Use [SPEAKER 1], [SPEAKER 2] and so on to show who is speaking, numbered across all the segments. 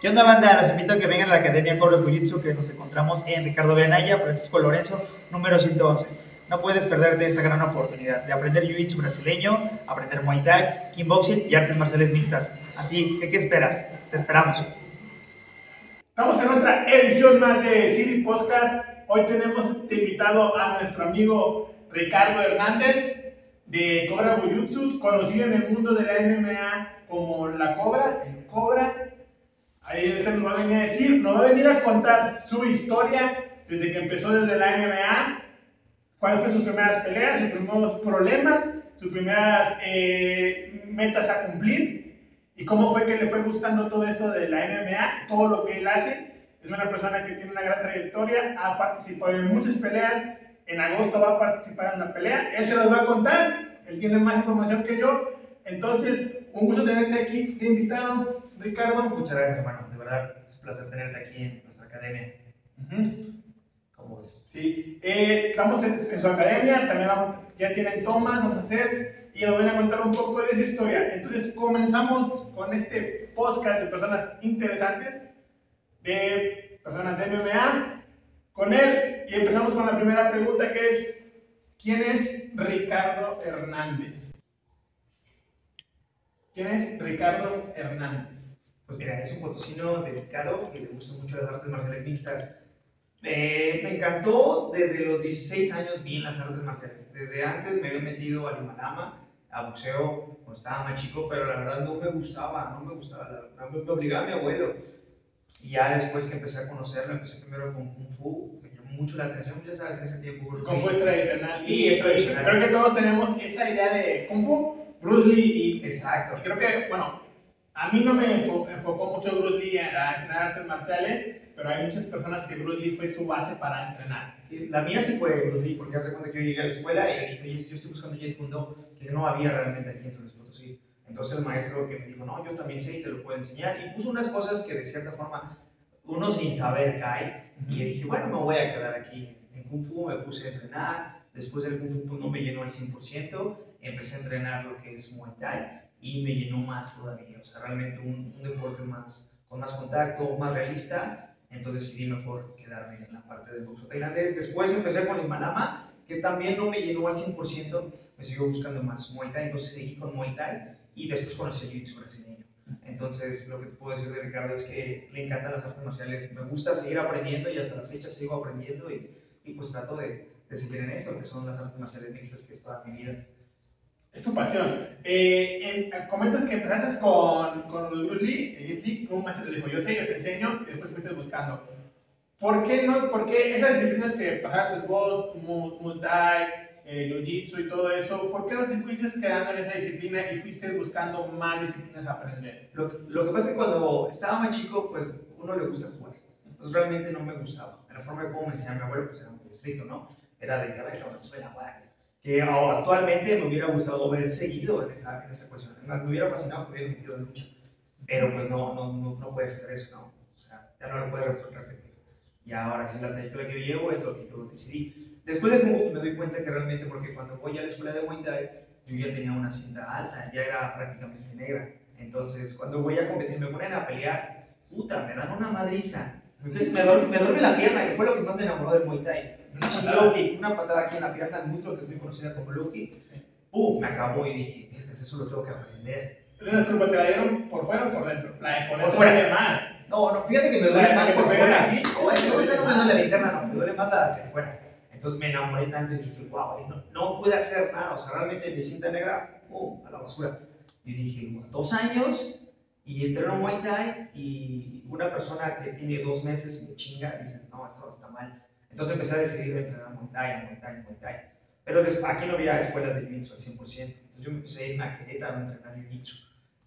[SPEAKER 1] ¿Qué onda, banda? Los invito a que vengan a la Academia Cobras Jiu-Jitsu que nos encontramos en Ricardo Benaya, Francisco Lorenzo, número 111. No puedes perderte esta gran oportunidad de aprender Jiu-Jitsu brasileño, aprender Muay Thai, Kickboxing y artes marciales mixtas. Así que, ¿qué esperas? Te esperamos.
[SPEAKER 2] Estamos en otra edición más de CD Podcast. Hoy tenemos invitado a nuestro amigo Ricardo Hernández de Cobra Jiu-Jitsu, conocido en el mundo de la MMA como La Cobra, el Cobra Ahí este nos va a venir a decir, nos va a venir a contar su historia desde que empezó desde la MMA, cuáles fueron sus primeras peleas, sus primeros problemas, sus primeras eh, metas a cumplir y cómo fue que le fue gustando todo esto de la MMA, todo lo que él hace. Es una persona que tiene una gran trayectoria, ha participado en muchas peleas, en agosto va a participar en una pelea, él se las va a contar, él tiene más información que yo, entonces un gusto tenerte aquí invitado. Ricardo.
[SPEAKER 1] Muchas gracias, hermano. De verdad, es un placer tenerte aquí en nuestra academia.
[SPEAKER 2] ¿Cómo ves? Sí, eh, estamos en, su academia, también vamos, ya tienen tomas, vamos a hacer, y nos van a contar un poco de esa historia. Entonces, comenzamos con este podcast de personas interesantes, de personas de MMA, con él, y empezamos con la primera pregunta que es, ¿quién es Ricardo Hernández? ¿Quién es Ricardo Hernández?
[SPEAKER 1] Pues mira, es un potosino dedicado que le gusta mucho las artes marciales mixtas. me encantó desde los 16 años vi las artes marciales. Desde antes me había metido al Himalama, a boxeo, cuando estaba más chico, pero la verdad no me gustaba, no me gustaba. me obligaba a mi abuelo. Y ya después que empecé a conocerlo, empecé primero con Kung Fu, me llamó mucho la atención, ya sabes, en ese tiempo.
[SPEAKER 2] Kung Fu es tradicional.
[SPEAKER 1] Sí, es tradicional.
[SPEAKER 2] Creo que todos tenemos esa idea de Kung Fu, Bruce Lee y...
[SPEAKER 1] Exacto.
[SPEAKER 2] Y creo que, bueno, a mí no me enfocó mucho Bruce Lee a entrenar artes marciales, pero hay muchas personas que Bruce Lee fue su base para entrenar.
[SPEAKER 1] Sí, la mía sí fue Bruce Lee, porque hace cuenta que yo llegué a la escuela y dije, oye, yo estoy buscando Jet Kundo, que no había realmente aquí en San Luis Potosí. Entonces el maestro que me dijo, no, yo también sé y te lo puedo enseñar, y puso unas cosas que de cierta forma uno sin saber cae, y dije, bueno, me voy a quedar aquí en Kung Fu, me puse a entrenar, después del Kung Fu pues, no me llenó al 100%, empecé a entrenar lo que es Muay Thai, y me llenó más todavía. O sea, realmente un, un, deporte más, con más contacto, más realista. Entonces decidí mejor quedarme en la parte del boxeo tailandés. Después empecé con el Malama, que también no me llenó al 100%. Me siguió buscando más Muay Thai, entonces seguí con Muay Thai y después con el Jiu-Jitsu brasileño. Entonces, lo que te puedo decir de Ricardo es que le encantan las artes marciales. Me gusta seguir aprendiendo y hasta la fecha sigo aprendiendo y, y pues trato de, de seguir en esto, que son las artes marciales mixtas, que es toda mi vida.
[SPEAKER 2] Es tu pasión. Eh, comentas que empezaste con, con Bruce Lee, y Bruce Lee, un maestro te dijo, yo sé, yo te enseño, y después fuiste buscando. ¿Por qué, no, por qué esas disciplinas que pasaste vos, Muay Thai, eh, Jiu-Jitsu y todo eso, ¿por qué no te fuiste quedando en esa disciplina y fuiste buscando más disciplinas a aprender?
[SPEAKER 1] Lo, lo que pasa es que cuando estaba más chico, pues uno le gusta jugar. Entonces realmente no me gustaba. La forma de cómo me enseñaba mi abuelo, pues era muy estricto, ¿no? Era de que, a ver, no, pues ven a que actualmente me hubiera gustado ver seguido en esa, en esa cuestión. Además, me hubiera fascinado que hubiera metido de lucha. Pero pues no, no, no, no puedes hacer eso, ¿no? O sea, ya no lo puedes repetir. Y ahora sí, la trayectoria que yo llevo es lo que yo decidí. Después de Kung me doy cuenta que realmente, porque cuando voy a la escuela de Muay Thai, yo ya tenía una cinta alta, ya era prácticamente negra. Entonces, cuando voy a competir, me ponen a pelear, puta, me dan una madriza. Me, me, duerme, me duerme la pierna, que fue lo que más me enamoró del Muay Thai una patada, una patada aquí en la pierna, el muslo que es muy conocida como Loki, ¡pum! Me acabó y dije, eso lo tengo que aprender.
[SPEAKER 2] ¿La culpa te la dieron por fuera o por dentro? La de por, por fuera más.
[SPEAKER 1] No, no, fíjate que me duele más por fuera. Aquí, no, esa no me duele la interna, no, me duele más la de fuera. Entonces me enamoré tanto y dije, wow, no, no pude hacer nada, o sea, realmente mi cinta negra, ¡pum! a la basura. Y dije, dos años y entreno Muay Thai y una persona que tiene dos meses me chinga, dice, no, esto está mal entonces empecé a decidir entrenar Muay Thai, Muay Thai, Muay Thai. Pero aquí no había escuelas de Jiu-Jitsu al 100%. Entonces yo me empecé a ir a Querétaro a entrenar Jiu-Jitsu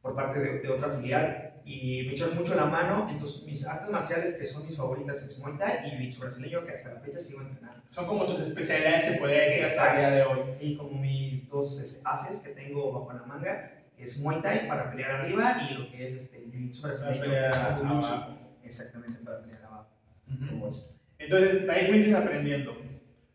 [SPEAKER 1] por parte de, de, otra filial y me echaron mucho la mano. Entonces mis artes marciales que son mis favoritas es Muay Thai y Jiu-Jitsu brasileño que hasta la fecha sigo entrenando.
[SPEAKER 2] Son como tus especialidades, se podría decir, hasta el día de hoy.
[SPEAKER 1] Sí, como mis dos haces que tengo bajo la manga, que es Muay Thai para pelear arriba y lo que es este, Jiu-Jitsu brasileño, que es Jiu-Jitsu. Exactamente, para pelear abajo.
[SPEAKER 2] entonces, ahí fuiste aprendiendo.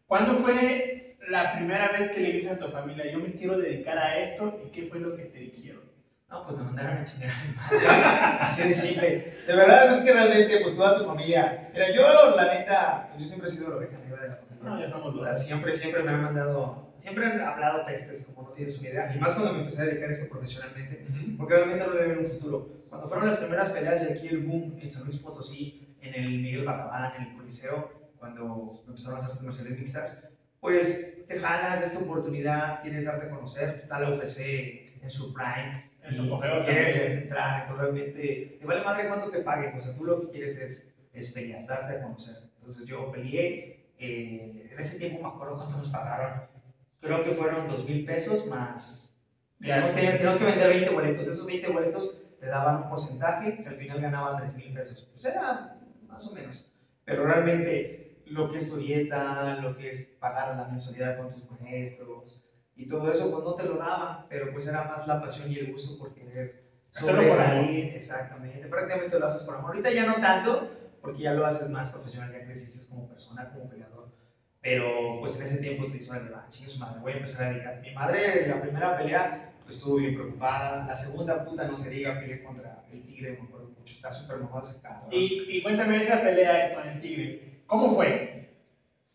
[SPEAKER 2] ¿Cuándo fue la primera vez que le dices a tu familia, yo me quiero dedicar a esto y qué fue lo que te dijeron?
[SPEAKER 1] No, pues me mandaron a chingar a mi madre. Así de simple. De verdad, no es que realmente, pues toda tu familia. Mira, yo, la neta, pues yo siempre he sido la oveja negra de la familia.
[SPEAKER 2] No, ya somos dos.
[SPEAKER 1] Siempre, siempre me han mandado, siempre han hablado pestes, como no tienes una idea. Y más cuando me empecé a dedicar a eso profesionalmente,
[SPEAKER 2] Ujú.
[SPEAKER 1] porque realmente no le veo un futuro. Cuando fueron las primeras peleas de aquí el boom en San Luis Potosí, en el Miguel Bacabán, en el Coliseo, cuando empezaron a hacer artes marciales mixtas, pues te jalas esta oportunidad, quieres darte a conocer, está la UFC en su prime, y quieres entrar, entonces realmente te vale madre cuánto te paguen, o sea, tú lo que quieres es, es pelear, darte a conocer. Entonces yo peleé, eh, en ese tiempo me acuerdo cuánto nos pagaron, creo que fueron dos mil pesos más, teníamos que vender 20 boletos, de esos 20 boletos te daban un porcentaje que al final ganaba 3 mil pesos, pues era más o menos, pero realmente lo que es tu dieta, lo que es pagar la mensualidad con tus maestros, y todo eso pues no te lo daban, pero pues era más la pasión y el gusto por querer sobresalir, exactamente, prácticamente lo haces por amor, ahorita ya no tanto, porque ya lo haces más profesional, ya creciste como persona, como peleador, pero pues en ese tiempo tú dices, vale, va, chingue su madre, voy a empezar a dedicar, mi madre la primera pelea pues, estuvo bien preocupada, la segunda puta no se diga, peleé contra el tigre, me acuerdo mucho, está súper mamado ese cabrón.
[SPEAKER 2] Y, y cuéntame esa pelea con el tigre. ¿Cómo fue?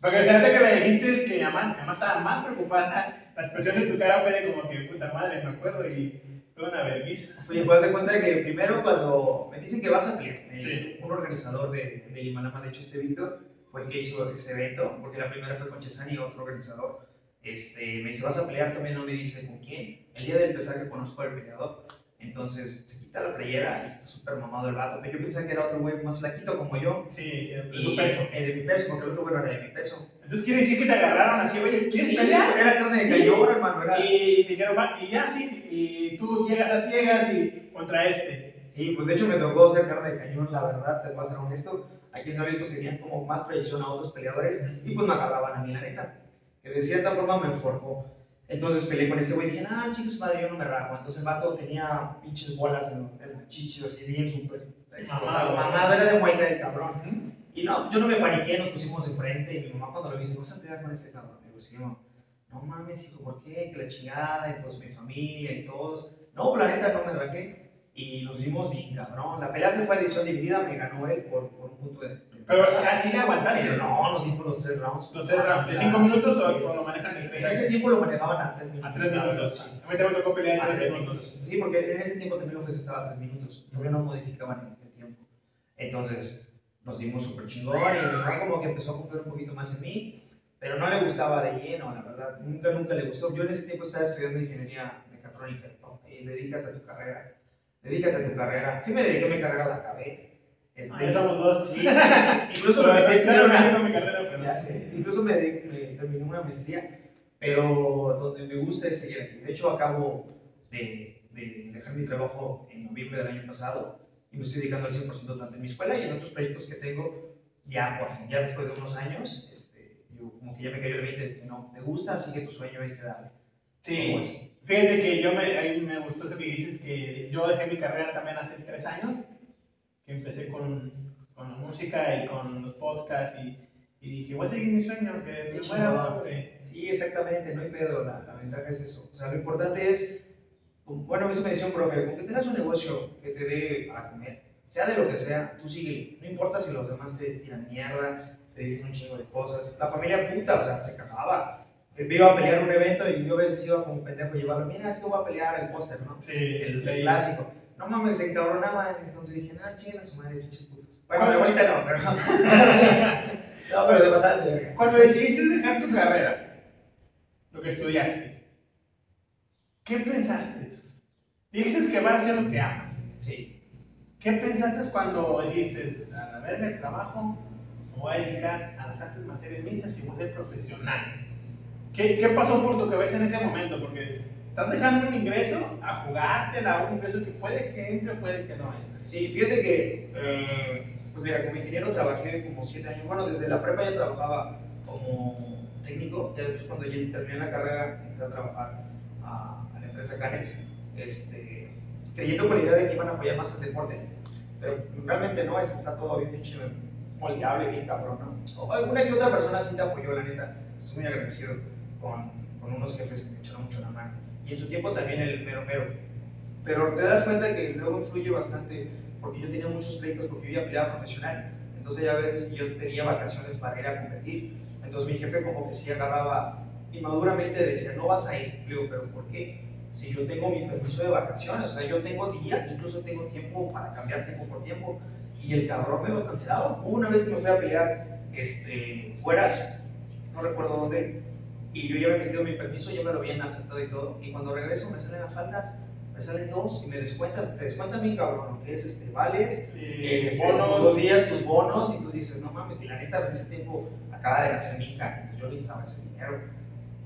[SPEAKER 2] Porque o sea, ahorita que me dijiste que mamá, mi mamá estaba más preocupada, la expresión de tu cara fue de como que puta madre, me acuerdo, y fue una vergüenza.
[SPEAKER 1] Oye, pues de cuenta que primero cuando me dicen que vas a pelear, eh,
[SPEAKER 2] Sí.
[SPEAKER 1] un organizador de, de Limanama, de hecho este Víctor, fue el que hizo ese evento, porque la primera fue con Chesani, otro organizador. Este, me dice, vas a pelear, también no me dice con quién. El día del que conozco al peleador, entonces se quita la playera y está súper mamado el vato. Pero yo pensaba que era otro güey más flaquito como yo.
[SPEAKER 2] Sí, sí, de tu peso.
[SPEAKER 1] eh, de mi peso, porque el otro güey no era de mi peso.
[SPEAKER 2] Entonces quiere decir que te agarraron así, oye, ¿quieres
[SPEAKER 1] Sí,
[SPEAKER 2] pelear?
[SPEAKER 1] Era carne de cañón, hermano. Era...
[SPEAKER 2] Y dijeron, va, y ya sí, y tú llegas a ciegas y contra este.
[SPEAKER 1] Sí, pues de hecho me tocó ser carne de cañón, la verdad, te voy a ser honesto. Aquí en San Luis pues tenían como más proyección a otros peleadores y pues me agarraban a mí, la neta. Que de cierta forma me forjó. Entonces peleé con ese güey y dije, ah, chicos, madre, yo no me rajo. Entonces el vato tenía pinches bolas en, los- las chichis así bien súper explotado.
[SPEAKER 2] Mamado,
[SPEAKER 1] era de muerte el cabrón.
[SPEAKER 2] Ujú.
[SPEAKER 1] Y no, yo no me paniqué, nos pusimos enfrente y mi mamá cuando lo vi dice, ¿vas a pelear con ese cabrón? Y digo, sí, no, no mames, hijo, ¿por qué? Que la chingada, entonces mi familia y todos. No, la neta no me rajé y nos dimos bien cabrón. La pelea se fue a edición dividida, me ganó él por, por un punto de...
[SPEAKER 2] Pero así le aguantaste.
[SPEAKER 1] Pero no, nos dimos los tres rounds.
[SPEAKER 2] Los tres rounds, ¿de 5 minutos o, o lo manejan en
[SPEAKER 1] En
[SPEAKER 2] 3
[SPEAKER 1] ese tiempo lo manejaban a tres minutos.
[SPEAKER 2] A 3
[SPEAKER 1] cada
[SPEAKER 2] minutos. A mí también me tocó pelear en 3
[SPEAKER 1] tres
[SPEAKER 2] minutos.
[SPEAKER 1] Sí, porque en ese tiempo también UFC estaba a tres minutos. Todavía no modificaban el, tiempo. Entonces nos dimos súper chingón y como que empezó a confiar un poquito más en mí, pero no le gustaba de lleno, la verdad. Nunca, nunca le gustó. Yo en ese tiempo estaba estudiando ingeniería mecatrónica. Y dedícate a tu carrera. Dedícate a tu carrera. Sí me dediqué a mi carrera, la acabé. Este,
[SPEAKER 2] ya somos dos.
[SPEAKER 1] Sí, incluso me terminé una maestría, pero donde me gusta es seguir aquí. De hecho, acabo de, de dejar mi trabajo en noviembre del año pasado y me estoy dedicando al 100% tanto en mi escuela y en otros proyectos que tengo. Ya por fin, ya después de unos años, este, yo como que ya me cayó el 20 de que no, te gusta, sigue tu sueño y te dale.
[SPEAKER 2] Sí. Fíjate que yo me, ahí me gustó eso que dices que yo dejé mi carrera también hace tres años, que empecé con, con la música y con los podcasts y, y dije, voy a seguir mi sueño, que
[SPEAKER 1] Qué
[SPEAKER 2] me muera pobre.
[SPEAKER 1] Sí, exactamente, no hay pedo, la, la ventaja es eso. O sea, lo importante es, bueno, eso me decía un profe, con que tengas un negocio que te dé para comer, sea de lo que sea, tú sigue. No importa si los demás te tiran mierda, te dicen un chingo de cosas. La familia puta, o sea, se cagaba. Me iba a pelear un evento y yo a veces iba como pendejo llevarlo, mira, es que voy a pelear el póster, ¿no?
[SPEAKER 2] Sí,
[SPEAKER 1] El, el
[SPEAKER 2] leí.
[SPEAKER 1] clásico. No mames, se encabronaban, entonces dije, ah, chinguen a su madre, pinches putos. Bueno, mi abuelita no, pero... no, pero de pasar de verga.
[SPEAKER 2] Cuando decidiste dejar tu carrera, lo que estudiaste, ¿qué pensaste? Dijiste que vas a hacer lo que amas.
[SPEAKER 1] Sí.
[SPEAKER 2] ¿Qué pensaste cuando dijiste, a la verga el trabajo, me voy a dedicar a las artes materiales mixtas y voy a ser profesional? ¿Qué, ¿Qué pasó por tu cabeza en ese momento? Porque estás dejando un ingreso a jugártela, un ingreso que puede que entre, puede que no entre.
[SPEAKER 1] Sí, fíjate que, eh, pues mira, como ingeniero trabajé como siete años. Bueno, desde la prepa ya trabajaba como técnico. Ya después, cuando ya terminé la carrera, entré a trabajar a, a la empresa Canex, este, creyendo con la idea de que iban a apoyar más el deporte. Pero realmente no, es, está todo bien pinche moldeable, bien cabrón, ¿no? O alguna que otra persona sí te apoyó, la neta. Estoy muy agradecido con, con unos jefes que me echaron mucho la mano. Y en su tiempo también el mero mero Pero te das cuenta que luego influye bastante, porque yo tenía muchos pleitos, porque yo ya peleaba profesional. Entonces ya a veces yo tenía vacaciones para ir a competir. Entonces mi jefe como que sí agarraba inmaduramente decía, no vas a ir. Le digo, pero ¿por qué? Si yo tengo mi permiso de vacaciones, o sea, yo tengo días, incluso tengo tiempo para cambiar tiempo por tiempo. Y el cabrón me lo cancelaba. Una vez que me fui a pelear este, fueras, no recuerdo dónde, y yo ya he metido mi permiso, ya me lo habían aceptado y todo. Y cuando regreso me salen las faltas, me salen dos y me descuentan, te descuentan bien cabrón, lo que es este, vales,
[SPEAKER 2] Eh,
[SPEAKER 1] este,
[SPEAKER 2] bonos.
[SPEAKER 1] tus dos días, tus bonos, y tú dices, no mames, y la neta, en ese tiempo acaba de nacer mi hija, entonces yo necesitaba ese dinero.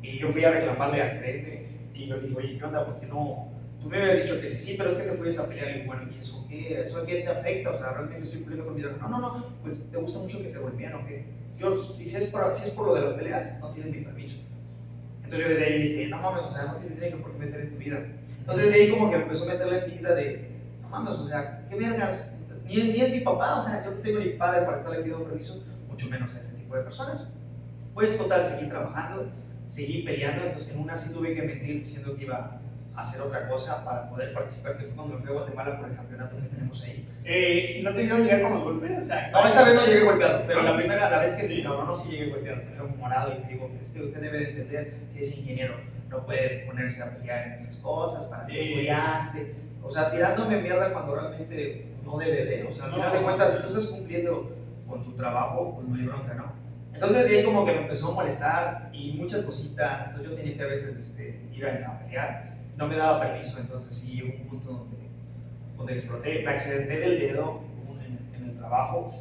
[SPEAKER 1] Y yo fui a reclamarle al gerente, y yo le dije, oye, ¿qué onda? ¿Por qué no? Tú me habías dicho que sí, sí, pero es que te fuiste a pelear, y bueno, ¿y eso qué? ¿Eso qué te afecta? O sea, realmente estoy cumpliendo con mi derecho. No, no, no, pues te gusta mucho que te golpeen, ¿o qué? Yo, si es, por, si es por lo de las peleas, no tienes mi permiso. Entonces yo desde ahí dije, no mames, o sea, no tienes dinero por qué meter en tu vida. Entonces desde ahí como que empezó a meter la espinita de, no mames, o sea, qué vergas, ni, ni es mi papá, o sea, yo no tengo ni padre para estarle pidiendo permiso, mucho menos a ese tipo de personas. Pues total, seguí trabajando, seguí peleando, entonces en una sí tuve que mentir diciendo que iba hacer otra cosa para poder participar, que fue cuando me fui a Guatemala por el campeonato que tenemos ahí.
[SPEAKER 2] Eh, ¿Y no te dio llegar con los golpes? O sea,
[SPEAKER 1] No, esa vez no llegué golpeado, pero la primera, la vez que sí, cabrón, no sí llegué golpeado, tenía un morado y te digo que es que usted debe de entender, si es ingeniero, no puede ponerse a pelear en esas cosas, para qué
[SPEAKER 2] Sí.
[SPEAKER 1] estudiaste, o sea, tirándome mierda cuando realmente no debe de, o sea, al
[SPEAKER 2] No.
[SPEAKER 1] final de cuentas, si tú estás cumpliendo con tu trabajo, pues no hay bronca, ¿no? Entonces ahí como que me empezó a molestar y muchas cositas, entonces yo tenía que a veces este, ir a, a pelear, no me daba permiso, entonces sí hubo un punto donde, donde exploté, me accidenté del dedo en, en el trabajo,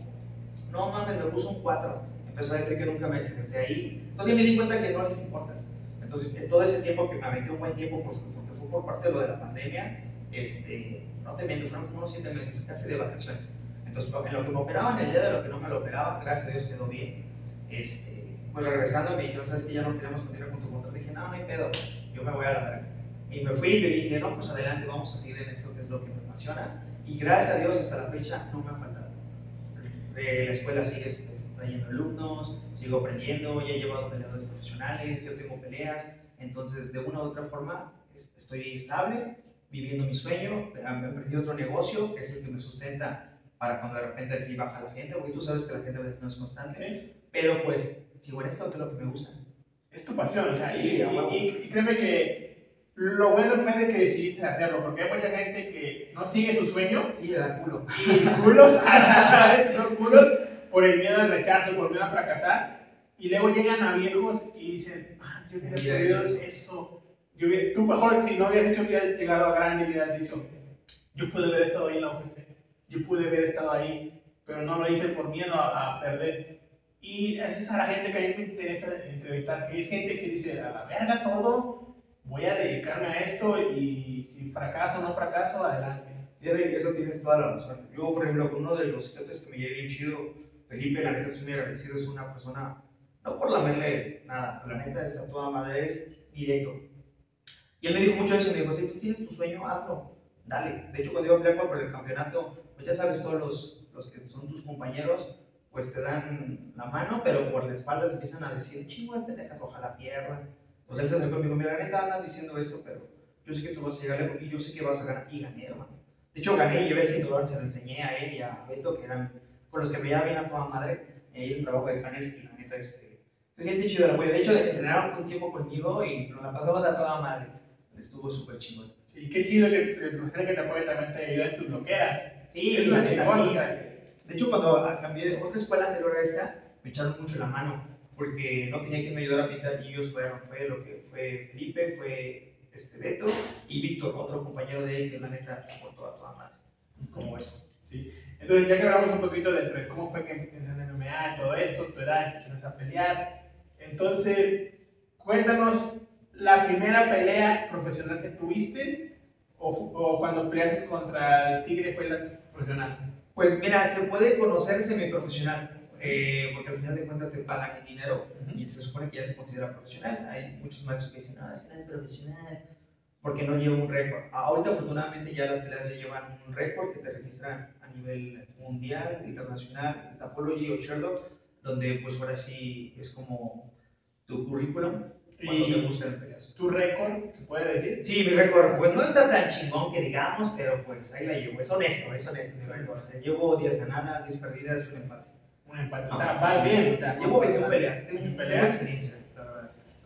[SPEAKER 1] no mames, me puso un 4. Empezó a decir que nunca me accidenté ahí. Entonces me di cuenta que no les importas. Entonces, en todo ese tiempo que me aventé un buen tiempo, pues, porque fue por parte de lo de la pandemia, este, no te miento, fueron como unos 7 meses casi de vacaciones. Entonces, en lo que me operaban, el día de lo que no me lo operaban, gracias a Dios quedó bien. Este, pues regresando me dijeron, ¿sabes que ya no queremos continuar con tu contrato? Dije, no, no hay pedo, yo me voy a la verga. Y me fui y le dije, no, pues adelante, vamos a seguir en esto que es lo que me apasiona. Y gracias a Dios hasta la fecha no me ha faltado. Eh, la escuela sigue este, trayendo alumnos, sigo aprendiendo, ya he llevado peleadores profesionales, yo tengo peleas, entonces de una u otra forma es- estoy estable, viviendo mi sueño, emprendí otro negocio que es el que me sustenta para cuando de repente aquí baja la gente, porque tú sabes que la gente a veces no es constante,
[SPEAKER 2] Sí,
[SPEAKER 1] pero pues sigo en esto que es lo que me gusta.
[SPEAKER 2] es tu pasión, o sea,
[SPEAKER 1] Sí,
[SPEAKER 2] y, y- y créeme que lo bueno fue de que decidiste hacerlo, porque hay mucha gente que no sigue su sueño
[SPEAKER 1] Sí, le da culo.
[SPEAKER 2] y culos, son culos por el miedo al rechazo, por el miedo a fracasar, y luego llegan a viejos y dicen, ah, yo hubiera podido eso. Yo hubiera- tú mejor, si no hubieras hecho, hubieras llegado a grande y hubieras dicho, yo pude haber estado ahí en la UFC, yo pude haber estado ahí, pero no lo hice por miedo a, a perder. Y esa es a la gente que a mí me interesa entrevistar, que es gente que dice, a la verga todo, voy a dedicarme a esto y si fracaso o no fracaso, adelante.
[SPEAKER 1] Eso tienes toda la razón. Yo, por ejemplo, con uno de los jefes que me llevé bien chido, Felipe, la neta estoy muy agradecido, es una persona, no por lamerle nada, la neta está toda madre, es directo. Y él me dijo mucho eso, me dijo, si tú tienes tu sueño, hazlo, dale. De hecho, cuando iba a pelear por el campeonato, pues ya sabes, todos los, los que son tus compañeros, pues te dan la mano, pero por la espalda te empiezan a decir, chingo de pendejas, ojalá pierdas. Pues él se acercó y me dijo, mira, la neta andan diciendo eso, pero yo sé que tú vas a llegar lejos y yo sé que vas a ganar. Y gané, hermano. De hecho, gané y llevé el cinturón, se lo enseñé a él y a Beto, que eran con los que me llevaba bien a toda madre. Y ahí el trabajo de Canel y la neta, este, se siente chido el apoyo. De hecho, entrenaron un tiempo conmigo y nos la pasamos a toda madre. Estuvo súper chingón.
[SPEAKER 2] Sí, qué chido que, que tu que te apoya también te ayuda en tus loqueras.
[SPEAKER 1] Sí,
[SPEAKER 2] es
[SPEAKER 1] la neta, sí.
[SPEAKER 2] o sea,
[SPEAKER 1] De hecho, cuando cambié de otra escuela anterior a esta, me echaron mucho la mano, porque no tenía quien me ayudara a pintar y ellos fueron, fue lo que fue Felipe, fue este Beto y Víctor, otro compañero de él que la neta se portó a toda madre, como eso.
[SPEAKER 2] Entonces, ya que hablamos un poquito de entre cómo fue que empezaste en MMA y todo esto, tu edad, que empezaste a pelear, entonces, cuéntanos la primera pelea profesional que tuviste o, o cuando peleaste contra el Tigre fue la profesional.
[SPEAKER 1] Pues mira, se puede conocer semiprofesional, eh, porque al final de cuentas te pagan el dinero y se supone que ya se considera profesional. Hay muchos maestros que dicen, no, es que no es profesional, porque no lleva un récord. Ahorita afortunadamente ya las peleas ya llevan un récord que te registran a nivel mundial, internacional, Tapology o Sherlock, donde pues ahora sí es como tu currículum cuando
[SPEAKER 2] ¿Y
[SPEAKER 1] te buscan en peleas.
[SPEAKER 2] tu récord, se puede decir?
[SPEAKER 1] Sí, mi récord, pues no está tan chingón que digamos, pero pues ahí la llevo. Es honesto, es honesto mi récord. Llevo 10 ganadas, 10 perdidas un empate.
[SPEAKER 2] Un empate. O sea, vas
[SPEAKER 1] sí.
[SPEAKER 2] bien. O sea,
[SPEAKER 1] Llevo 21 peleas, tengo,
[SPEAKER 2] 21
[SPEAKER 1] tengo
[SPEAKER 2] peleas.
[SPEAKER 1] experiencia.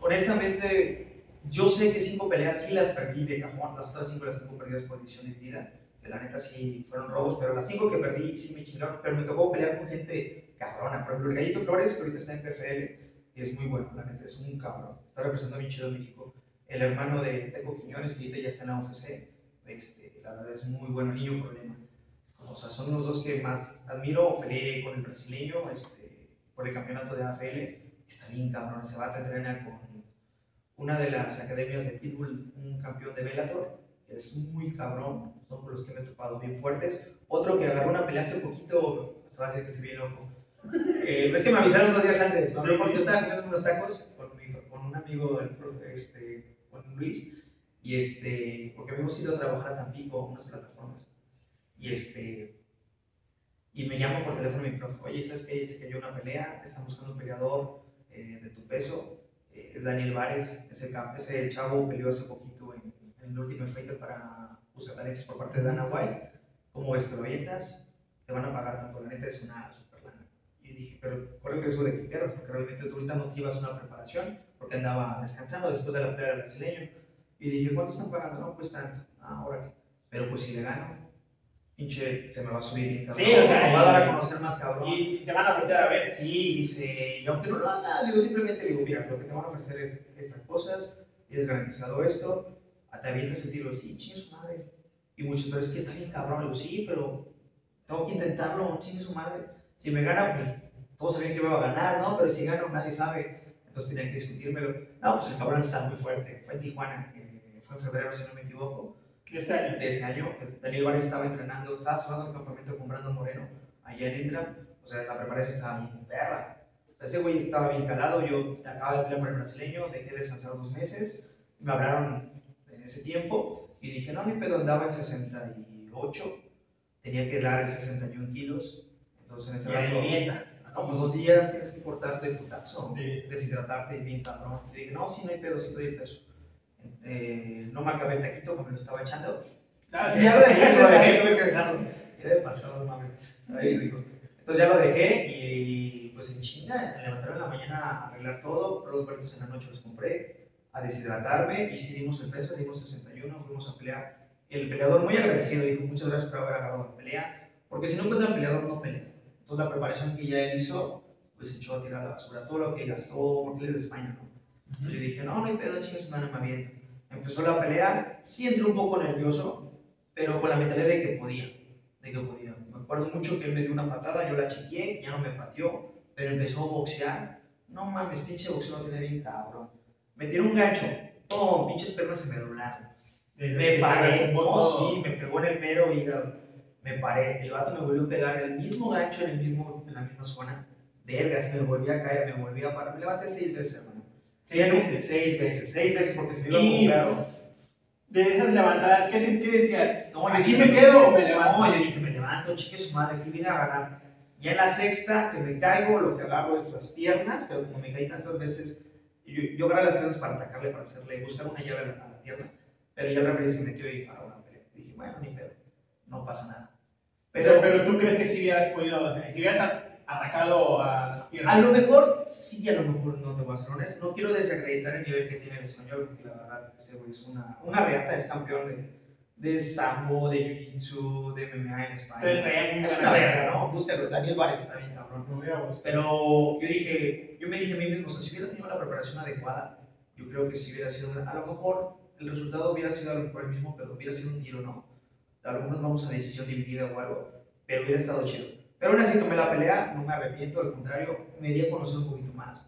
[SPEAKER 1] Honestamente, yo sé que 5 peleas sí las perdí de cajón, las otras 5 las tengo perdidas por decisión dividida, que la neta sí fueron robos, pero las 5 que perdí sí me chingaron, pero me tocó pelear con gente cabrona. Por ejemplo, el Gallito Flores, que ahorita está en PFL, y es muy bueno, la neta, es un cabrón. Está representando bien chido a México. El hermano de Teco Quiñones, que ahorita ya está en la UFC, este, la verdad es muy bueno, niño problema. O sea, son los dos que más admiro. Peleé con el brasileño este, por el campeonato de AFL. Está bien cabrón, ese vato entrena con una de las academias de Pitbull, un campeón de Bellator, que es muy cabrón, son con los que me he topado bien fuertes. Otro que agarró una pelea hace poquito, hasta va a decir que estoy bien loco. Eh, es que me avisaron dos días antes. Porque yo estaba comiendo unos tacos con, mi- con un amigo, este, con Luis, y este, porque habíamos ido a trabajar a Tampico, unas plataformas. Y este, y me llama por teléfono mi profe, oye, ¿sabes qué? Dice que hay una pelea, están buscando un peleador eh, de tu peso, eh, es Daniel Vares, ese, ese chavo peleó hace poquito en, en el último Fighter para Busca Talentos por parte de Dana White, ¿cómo ves? ¿Te lo avientas? Te van a pagar tanto, la neta es una super lana. Y dije, pero corre el riesgo de que pierdas, porque realmente tú ahorita no te ibas una preparación, porque andaba descansando después de la pelea del brasileño. Y dije, ¿cuánto están pagando? No, pues tanto. Ah, órale. Pero pues si le gano, pinche, se me va a subir bien cabrón.
[SPEAKER 2] Sí, o sea,
[SPEAKER 1] me va a dar a conocer más cabrón.
[SPEAKER 2] Y te van a voltear a ver.
[SPEAKER 1] Sí, dice, y aunque no lo haga, digo, simplemente digo, mira, lo que te van a ofrecer es estas cosas, tienes garantizado esto, te avientas el tiro, sí, chingue su madre. Y muchos, pero es que está bien cabrón, digo, sí, pero tengo que intentarlo, chingue su madre. Si me gana, pues todos sabían que me iba a ganar, ¿no? Pero si gano, nadie sabe. Entonces tenían que discutírmelo. No, pues el cabrón está muy fuerte. Fue en Tijuana, eh, fue en febrero, si no me equivoco
[SPEAKER 2] Este año.
[SPEAKER 1] de este año. Daniel Vares estaba entrenando, estaba cerrando el campamento con Brandon Moreno, allá en Indra. O sea, la preparación estaba bien perra. O sea, ese güey estaba bien calado. Yo acababa de pelear por el brasileño, dejé descansar dos meses. Me hablaron en ese tiempo y dije, no, ni pedo, andaba en 68. Tenía que dar el 61 kilos. Entonces, en ese
[SPEAKER 2] Y
[SPEAKER 1] rato,
[SPEAKER 2] dieta.
[SPEAKER 1] no, pues dos días tienes que cortarte de putazo,
[SPEAKER 2] Sí.
[SPEAKER 1] deshidratarte y bien cabrón. Le dije, no, sí, no hay pedo, sí doy peso. Eh, no me acabé el taquito me lo estaba echando.
[SPEAKER 2] Ah,
[SPEAKER 1] Sí, ya lo dejé,
[SPEAKER 2] sí,
[SPEAKER 1] lo dejé, tuve que dejarlo. Era de pastor, no mames. Ahí rico. Entonces ya lo dejé y pues en China, me levantaron en la mañana a arreglar todo, pero los boletos en la noche los compré, a deshidratarme y sí dimos el peso, dimos 61, fuimos a pelear. El peleador muy agradecido dijo muchas gracias por haber agarrado la pelea, porque si no encuentra peleador no pelea. Entonces la preparación que ya él hizo, pues echó a tirar a la basura todo lo que gastó, porque él es de España, ¿no? Entonces yo dije, no, no hay pedo, no, no me aviento. Empezó la pelea, sí entré un poco nervioso, pero con la mentalidad de que podía, de que podía. Me acuerdo mucho que él me dio una patada, yo la chequeé, ya no me pateó, pero empezó a boxear. No mames, pinche boxeo lo tiene bien cabrón. Me tiró un gancho, ¡pum! Pinches piernas se me doblaron. Me paré, no, sí, me pegó en el mero hígado. Me paré, el vato me volvió a pegar el mismo gancho en, el mismo, en la misma zona. Vergas, me volví a caer, me volví a parar. Me levanté seis veces.
[SPEAKER 2] Seis veces.
[SPEAKER 1] Seis veces, seis veces porque se me iba perro.
[SPEAKER 2] De esas levantadas, ¿qué sentí? Decía,
[SPEAKER 1] No,
[SPEAKER 2] ¿aquí me quedo o me levanto?
[SPEAKER 1] No, yo dije, me levanto, chique su madre, aquí vine a ganar. Ya en la sexta, que me caigo, lo que agarro es las piernas, pero como me caí tantas veces, yo, yo agarré las piernas para atacarle, para hacerle, buscar una llave a la, a la pierna, pero ya el referee se metió y paró la pelea. Dije, bueno, ni pedo, no pasa nada.
[SPEAKER 2] Pero,
[SPEAKER 1] Pero,
[SPEAKER 2] pero tú crees que sí hubieras podido, o sea, si hubieras atacado a las piernas.
[SPEAKER 1] a lo mejor, sí, a lo mejor no te voy a ser honesto. No quiero desacreditar el nivel que tiene el español, porque la verdad, ese güey es una, una reata, es campeón de, de sambo, de jiu-jitsu, de MMA en España.
[SPEAKER 2] Entonces traía
[SPEAKER 1] Es una verga, ¿no? Búscalo, Daniel Vares está bien cabrón.
[SPEAKER 2] No hubiéramos-
[SPEAKER 1] Pero yo dije, yo me dije a mí mismo, o sea, si hubiera tenido la preparación adecuada, yo creo que sí hubiera sido, una- a lo mejor el resultado hubiera sido a lo mejor el mismo, pero hubiera sido un tiro, ¿no? A lo mejor nos vamos a decisión dividida o algo, pero hubiera estado chido. Pero aún así tomé la pelea, no me arrepiento, al contrario, me di a conocer un poquito más.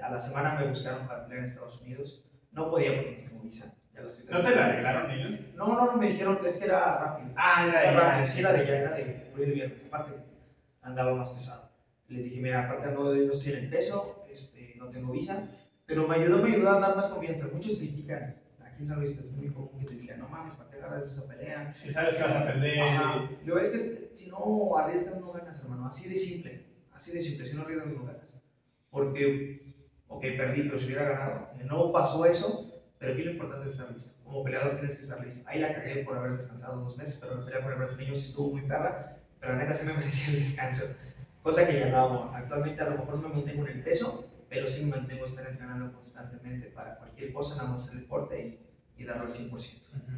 [SPEAKER 1] A la semana me buscaron para pelear en Estados Unidos, no podía porque no tengo visa. Ya lo estoy
[SPEAKER 2] ¿No te la arreglaron ellos?
[SPEAKER 1] No, no, no, me dijeron es que era rápido.
[SPEAKER 2] Ah, era
[SPEAKER 1] Era
[SPEAKER 2] de
[SPEAKER 1] rápido, sí, era de ya, era de cubrir viernes. Aparte, andaba más pesado. Les dije, mira, aparte no, no estoy en el peso, este, no tengo visa, pero me ayudó, me ayudó a dar más confianza. Muchos critican, aquí en San Luis es muy común que te digan, no mames, ¿para qué agarras esa pelea?
[SPEAKER 2] Si sabes que vas a perder.
[SPEAKER 1] Ajá. Luego es que si no arriesgas no ganas, hermano. Así de simple, así de simple. Si no arriesgas no ganas. Porque ok, perdí, pero si hubiera ganado. No pasó eso, pero aquí lo importante es estar listo. Como peleador tienes que estar listo. Ahí la cagué por haber descansado dos meses, pero la pelea con el brasileño sí estuvo muy perra, pero la neta sí me merecía el descanso. Cosa que ya no hago. Actualmente a lo mejor no me mantengo en el peso, pero sí me mantengo estar entrenando constantemente para cualquier cosa, nada más el deporte y, y darlo al 100%.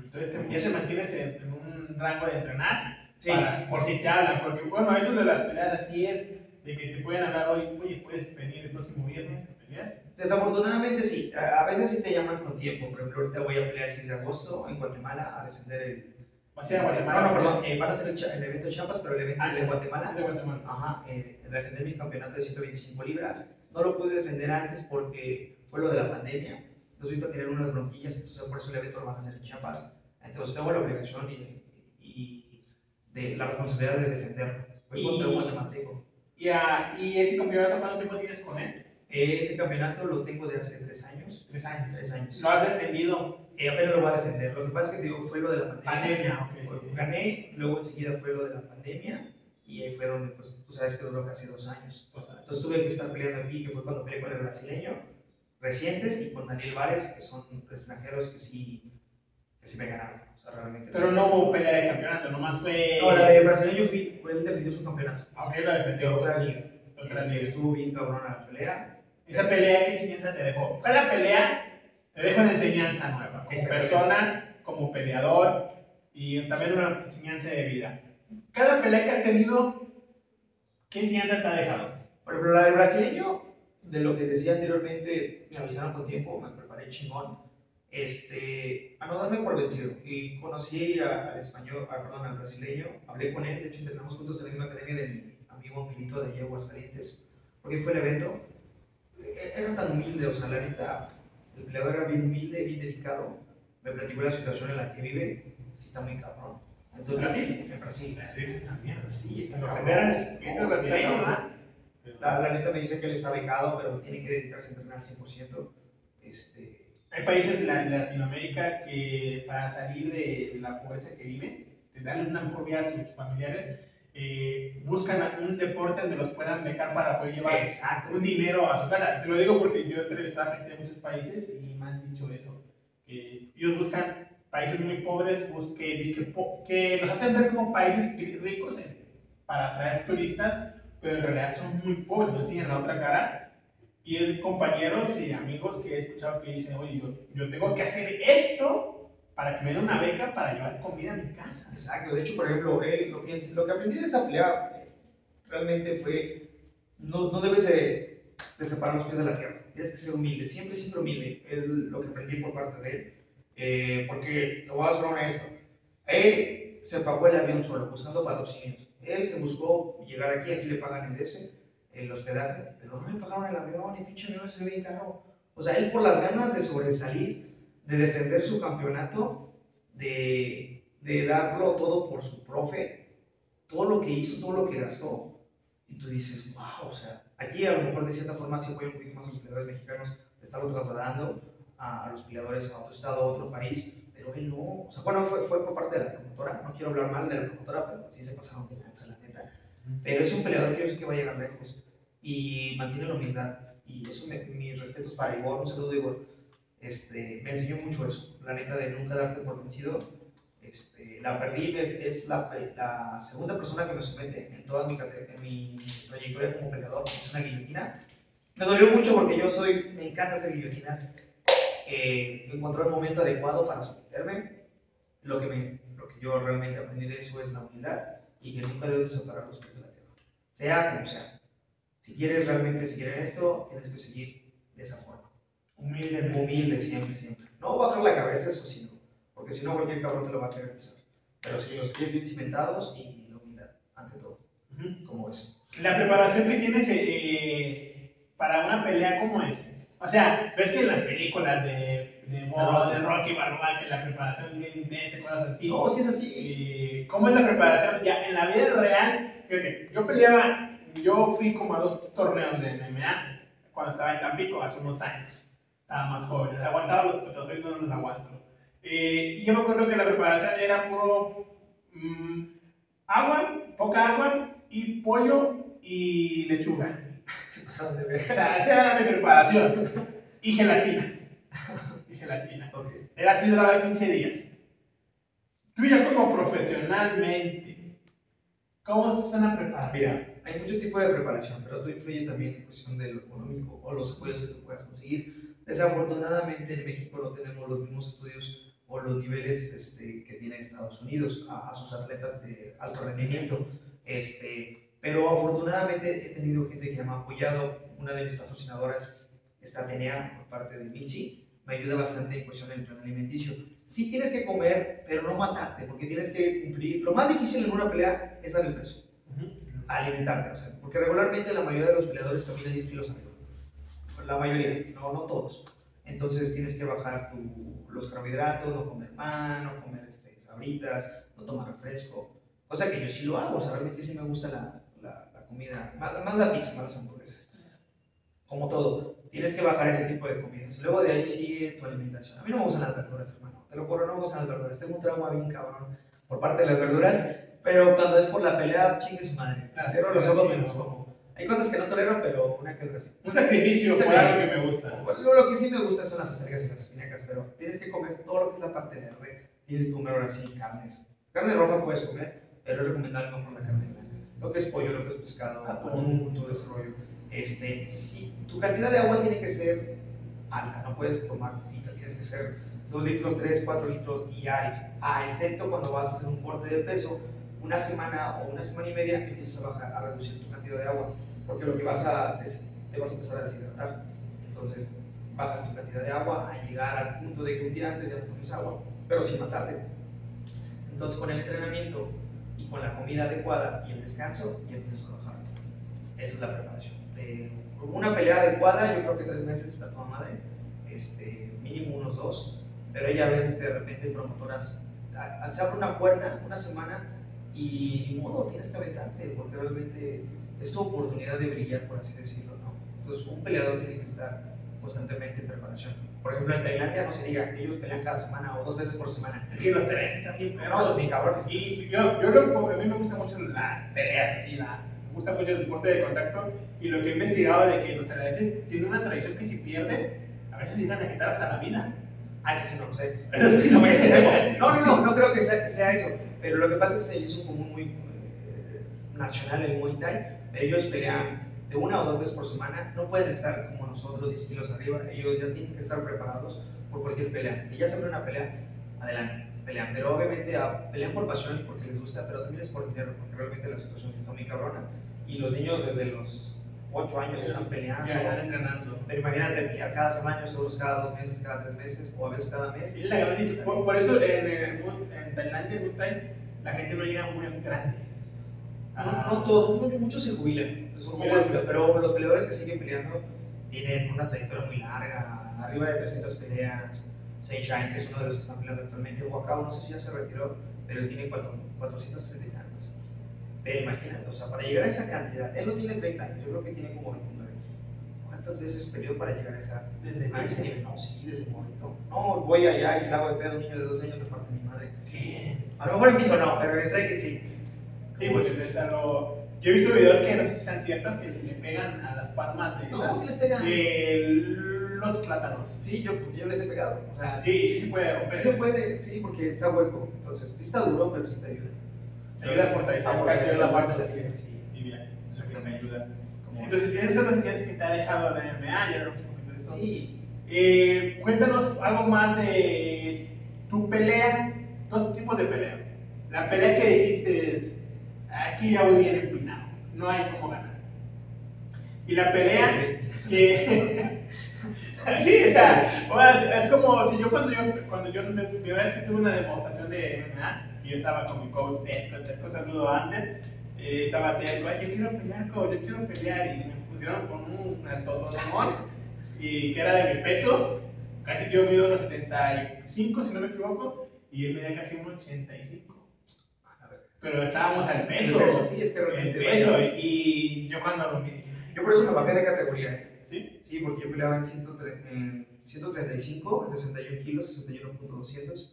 [SPEAKER 2] Entonces te, ya te mantienes en, en, un rango de entrenar
[SPEAKER 1] Sí.
[SPEAKER 2] para, por si te hablan, porque bueno, eso de las peleas así es, de que te pueden hablar hoy, oye, puedes venir el próximo viernes a pelear.
[SPEAKER 1] Desafortunadamente sí, a veces sí te llaman con tiempo. Por ejemplo, ahorita voy a pelear el 6 de agosto en Guatemala a defender el.
[SPEAKER 2] Vas a a Guatemala.
[SPEAKER 1] No, no, perdón, eh, van a hacer el, el evento de Chiapas, pero el evento
[SPEAKER 2] Ah,
[SPEAKER 1] es de Guatemala.
[SPEAKER 2] De Guatemala.
[SPEAKER 1] Ajá, eh, defender mi campeonato de 125 libras. No lo pude defender antes porque fue lo de la pandemia. Entonces ahorita tienen unas bronquillas, entonces por eso el evento lo van a hacer en Chiapas. Entonces tengo la obligación y, y de la responsabilidad de defenderlo. Voy
[SPEAKER 2] Y-
[SPEAKER 1] contra un guatemalteco.
[SPEAKER 2] Y, ah, y ese campeonato, ¿cuánto tiempo tienes con él?
[SPEAKER 1] Ese campeonato lo tengo de hace tres años.
[SPEAKER 2] Tres años.
[SPEAKER 1] Tres años.
[SPEAKER 2] Lo has defendido.
[SPEAKER 1] Eh, apenas lo voy a defender. Lo que pasa es que digo, fue lo de la pandemia.
[SPEAKER 2] Pandemia, ok.
[SPEAKER 1] Gané, luego enseguida fue lo de la pandemia y ahí fue donde, pues, tú sabes que duró casi dos años.
[SPEAKER 2] O sea,
[SPEAKER 1] Entonces tuve que estar peleando aquí, que fue cuando peleé con el brasileño, recientes, y con Daniel Vares, que son extranjeros que sí, que sí me ganaron. O sea, realmente.
[SPEAKER 2] Pero
[SPEAKER 1] sí.
[SPEAKER 2] no hubo pelea de campeonato, nomás fue.
[SPEAKER 1] No, la del brasileño fui, él defendió su campeonato.
[SPEAKER 2] Aunque lo
[SPEAKER 1] De
[SPEAKER 2] defendió.
[SPEAKER 1] otra liga.
[SPEAKER 2] Otra
[SPEAKER 1] Este,
[SPEAKER 2] liga.
[SPEAKER 1] Estuvo bien cabrona la pelea.
[SPEAKER 2] Esa pelea, ¿qué enseñanza te dejó? Cada pelea te deja una enseñanza nueva, como persona, como peleador y también una enseñanza de vida. Cada pelea que has tenido, ¿qué enseñanza te ha dejado?
[SPEAKER 1] Por ejemplo, la del brasileño, de lo que decía anteriormente, me avisaron con tiempo, me preparé chingón, este, a no darme por vencido. Y conocí a- al español, a, perdón, al brasileño, hablé con él, de hecho entrenamos juntos en la misma academia de mi amigo Angelito de allá de Aguascalientes, porque fue el evento. E- Era tan humilde, o sea, la neta, el peleador era bien humilde, bien dedicado. Me platicó la situación en la que vive, sí está muy cabrón. Entonces,
[SPEAKER 2] ¿Brasil?
[SPEAKER 1] En Brasil.
[SPEAKER 2] Sí, también.
[SPEAKER 1] Sí, está cabrón.
[SPEAKER 2] federales,
[SPEAKER 1] La, la neta me dice que él está becado, pero tiene que dedicarse a entrenar al 100%. Este,
[SPEAKER 2] Hay países de la- de Latinoamérica que para salir de la pobreza que viven, de darle una mejor vida a sus familiares, eh, buscan un deporte donde los puedan becar para poder llevar
[SPEAKER 1] exacto.
[SPEAKER 2] un dinero a su casa. Te lo digo porque yo he entrevistado a gente de muchos países y me han dicho eso. Que ellos buscan países muy pobres que, que los hacen ver como países ri- ricos para atraer turistas, pero en realidad son muy pobres, no enseñan la otra cara. Y hay compañeros y amigos que he escuchado que dicen, oye, yo, yo tengo que hacer esto para que me den una beca para llevar comida a mi casa.
[SPEAKER 1] Exacto. De hecho, por ejemplo, él, lo, que, lo que aprendí de esa pelea eh, realmente fue: no, no debes de, de separar los pies de la tierra. Tienes que ser humilde, siempre, siempre humilde. Es lo que aprendí por parte de él. Eh, porque, te voy a ser honesto, él se pagó el avión solo, buscando patrocinios. Él se buscó llegar aquí, aquí le pagan el DS, el hospedaje, pero no le pagaron el avión, y pinche avión se ve caro. O sea, él por las ganas de sobresalir, de defender su campeonato, de, de darlo todo por su profe, todo lo que hizo, todo lo que gastó. Y tú dices, wow, o sea, aquí a lo mejor de cierta forma se apoya un poquito más a los peleadores mexicanos, de estarlo trasladando a, a los peleadores a otro estado, a otro país, pero él no. O sea, bueno, fue, fue por parte de la promotora, no quiero hablar mal de la promotora, pero sí se pasaron de lanza, la neta. Pero es un peleador que yo sé que va a llegar lejos y mantiene la humildad. Y eso, me, mis respetos para Igor, un saludo Igor. Este, me enseñó mucho eso, la neta de nunca darte por vencido. Este, la perdí, es la, la segunda persona que me somete en toda mi, en mi trayectoria como peleador, es una guillotina. Me dolió mucho porque yo soy, me encanta hacer guillotinas. Eh, encontró el momento adecuado para someterme. Lo que, me, lo que yo realmente aprendí de eso es la humildad y que nunca debes de separar los pies de la tierra, sea como sea. Si quieres realmente seguir en esto, tienes que seguir de esa forma.
[SPEAKER 2] Humilde,
[SPEAKER 1] Humilde siempre, siempre. No bajar la cabeza, eso sí, no. Porque si no, cualquier cabrón te lo va a querer pisar. Pero sí, los pies bien cimentados y la humildad, ante todo.
[SPEAKER 2] Ujú.
[SPEAKER 1] Como es.
[SPEAKER 2] La preparación que tienes eh, para una pelea, ¿cómo es? O sea, ves que en las películas de, de, de Rocky Balboa, que la preparación es bien intensa, cosas así.
[SPEAKER 1] No, sí es así.
[SPEAKER 2] Eh, ¿Cómo es la preparación? Ya en la vida real, fíjate, yo peleaba, yo fui como a dos torneos de MMA cuando estaba en Tampico hace unos años. Estaba más joven, aguantaba los petos, hoy no los aguanto. Eh, y yo me acuerdo que la preparación era puro mm, agua, poca agua y pollo y lechuga.
[SPEAKER 1] De.
[SPEAKER 2] O sea, esa era mi preparación. Y gelatina. Y gelatina.
[SPEAKER 1] Ok.
[SPEAKER 2] Era así duraba 15 días. Tú ya como profesionalmente, ¿cómo es una preparación?
[SPEAKER 1] Mira, hay mucho tipo de preparación, pero todo influye también en cuestión de lo económico o los apoyos que tú puedas conseguir. Desafortunadamente en México no tenemos los mismos estudios o los niveles este, que tiene Estados Unidos a, a, sus atletas de alto rendimiento. Este, pero afortunadamente he tenido gente que me ha apoyado. Una de mis patrocinadoras está Atenea por parte de Vinci. Me ayuda bastante en cuestión del plan alimenticio. Sí tienes que comer, pero no matarte, porque tienes que cumplir. Lo más difícil en una pelea es dar el peso alimentarte, o sea, porque regularmente la mayoría de los peleadores caminan 10 kilos arriba. La mayoría, no, no todos. Entonces tienes que bajar tu, los carbohidratos, no comer pan, no comer este, sabritas, no tomar refresco. Cosa que yo sí lo hago, o sea, realmente sí me gusta la comida, más, más, la pizza, más las hamburguesas. Como todo, tienes que bajar ese tipo de comidas. Luego de ahí sigue tu alimentación. A mí no me gustan las verduras, hermano. Te lo juro, no me gustan las verduras. Tengo un trauma bien cabrón por parte de las verduras pero cuando es por la pelea, chingue su madre.
[SPEAKER 2] Ah,
[SPEAKER 1] Cierro los ojos, me como. Hay cosas que no tolero, pero una que otra sí.
[SPEAKER 2] Un sacrificio
[SPEAKER 1] Un
[SPEAKER 2] por algo que me gusta.
[SPEAKER 1] Lo, lo que sí me gusta son las acelgas y las espinacas, pero tienes que comer todo lo que es la parte verde. Tienes que comer ahora sí carnes. Carne roja puedes comer, pero es recomendable mejor la carne blanca. Lo que es pollo, lo que es pescado, atún, todo ese rollo. Este, sí, tu cantidad de agua tiene que ser alta, no puedes tomar poquita, tienes que ser 2 litros, 3, 4 litros diarios, a excepto cuando vas a hacer un corte de peso, una semana o una semana y media empiezas a bajar, a reducir tu cantidad de agua, porque lo que vas a, te vas a empezar a deshidratar. Entonces, bajas tu cantidad de agua a llegar al punto de que un día antes ya no tomes agua, pero sin matarte. Entonces, con el entrenamiento con la comida adecuada y el descanso, ya empiezas a bajar. Esa es la preparación. De una pelea adecuada, yo creo que tres meses está toda madre, este, mínimo unos dos, pero hay a veces de repente promotoras, se abre una puerta una semana y ni modo, tienes que aventarte, porque realmente es tu oportunidad de brillar, por así decirlo, ¿no? Entonces, un peleador tiene que estar constantemente en preparación. Por ejemplo, en Tailandia no se diga, ellos pelean cada semana o dos veces por semana.
[SPEAKER 2] Y los tres están bien
[SPEAKER 1] No,
[SPEAKER 2] perros.
[SPEAKER 1] esos bien cabrones.
[SPEAKER 2] Y yo, yo lo, a mí me gusta mucho la peleas, así, la, me gusta mucho el deporte de contacto y lo que he investigado de que los tailandeses tienen una tradición que si pierden, a veces llegan a quitar hasta la vida.
[SPEAKER 1] Ah, ese sí no lo sé.
[SPEAKER 2] Eso sí muy extremo.
[SPEAKER 1] No, no, no, no creo que sea, que sea eso. Pero lo que pasa es que se hizo como muy eh, nacional el Muay Thai. Ellos pelean de una o dos veces por semana. No pueden estar como nosotros, 10 kilos arriba. Ellos ya tienen que estar preparados por cualquier pelea. Y ya se abre una pelea, adelante, pelean. Pero obviamente ah, pelean por pasión y porque les gusta, pero también es por dinero, porque realmente la situación está muy cabrona. Y los niños desde los 8 años están peleando.
[SPEAKER 2] Ya están entrenando.
[SPEAKER 1] Pero imagínate pelear cada semana, seguros cada dos meses, cada tres meses, o a veces cada mes.
[SPEAKER 2] Sí, la gran por, por eso en, en Tailandia, en Thai, la gente no llega muy grande.
[SPEAKER 1] No, no todos, mu- muchos se jubilan, pero los peleadores que siguen peleando tienen una trayectoria muy larga, arriba de 300 peleas. Sunshine, que es uno de los que están peleando actualmente, Wakao, no sé si ya se retiró, pero él tiene cuatro- 430 y tantos. Pero imagínate, o sea, para llegar a esa cantidad, él no tiene 30 años, yo creo que tiene como 29. ¿Cuántas veces peleó para llegar a, esa,
[SPEAKER 2] Desde
[SPEAKER 1] a ese nivel? No, sí, desde momento. No, voy allá y se hago de pedo a un niño de 12 años de parte de mi madre.
[SPEAKER 2] Sí,
[SPEAKER 1] A lo mejor en piso no, pero en strike sí.
[SPEAKER 2] sí, porque es algo. Yo he visto videos que no sé si sean ciertas que pegan a las palmas de,
[SPEAKER 1] No, sí les pegan.
[SPEAKER 2] de los plátanos.
[SPEAKER 1] Sí, yo, porque yo les he pegado. O sea,
[SPEAKER 2] Sí, sí se puede romper.
[SPEAKER 1] sí se puede, sí, porque está hueco. Entonces, sí está duro, pero sí te ayuda.
[SPEAKER 2] Te ayuda a fortalecer
[SPEAKER 1] A fortalecer
[SPEAKER 2] la parte de la
[SPEAKER 1] sí.
[SPEAKER 2] Y bien, eso que me ayuda.
[SPEAKER 1] Como
[SPEAKER 2] Entonces, esas noticias que te ha dejado la MMA, ya esto.
[SPEAKER 1] Sí,
[SPEAKER 2] Eh, cuéntanos algo más de tu pelea, dos tipos de pelea. La pelea que dijiste es, aquí ya voy bien empinado, no hay cómo ganar. Y la pelea que... sí, o sea, sea, es como si yo cuando yo, cuando yo me, que tuve una demostración de MMA, y yo estaba con mi coach un saludo a Ander, eh, estaba "Ay, yo quiero pelear, coach, yo quiero pelear, y me pusieron con un altotonón, y que era de mi peso, casi yo mido unos 75, si no me equivoco, y él medía casi un 85.
[SPEAKER 1] A ver.
[SPEAKER 2] Pero estábamos al peso.
[SPEAKER 1] El peso, sí, es que
[SPEAKER 2] El
[SPEAKER 1] realmente
[SPEAKER 2] peso,
[SPEAKER 1] varía.
[SPEAKER 2] y yo cuando lo vi
[SPEAKER 1] Yo por eso me bajé de categoría.
[SPEAKER 2] ¿sí?
[SPEAKER 1] Sí, porque yo peleaba en, 103 en 135, en 61 kilos, 61.200.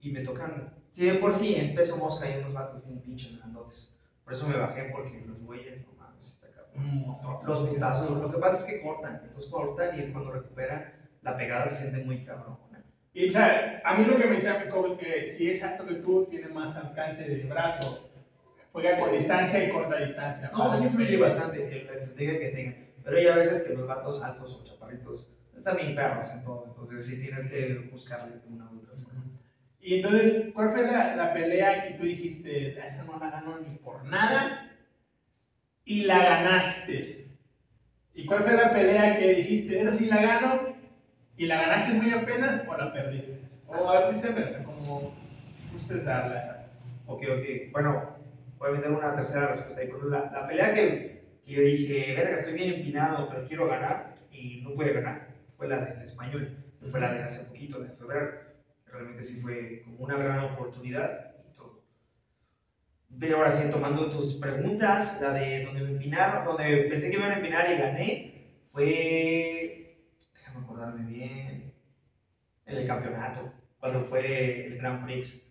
[SPEAKER 1] Y me tocan, sí, de por sí, en peso mosca hay unos vatos bien pinches grandotes. Por eso me bajé, porque los güeyes, no mames, está cabrón. Los putazos. Lo que pasa es que cortan, entonces cortan y cuando recuperan, la pegada se siente muy cabrón.
[SPEAKER 2] Y o sea, a mí lo que me decía mi coach que si es alto que tú, tienes más alcance de brazo. Juega con distancia y corta distancia.
[SPEAKER 1] No, sí influye bastante en la estrategia que tengan. Pero hay a veces que los vatos altos o chaparritos están bien perros en todo. Entonces sí tienes que buscarle de una u otra forma.
[SPEAKER 2] Y entonces, ¿cuál fue la, la pelea que tú dijiste, esa no la ganó ni por nada? Y la ganaste. ¿Y cuál fue la pelea que dijiste, esa sí la gano? ¿Y la ganaste muy apenas o la perdiste? O a viceversa, como gustes darla esa.
[SPEAKER 1] Ok, ok. Bueno, voy a meter una tercera respuesta ahí. Por la, la pelea que, que, yo dije, verga, estoy bien empinado, pero quiero ganar, y no pude ganar, fue la del español, que fue la de hace poquito, de febrero. Realmente sí fue como una gran oportunidad y todo. Pero ahora sí, tomando tus preguntas, la de donde me empinaron, donde pensé que me iban a empinar y gané, fue, déjame acordarme bien, en el campeonato, cuando fue el Grand Prix.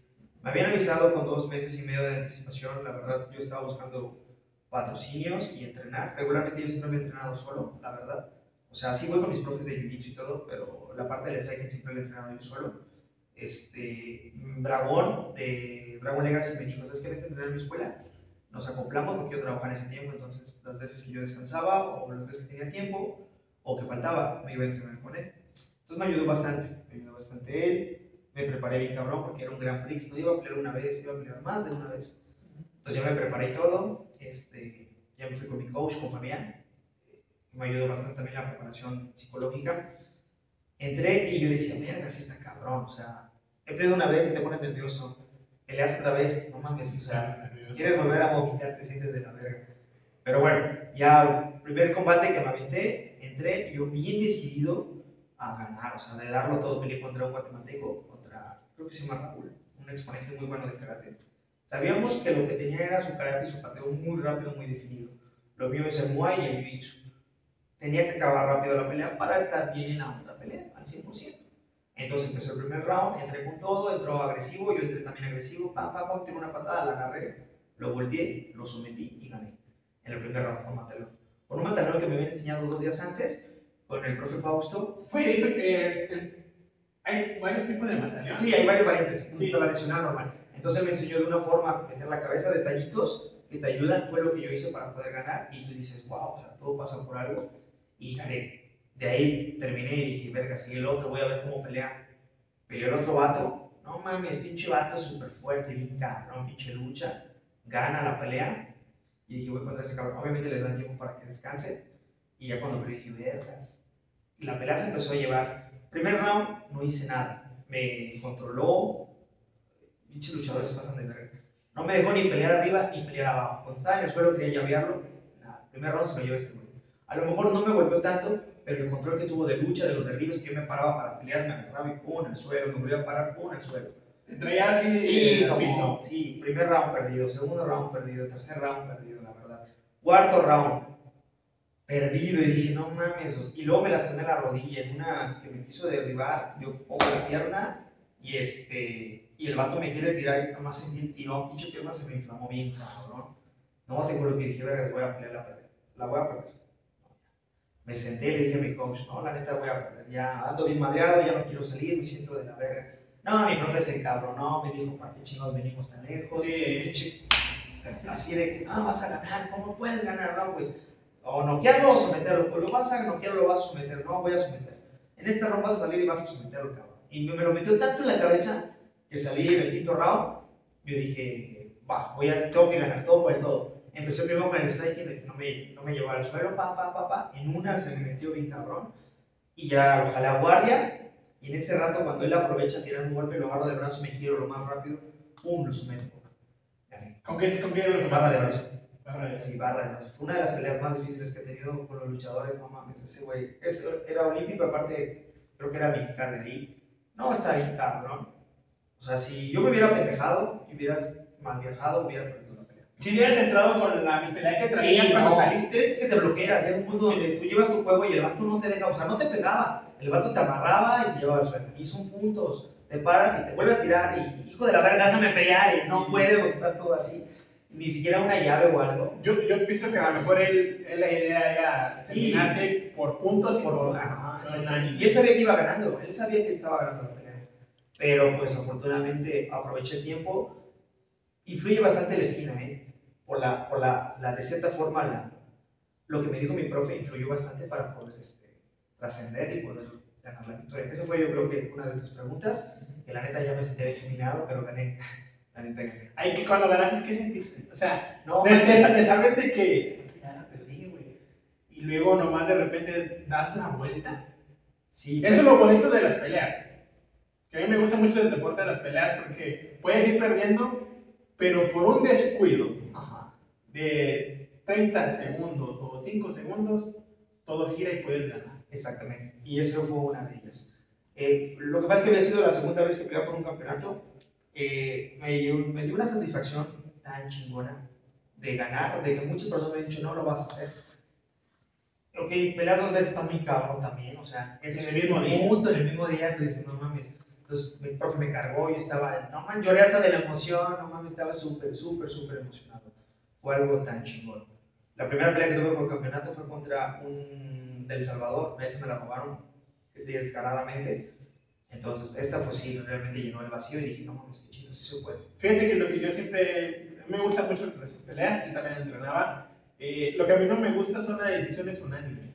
[SPEAKER 1] Me habían avisado con dos meses y medio de anticipación, la verdad yo estaba buscando patrocinios y entrenar. Regularmente yo siempre me he entrenado solo, la verdad. O sea, sí voy con mis profes de jiu y todo, pero la parte del striking siempre la he entrenado yo solo. Este, Dragón de Dragon Legacy me dijo, ¿sabes qué? Vete a entrenar en mi escuela. Nos acoplamos porque yo trabajaba en ese tiempo, entonces las veces que yo descansaba o las veces que tenía tiempo o que faltaba, me iba a entrenar con él. Entonces me ayudó bastante, me ayudó bastante él me preparé bien cabrón porque era un Gran Prix, no iba a pelear una vez, iba a pelear más de una vez. Entonces ya me preparé todo, este, ya me fui con mi coach, con Fabián, me ayudó bastante también la preparación psicológica. Entré y yo decía, verga, si está cabrón, o sea, he peleado una vez y te pones nervioso, peleas otra vez, no mames, o sea, quieres volver a vomitar, te sientes de la verga. Pero bueno, ya, primer combate que me aventé, entré, yo bien decidido a ganar, o sea, de darlo todo, peleé contra un guatemalteco, creo que se llama Raúl, un exponente muy bueno de karate. Sabíamos que lo que tenía era su karate y su pateo muy rápido, muy definido. Lo mío es el muay y el jiu-jitsu. Tenía que acabar rápido la pelea para estar bien en la otra pelea, al 100%. Entonces empezó el primer round, entré con todo, entró agresivo, yo entré también agresivo, pam, pam, pam, tiré una patada, la agarré, lo volteé, lo sometí y gané. En el primer round con Matalón. Con un Matalón que me habían enseñado dos días antes, con el profe Fausto.
[SPEAKER 2] Fue, fue eh, el hay varios tipos de mataleón.
[SPEAKER 1] Sí, hay varias variantes. Sí. Tradicional, normal. Entonces me enseñó de una forma meter la cabeza, detallitos que te ayudan. Fue lo que yo hice para poder ganar. Y tú dices, wow, o sea, todo pasa por algo. Y gané. De ahí terminé y dije, verga, sigue el otro, voy a ver cómo pelea. Peleó el otro vato. No mames, pinche vato súper fuerte, bien cabrón, pinche lucha. Gana la pelea. Y dije, voy a contra ese cabrón. Obviamente les dan tiempo para que descanse. Y ya cuando peleé dije, vergas. Y la pelea se empezó a llevar Primer round, no hice nada. Me controló. Pinches luchadores pasan de verga. No me dejó ni pelear arriba ni pelear abajo. Cuando estaba en el suelo quería llavearlo. Nada. Primer round se me llevó este güey. A lo mejor no me golpeó tanto, pero el control que tuvo de lucha, de los derribes que yo me paraba para pelear, me agarraba y pum, al suelo, me volvía a parar, pum, al suelo.
[SPEAKER 2] ¿Te traía así?
[SPEAKER 1] Sí, como, sí, primer round perdido, segundo round perdido, tercer round perdido, la verdad. Cuarto round, perdido y dije, no mames, y luego me lastimé la rodilla en una que me quiso derribar, yo pongo la pierna y este, y el vato me quiere tirar y nada más sentí el tirón, pinche pierna se me inflamó bien, cabrón. No, te lo que dije, vergas, voy a pelear la perder, la voy a perder. Me senté y le dije a mi coach, no, la neta voy a perder, ya ando bien madreado, ya no quiero salir, me siento de la verga. No, mi profe se encabronó, me dijo, ¿para qué chingos venimos tan lejos? Sí. Así de que, no, vas a ganar, ¿cómo puedes ganar? No, pues o noquearlo o someterlo. Pues lo vas a noquear lo vas a someter. No, voy a someter. En esta round vas a salir y vas a someterlo, cabrón. Y me, lo metió tanto en la cabeza que salí en el quinto round. Yo dije, va, voy a, tengo que ganar todo por el todo. Empecé primero con el striking de que no me, no me llevaba al suelo, pa, pa, pa, pa. En una se me metió bien cabrón. Y ya lo jalé a guardia. Y en ese rato, cuando él aprovecha, tirar un golpe, lo agarro de brazo, me giro lo más rápido, pum, lo someto.
[SPEAKER 2] ¿Con qué, con qué
[SPEAKER 1] lo Barra de brazo. Sí, barra. Fue una de las peleas más difíciles que he tenido con los luchadores. No mames, ese güey. era olímpico, aparte, creo que era mexicano de ahí. No, está bien cabrón. O sea, si yo me hubiera pendejado y hubieras mal viajado, hubiera perdido la pelea.
[SPEAKER 2] Si hubieras entrado con la pelea que traías cuando saliste.
[SPEAKER 1] Es que te bloqueas. Llega un punto donde tú llevas tu juego y el vato no te deja. O sea, no te pegaba. El vato te amarraba y te llevaba al suelo. Y son puntos. Te paras y te vuelve a tirar. Y hijo de la verga, déjame pelear. Y no puede porque estás todo así ni siquiera una llave o algo.
[SPEAKER 2] Yo, yo pienso que a lo mejor él, él la idea era
[SPEAKER 1] Sí.
[SPEAKER 2] terminarte por puntos y por,
[SPEAKER 1] Por- ajá, y él sabía que iba ganando, él sabía que estaba ganando la pelea. Pero pues afortunadamente aproveché el tiempo y fluye bastante la esquina, ¿eh? Por la, por la, la de cierta forma, la, lo que me dijo mi profe influyó bastante para poder este, trascender y poder ganar la victoria. Esa fue yo creo que una de tus preguntas, que la neta ya me sentía bien inclinado, pero gané. La neta.
[SPEAKER 2] Ahí que cuando ganaste, ¿qué sentiste? O sea,
[SPEAKER 1] No,
[SPEAKER 2] de saberte que ya la perdí, güey. Y luego nomás de repente das la vuelta.
[SPEAKER 1] sí,
[SPEAKER 2] Eso es lo bonito de las peleas. Que a mí me gusta mucho el deporte de las peleas porque puedes ir perdiendo, pero por un descuido
[SPEAKER 1] Ajá.
[SPEAKER 2] de 30 segundos o 5 segundos, todo gira y puedes ganar.
[SPEAKER 1] Exactamente, y eso fue una de ellas. Eh, lo que pasa es que había sido la segunda vez que peleaba por un campeonato. Eh, me, dio, me dio una satisfacción tan chingona de ganar, de que muchas personas me han dicho, no lo vas a hacer. Ok, peleas dos veces está muy cabrón también, o sea, ese
[SPEAKER 2] En
[SPEAKER 1] es
[SPEAKER 2] el mismo día.
[SPEAKER 1] punto en el mismo día, entonces dices, no mames. Entonces mi profe me cargó, yo estaba, no mames, lloré hasta de la emoción, no mames, estaba súper, súper, súper emocionado. Fue algo tan chingón. La primera pelea que tuve por campeonato fue contra un del Salvador, esa me la robaron descaradamente. Entonces, esta fue sí, realmente llenó el vacío y dije, no mames, qué chido, sí se puede.
[SPEAKER 2] Fíjate que lo que yo siempre, me gusta mucho esas peleas, yo también entrenaba, eh, lo que a mí no me gusta son las decisiones unánimes.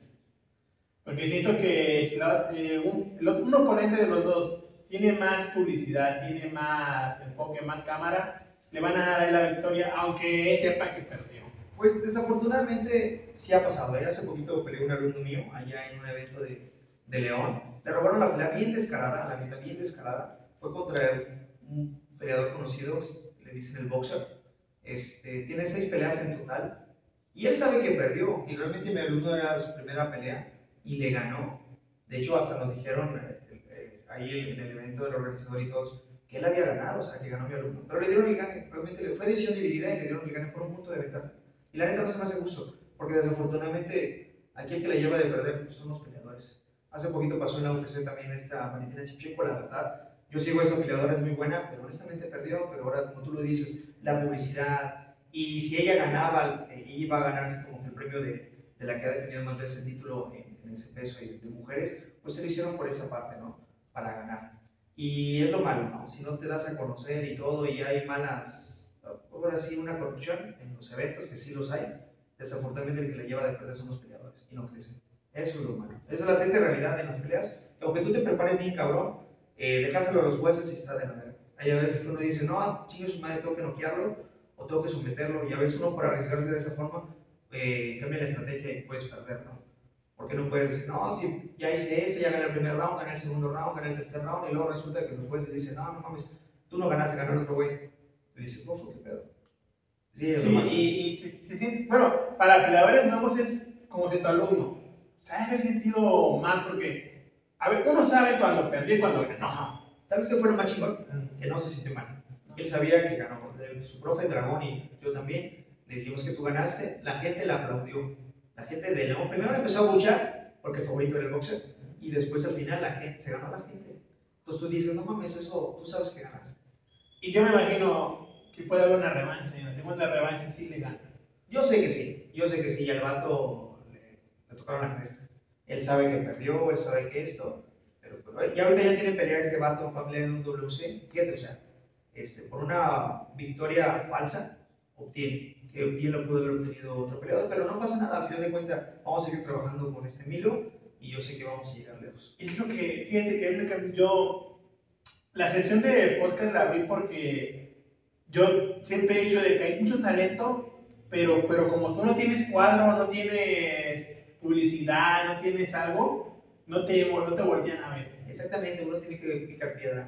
[SPEAKER 2] Porque siento que si la- eh, un, un oponente de los dos tiene más publicidad, tiene más enfoque, más cámara, le van a dar a él la victoria, aunque él sepa que perdió.
[SPEAKER 1] Pues desafortunadamente sí ha pasado. ¿eh? Hace poquito peleé un alumno mío allá en un evento de, de León. Le robaron la pelea bien descarada, la neta, bien descarada. Fue contra un peleador conocido, le dicen el boxer. Este, tiene seis peleas en total. Y él sabe que perdió. Y realmente mi alumno era su primera pelea y le ganó. De hecho, hasta nos dijeron eh, eh, ahí en el evento del organizador y todos que él había ganado, o sea, que ganó mi alumno. Pero le dieron el gane. Realmente fue decisión dividida y le dieron el gane por un punto de ventaja. Y la neta no se me hace gusto, porque desafortunadamente aquí el que le lleva de perder pues, son los. Hace poquito pasó en la UFC también esta Valentina Chipchenko, la verdad. Yo sigo esa peleadora, es muy buena, pero honestamente perdió. Pero ahora, como tú lo dices, la publicidad. Y si ella ganaba, eh, iba a ganarse como que el premio de, de la que ha defendido más veces el título en, en ese peso y de mujeres, pues se lo hicieron por esa parte, ¿no? Para ganar. Y es lo malo, ¿no? Si no te das a conocer y todo, y hay malas, ahora sí, una corrupción en los eventos, que sí los hay, desafortunadamente el que le lleva de perder son los peleadores y no crecen. Eso es lo malo. Esa es la triste realidad en las peleas, que aunque tú te prepares bien cabrón, eh, dejárselo a los jueces sí está de la verga. Hay a veces que uno dice, no, chingue su madre, tengo que noquearlo o tengo que someterlo, y a veces uno por arriesgarse de esa forma eh, cambia la estrategia y puedes perder, ¿no? Porque no puedes decir, no, si ya hice esto, ya gané el primer round, gané el segundo round, gané el tercer round, y luego resulta que los jueces dicen, no, no mames, tú no ganaste, ganó el otro güey. Te dices, "Uf, qué pedo. Sí,
[SPEAKER 2] Sí, y, y siente, bueno, para peleadores nuevos es como si tu alumno ha de haber sentido mal porque, a ver, uno sabe cuando perdió y cuando ganó.
[SPEAKER 1] ¿Sabes qué fue lo más chingón? Que no se sintió mal. Él sabía que ganó. Su profe Dragón y yo también le dijimos que tú ganaste. La gente la aplaudió. La gente de León primero empezó a buchar porque favorito era el boxer. Y después al final la gente, se ganó la gente. Entonces tú dices, no mames, eso tú sabes que ganaste.
[SPEAKER 2] Y yo me imagino que puede haber una revancha y en la segunda revancha sí le gana.
[SPEAKER 1] Yo sé que sí. Yo sé que sí. Y al vato le, tocaron la cresta. Él sabe que perdió, él sabe que esto. Pero pues, ya ahorita ya tiene pelea este vato para pelear en un WC. Fíjate, o sea, este, por una victoria falsa obtiene, que bien lo pudo haber obtenido otro peleador, pero no pasa nada, a final de cuentas vamos a seguir trabajando con este Milo y yo sé que vamos a llegar lejos.
[SPEAKER 2] Y es lo que, fíjate que es lo que yo, la sección de podcast la abrí porque yo siempre he dicho de que hay mucho talento, pero, pero como tú no tienes cuadro, no tienes publicidad, no tienes algo, no te, no te voltean a ver.
[SPEAKER 1] Exactamente, uno tiene que picar piedra.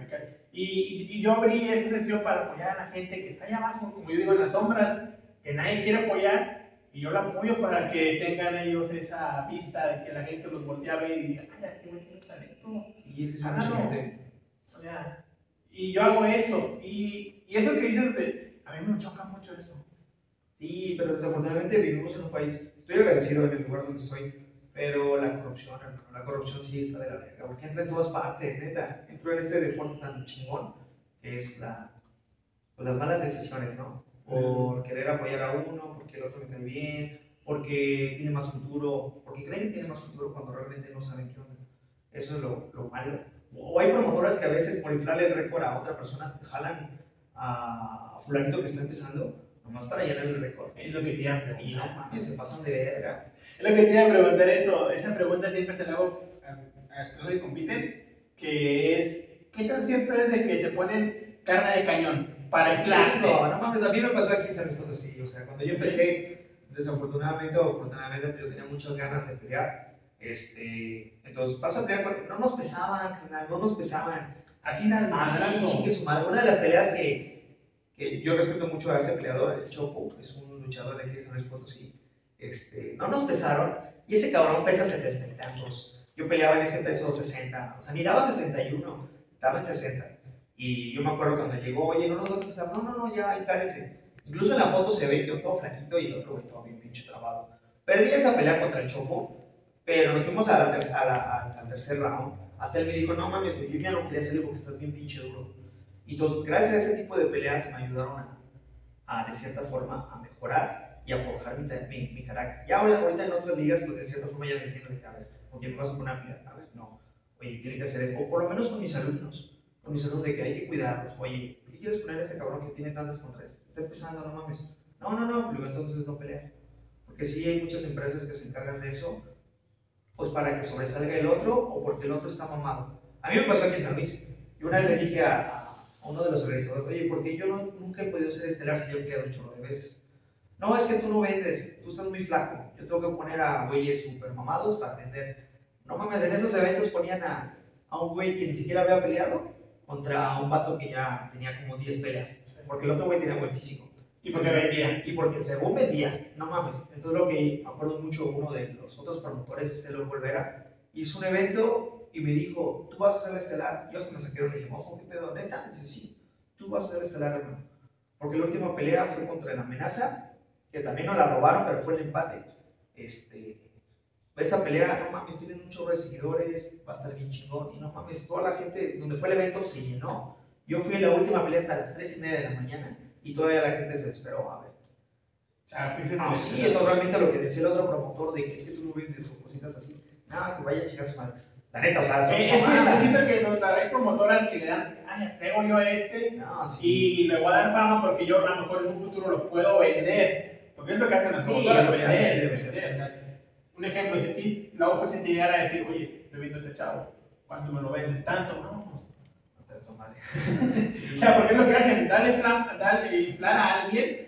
[SPEAKER 2] Y, y, y yo abrí esa sección para apoyar a la gente que está allá abajo, como yo digo, en las sombras, que nadie quiere apoyar, y yo la apoyo para que tengan ellos esa vista de que la gente los voltea a ver y diga, ay, aquí güey tiene talento.
[SPEAKER 1] Y es que sí,
[SPEAKER 2] Ah, no. O sea, y yo hago eso. Y, y eso que dices, de, a mí me choca mucho eso.
[SPEAKER 1] Sí, pero desafortunadamente vivimos en un país, estoy agradecido en el lugar donde estoy, pero la corrupción, hermano, la corrupción sí está de la verga, porque entra en todas partes, neta, entró en este deporte tan chingón que es la, pues, las malas decisiones, ¿no? por querer apoyar a uno, porque el otro me cae bien, porque tiene más futuro, porque creen que tiene más futuro cuando realmente no saben qué onda. Eso es lo, lo malo. O hay promotoras que a veces por inflarle el récord a otra persona jalan a, a fulanito que está empezando nomás para llenar el récord.
[SPEAKER 2] Es lo que te iba a
[SPEAKER 1] Y no
[SPEAKER 2] preguntar.
[SPEAKER 1] mames, se pasan de verga.
[SPEAKER 2] Es lo que te iba a preguntar eso. Esa pregunta siempre se la hago a, los que compiten, que es, ¿qué tan cierto es de que te ponen carne de cañón para inflarte?
[SPEAKER 1] No, no mames, a mí me pasó aquí en San Luis Potosí. O sea, cuando yo empecé, desafortunadamente o afortunadamente, pues yo tenía muchas ganas de pelear. Este, entonces, vas a pelear con... No nos pesaban, no nos pesaban.
[SPEAKER 2] Así nada más.
[SPEAKER 1] Así, su madre. Una de las peleas que, que yo respeto mucho a ese peleador, el Chopo, es un luchador de aquí de San Luis Potosí. Este, no nos pesaron y ese cabrón pesa setenta y tantos. Yo peleaba en ese peso 60, o sea, ni daba 61, estaba en 60. Y yo me acuerdo cuando llegó, oye, no nos vas a pesar, no, no, no, ya, encárense. Incluso en la foto se ve yo todo flaquito y el otro güey todo bien pinche trabado. Perdí esa pelea contra el Chopo, pero nos fuimos a la a la- a- al tercer round. Hasta él me dijo, no mames, yo ya no quería hacerlo porque estás bien pinche duro. Y entonces, gracias a ese tipo de peleas me ayudaron a, a, de cierta forma, a mejorar y a forjar mi, mi, mi carácter. Ya ahora, ahorita en otras ligas, pues de cierta forma ya me defiendo de que, a ver, ¿con quién me vas a poner a pelear? A ver, no. Oye, tiene que hacer, o por lo menos con mis alumnos, con mis alumnos de que hay que cuidarlos. Oye, ¿por qué quieres poner a este cabrón que tiene tantas contras? Está empezando, no mames. No, no, no, luego entonces no pelea. Porque sí hay muchas empresas que se encargan de eso, pues para que sobresalga el otro o porque el otro está mamado. A mí me pasó aquí en San Luis. Y una vez le dije a uno de los organizadores, oye, ¿por qué yo no- nunca he podido ser estelar si yo he peleado un chorro de veces? No, es que tú no vendes, tú estás muy flaco. Yo tengo que poner a güeyes super mamados para vender. No mames, en esos eventos ponían a, a un güey que ni siquiera había peleado contra un pato que ya tenía como 10 peleas. Porque el otro güey tenía buen físico.
[SPEAKER 2] Y porque vendía.
[SPEAKER 1] Y porque según vendía, no mames. Entonces lo que me acuerdo mucho, uno de los otros promotores, este Loco Olvera, hizo un evento y me dijo, tú vas a ser estelar. Yo hasta me saqué donde dije, mofo, ¿qué pedo? Neta, dice, sí, tú vas a ser estelar, hermano. Porque la última pelea fue contra el Amenaza, que también nos la robaron, pero fue el empate. Este, esta pelea, no mames, tienen un chorro de seguidores, va a estar bien chingón. Y no mames, toda la gente, donde fue el evento, se llenó. Yo fui en la última pelea hasta las 3 y media de la mañana y todavía la gente se esperó a ver.
[SPEAKER 2] Fuiste
[SPEAKER 1] No, sí, entonces realmente lo que decía el otro promotor de que es que tú no vendes o cositas así, nada, que vaya a chingar su madre. La neta, o sea,
[SPEAKER 2] Eh, es que necesito que nos hay promotoras que le dan, ay, traigo yo a este
[SPEAKER 1] No, sí.
[SPEAKER 2] y le voy a dar fama porque yo a lo mejor en un futuro lo puedo vender. Porque es lo que hacen las
[SPEAKER 1] Sí,
[SPEAKER 2] promotoras,
[SPEAKER 1] lo hacen,
[SPEAKER 2] vender,
[SPEAKER 1] vender.
[SPEAKER 2] O sea, un ejemplo, si a ti la UFC te llegara a decir, oye, te vendo a este chavo, ¿cuánto me lo vendes? Tanto, ¿no?
[SPEAKER 1] Hasta de tu madre.
[SPEAKER 2] O sea, porque es lo que hacen, darle inflar a alguien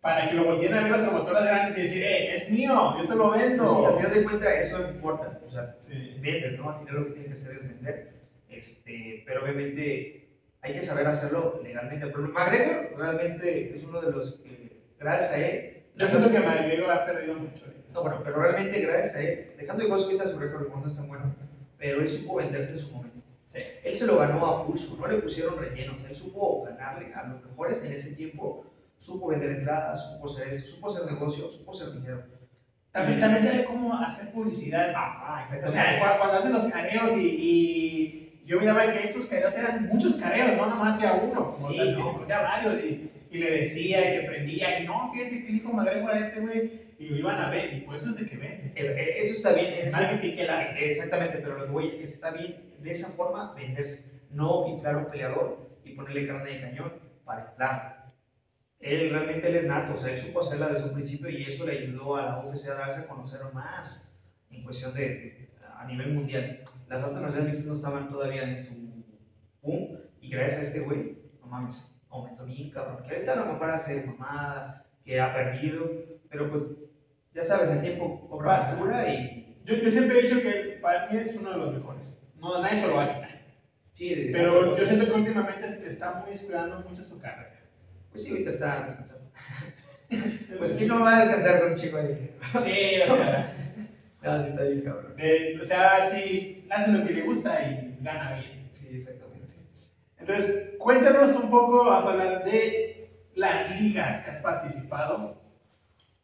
[SPEAKER 2] para que lo volteen a ver las promotoras grandes y decir, eh, es mío, yo te lo vendo.
[SPEAKER 1] Pues sí, al final de cuentas eso importa, o sea,
[SPEAKER 2] Sí.
[SPEAKER 1] vendes, ¿no? Al final lo que tiene que hacer es vender, este, pero obviamente hay que saber hacerlo legalmente. Pero McGregor realmente es uno de los que, gracias a él,
[SPEAKER 2] Yo siento que McGregor ha perdido mucho.
[SPEAKER 1] No, bueno, pero realmente gracias a él, dejando de cosas su récord no es tan bueno, pero él supo venderse en su momento.
[SPEAKER 2] Sí.
[SPEAKER 1] Él se lo ganó a pulso, no le pusieron rellenos, él supo ganarle a los mejores en ese tiempo, supo vender entradas, supo hacer esto, supo hacer negocio, supo hacer dinero.
[SPEAKER 2] También, también sabe cómo hacer publicidad.
[SPEAKER 1] Ah,
[SPEAKER 2] O sea, cuando, cuando hacen los careos y, y yo miraba que estos careos eran muchos careos, no nomás hacía uno, como
[SPEAKER 1] Sí,
[SPEAKER 2] tal,
[SPEAKER 1] no.
[SPEAKER 2] hacía varios y, y le decía y se prendía y no, fíjate que dijo McGregor a este güey y lo iban a ver y por eso es de que ven.
[SPEAKER 1] Es- eh, eso está bien,
[SPEAKER 2] Marketing que hace.
[SPEAKER 1] exactamente, pero lo que voy es está bien de esa forma venderse, no inflar un peleador y ponerle carne de cañón para inflar. Él realmente él es nato, o sea, él supo hacerla desde un principio y eso le ayudó a la UFC a darse a conocer más en cuestión de, de- a nivel mundial. Las artes marciales mixtas no estaban todavía en su boom y gracias a este güey, no mames, aumentó bien cabrón. Que ahorita a lo mejor hace mamadas, que ha perdido, pero pues ya sabes, el tiempo cobra factura y
[SPEAKER 2] Yo, yo siempre he dicho que para mí es uno de los mejores. No, nadie se lo va a quitar.
[SPEAKER 1] sí, de-
[SPEAKER 2] Pero yo siento que últimamente está muy descuidando mucho su carrera.
[SPEAKER 1] Pues sí, ahorita está descansando. Pues quién no va a descansar con un chico ahí.
[SPEAKER 2] Sí, o sea,
[SPEAKER 1] No, sí está bien cabrón.
[SPEAKER 2] de- o sea, sí, hace lo que le gusta y gana bien.
[SPEAKER 1] Sí, exactamente.
[SPEAKER 2] Entonces, cuéntanos un poco, vas a hablar de las ligas que has participado.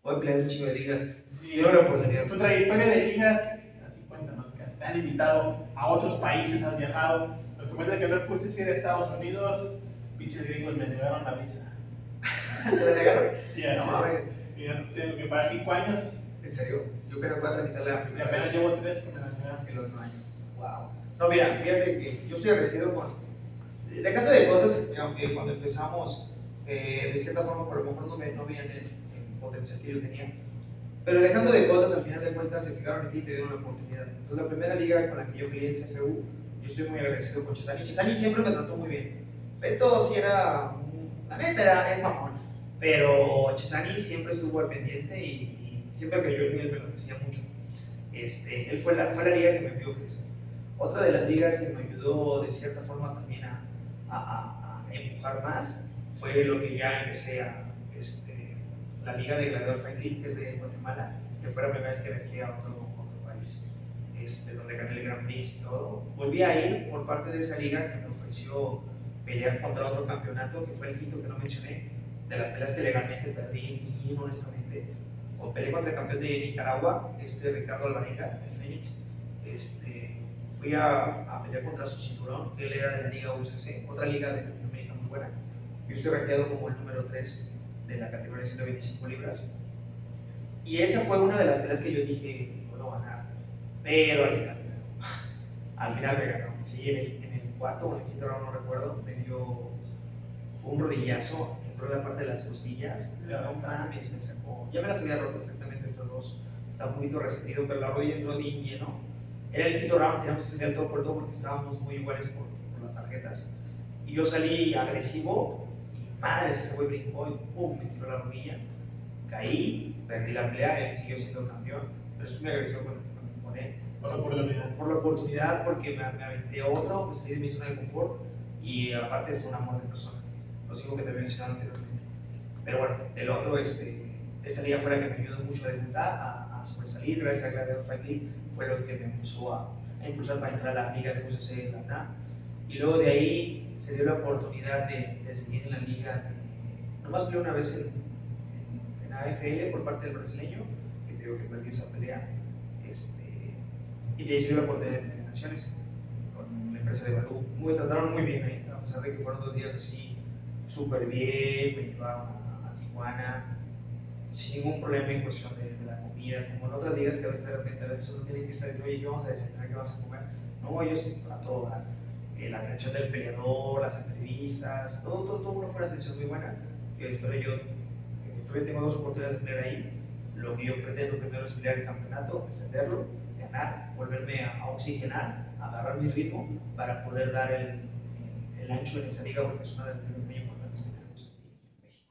[SPEAKER 1] Voy a pelear un chico de ligas.
[SPEAKER 2] Sí,
[SPEAKER 1] Yo la oportunidad.
[SPEAKER 2] tu trayectoria de ligas, así cuéntanos, que te han invitado a otros países, has viajado. Lo que no pudiste ir a Estados Unidos, pinches gringos me negaron la visa.
[SPEAKER 1] ¿Te la regalo?
[SPEAKER 2] Sí,
[SPEAKER 1] No
[SPEAKER 2] así.
[SPEAKER 1] mames.
[SPEAKER 2] Mira, tengo que para 5 años.
[SPEAKER 1] ¿En serio? Yo apenas voy a tramitar la primera
[SPEAKER 2] apenas
[SPEAKER 1] vez
[SPEAKER 2] llevo 3 que me la llevan.
[SPEAKER 1] el otro año. Wow. No, mira, fíjate que yo estoy agradecido con. Dejando de cosas, aunque cuando empezamos, eh, de cierta forma, por lo mejor no, me, no veían el, el potencial que yo tenía. Pero dejando de cosas, al final de cuentas se fijaron en ti y te dieron una oportunidad. Entonces, la primera liga con la que yo peleé en CFU, yo estoy muy agradecido con Chesani. Chesani siempre me trató muy bien. Beto sí era, la neta era, es mamón, pero Chesani siempre estuvo al pendiente y, y siempre creyó en él me lo decía mucho. Este, él fue la, fue la liga que me vio crecer. Otra de las ligas que me ayudó de cierta forma también a, a, a- empujar más fue lo que ya empecé a, este, la liga de Gladiador Fight League, que es de Guatemala, que fue la primera vez que viajé a otro, otro país, este, donde gané el Grand Prix y todo. Volví a ir por parte de esa liga que me ofreció pelear contra otro campeonato, que fue el quinto que no mencioné, de las peleas que legalmente perdí y honestamente. O peleé contra el campeón de Nicaragua, este Ricardo Alvarenga, el Fénix. Este, fui a, a pelear contra su cinturón, que él era de la Liga UCC, otra liga de Latinoamérica muy buena. Yo estoy rankeado como el número 3 de la categoría 125 libras. Y esa fue una de las peleas que yo dije, puedo ganar. Pero al final, al final me ganó. Sí, en el, en el cuarto o en el quinto round, no recuerdo, me dio, fue un rodillazo, entró en la parte de las costillas. No mames, me sacó. Ya me las había roto exactamente estas dos. Está un poquito resentido, pero la rodilla entró bien lleno. Era el quinto round, teníamos que salir todo por todo porque estábamos muy iguales por, por las tarjetas. Y yo salí agresivo y madre, ese güey brincó y pum, me tiró la rodilla. Caí, perdí la pelea, él siguió siendo campeón, pero muy agresivo con, con- con él.
[SPEAKER 2] Por la oportunidad.
[SPEAKER 1] Por la oportunidad, porque me, me aventé otro, pues salí de mi zona de confort y aparte es un amor de persona. Los digo que te había mencionado anteriormente. Pero bueno, el otro, este, esa liga fue la que me ayudó mucho a debutar, a, a sobresalir, gracias a Gladiator Fight League, fue lo que me impulsó a, a impulsar para entrar a la liga de UCC en Latam. Y luego de ahí se dio la oportunidad de, de seguir en la liga de. Nomás peleé una vez en, en, en AFL por parte del brasileño, que te digo que perdí esa pelea. Y oportunidad de tener naciones con la empresa de Balú. Me trataron muy bien ahí, a pesar de que fueron dos días así súper bien, me llevaron a, a Tijuana sin ningún problema en cuestión de, de la comida, como en otras ligas que a veces de repente a veces uno tiene que estar diciendo, oye, ¿qué vamos a desayunar? ¿Qué vamos a comer? No, ellos a todo. Eh, la atención del peleador, las entrevistas, todo, todo, todo fue una atención muy buena, que espero yo, eh, todavía tengo dos oportunidades de pelear ahí, lo que yo pretendo primero es pelear el campeonato, defenderlo, volverme a, a oxigenar, agarrar mi ritmo para poder dar el, el, el ancho en esa liga, porque es una de las muy importantes que tenemos aquí en México.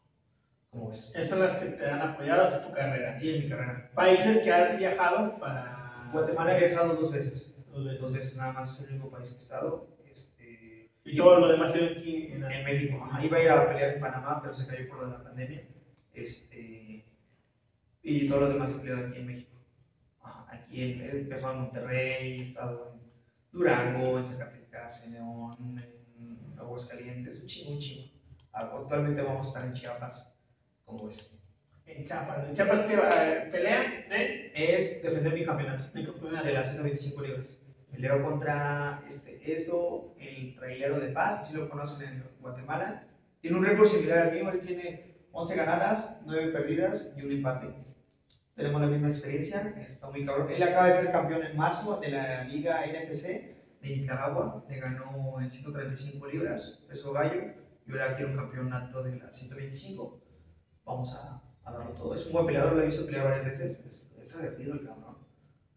[SPEAKER 1] ¿Cómo ves?
[SPEAKER 2] Esas son las que te han apoyado en tu carrera.
[SPEAKER 1] Sí, en mi carrera.
[SPEAKER 2] Países que has viajado para.
[SPEAKER 1] Guatemala he viajado dos veces,
[SPEAKER 2] Dos veces.
[SPEAKER 1] dos veces nada más, es el único país que he estado. Este,
[SPEAKER 2] Y todo lo demás es aquí en
[SPEAKER 1] en México. Ajá, iba a ir a pelear en Panamá, pero se cayó por la pandemia. Este, y todos los demás he peleado aquí en México. Aquí en, en Monterrey, he estado en Durango, en Zacatecas, en León, en Aguascalientes, un chingo, un chingo. Actualmente vamos a estar en Chiapas, como ves.
[SPEAKER 2] En Chiapas. En Chiapas que eh, pelea de.
[SPEAKER 1] Es defender mi campeonato.
[SPEAKER 2] de campeonato.
[SPEAKER 1] de las 125 libras. Peleó contra este, eso, el trailero de paz, así lo conocen en Guatemala. Tiene un récord similar al mío, él tiene 11 ganadas, 9 perdidas y un empate. Tenemos la misma experiencia, está muy cabrón. Él acaba de ser campeón en marzo de la Liga NFC de Nicaragua, le ganó en 135 libras, peso gallo, y ahora quiere un campeonato de las 125. Vamos a, a darlo todo. Es un buen peleador, lo he visto pelear varias veces, es, es aguerrido el cabrón.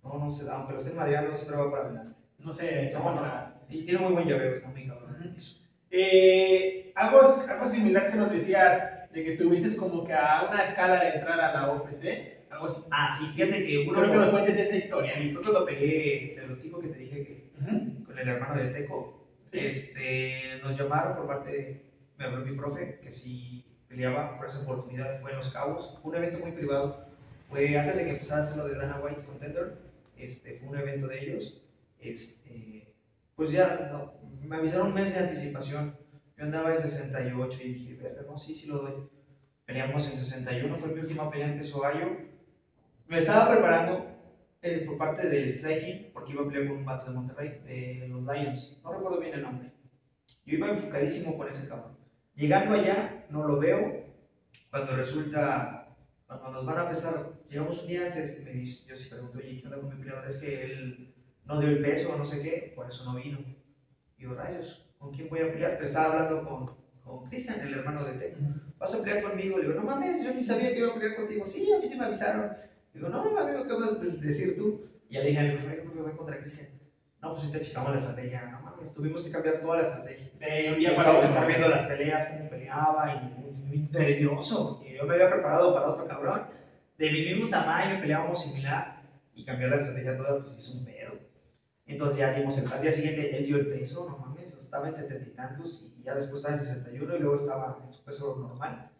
[SPEAKER 1] No, no se da, aunque lo estén madreando, siempre va para adelante.
[SPEAKER 2] No sé, echa
[SPEAKER 1] No, no. Y tiene muy buen llaveo, está muy cabrón.
[SPEAKER 2] Ujú.
[SPEAKER 1] Eso.
[SPEAKER 2] Eh, algo, algo similar que nos decías de que tuviste como que a una escala de entrar a la UFC. Así.
[SPEAKER 1] Ah, sí, fíjate que uno.
[SPEAKER 2] Quiero que nos cuentes esa historia.
[SPEAKER 1] Sí, fue cuando peleé de los chicos que te dije que
[SPEAKER 2] Ujú.
[SPEAKER 1] con el hermano de Teco.
[SPEAKER 2] Sí.
[SPEAKER 1] Este, nos llamaron por parte de. Me habló mi profe que si peleaba por esa oportunidad fue en Los Cabos. Fue un evento muy privado. Fue antes de que empezara a hacer lo de Dana White Contender. Este, fue un evento de ellos. Este, pues ya no, me avisaron un mes de anticipación. Yo andaba en 68 y dije, verga, no, sí, sí lo doy. Peleamos en 61, fue mi última pelea en peso gallo. Me estaba preparando eh, por parte del striking, porque iba a pelear con un vato de Monterrey, de los Lions. No recuerdo bien el nombre. Yo iba enfocadísimo con ese cabrón. Llegando allá, no lo veo, Cuando resulta, cuando nos van a pesar, llegamos un día antes me dice, yo sí pregunto, oye, ¿qué onda con mi peleador? Es que él no dio el peso o no sé qué, por eso no vino. Y yo, rayos, ¿con quién voy a pelear? Pero estaba hablando con, con Cristian, el hermano de T. ¿Vas a pelear conmigo? Le digo, no mames, yo ni sabía que iba a pelear contigo. Sí, a mí sí me avisaron. Digo, no, amigo, ¿qué vas a decir tú? Y ya le dije a mi profe, ¿cómo voy contra Cristian? No, pues ahorita checamos la estrategia. No mames, tuvimos que cambiar toda la estrategia.
[SPEAKER 2] De un día para otro.
[SPEAKER 1] Estar viendo las peleas, cómo peleaba y muy, muy nervioso, porque yo me había preparado para otro cabrón. De mi mismo tamaño, peleábamos similar y cambiar la estrategia toda, pues hizo un pedo. Entonces ya dimos el al día siguiente, él dio el peso, no mames, estaba en setenta y tantos y ya después estaba en 61 y luego estaba en su peso normal.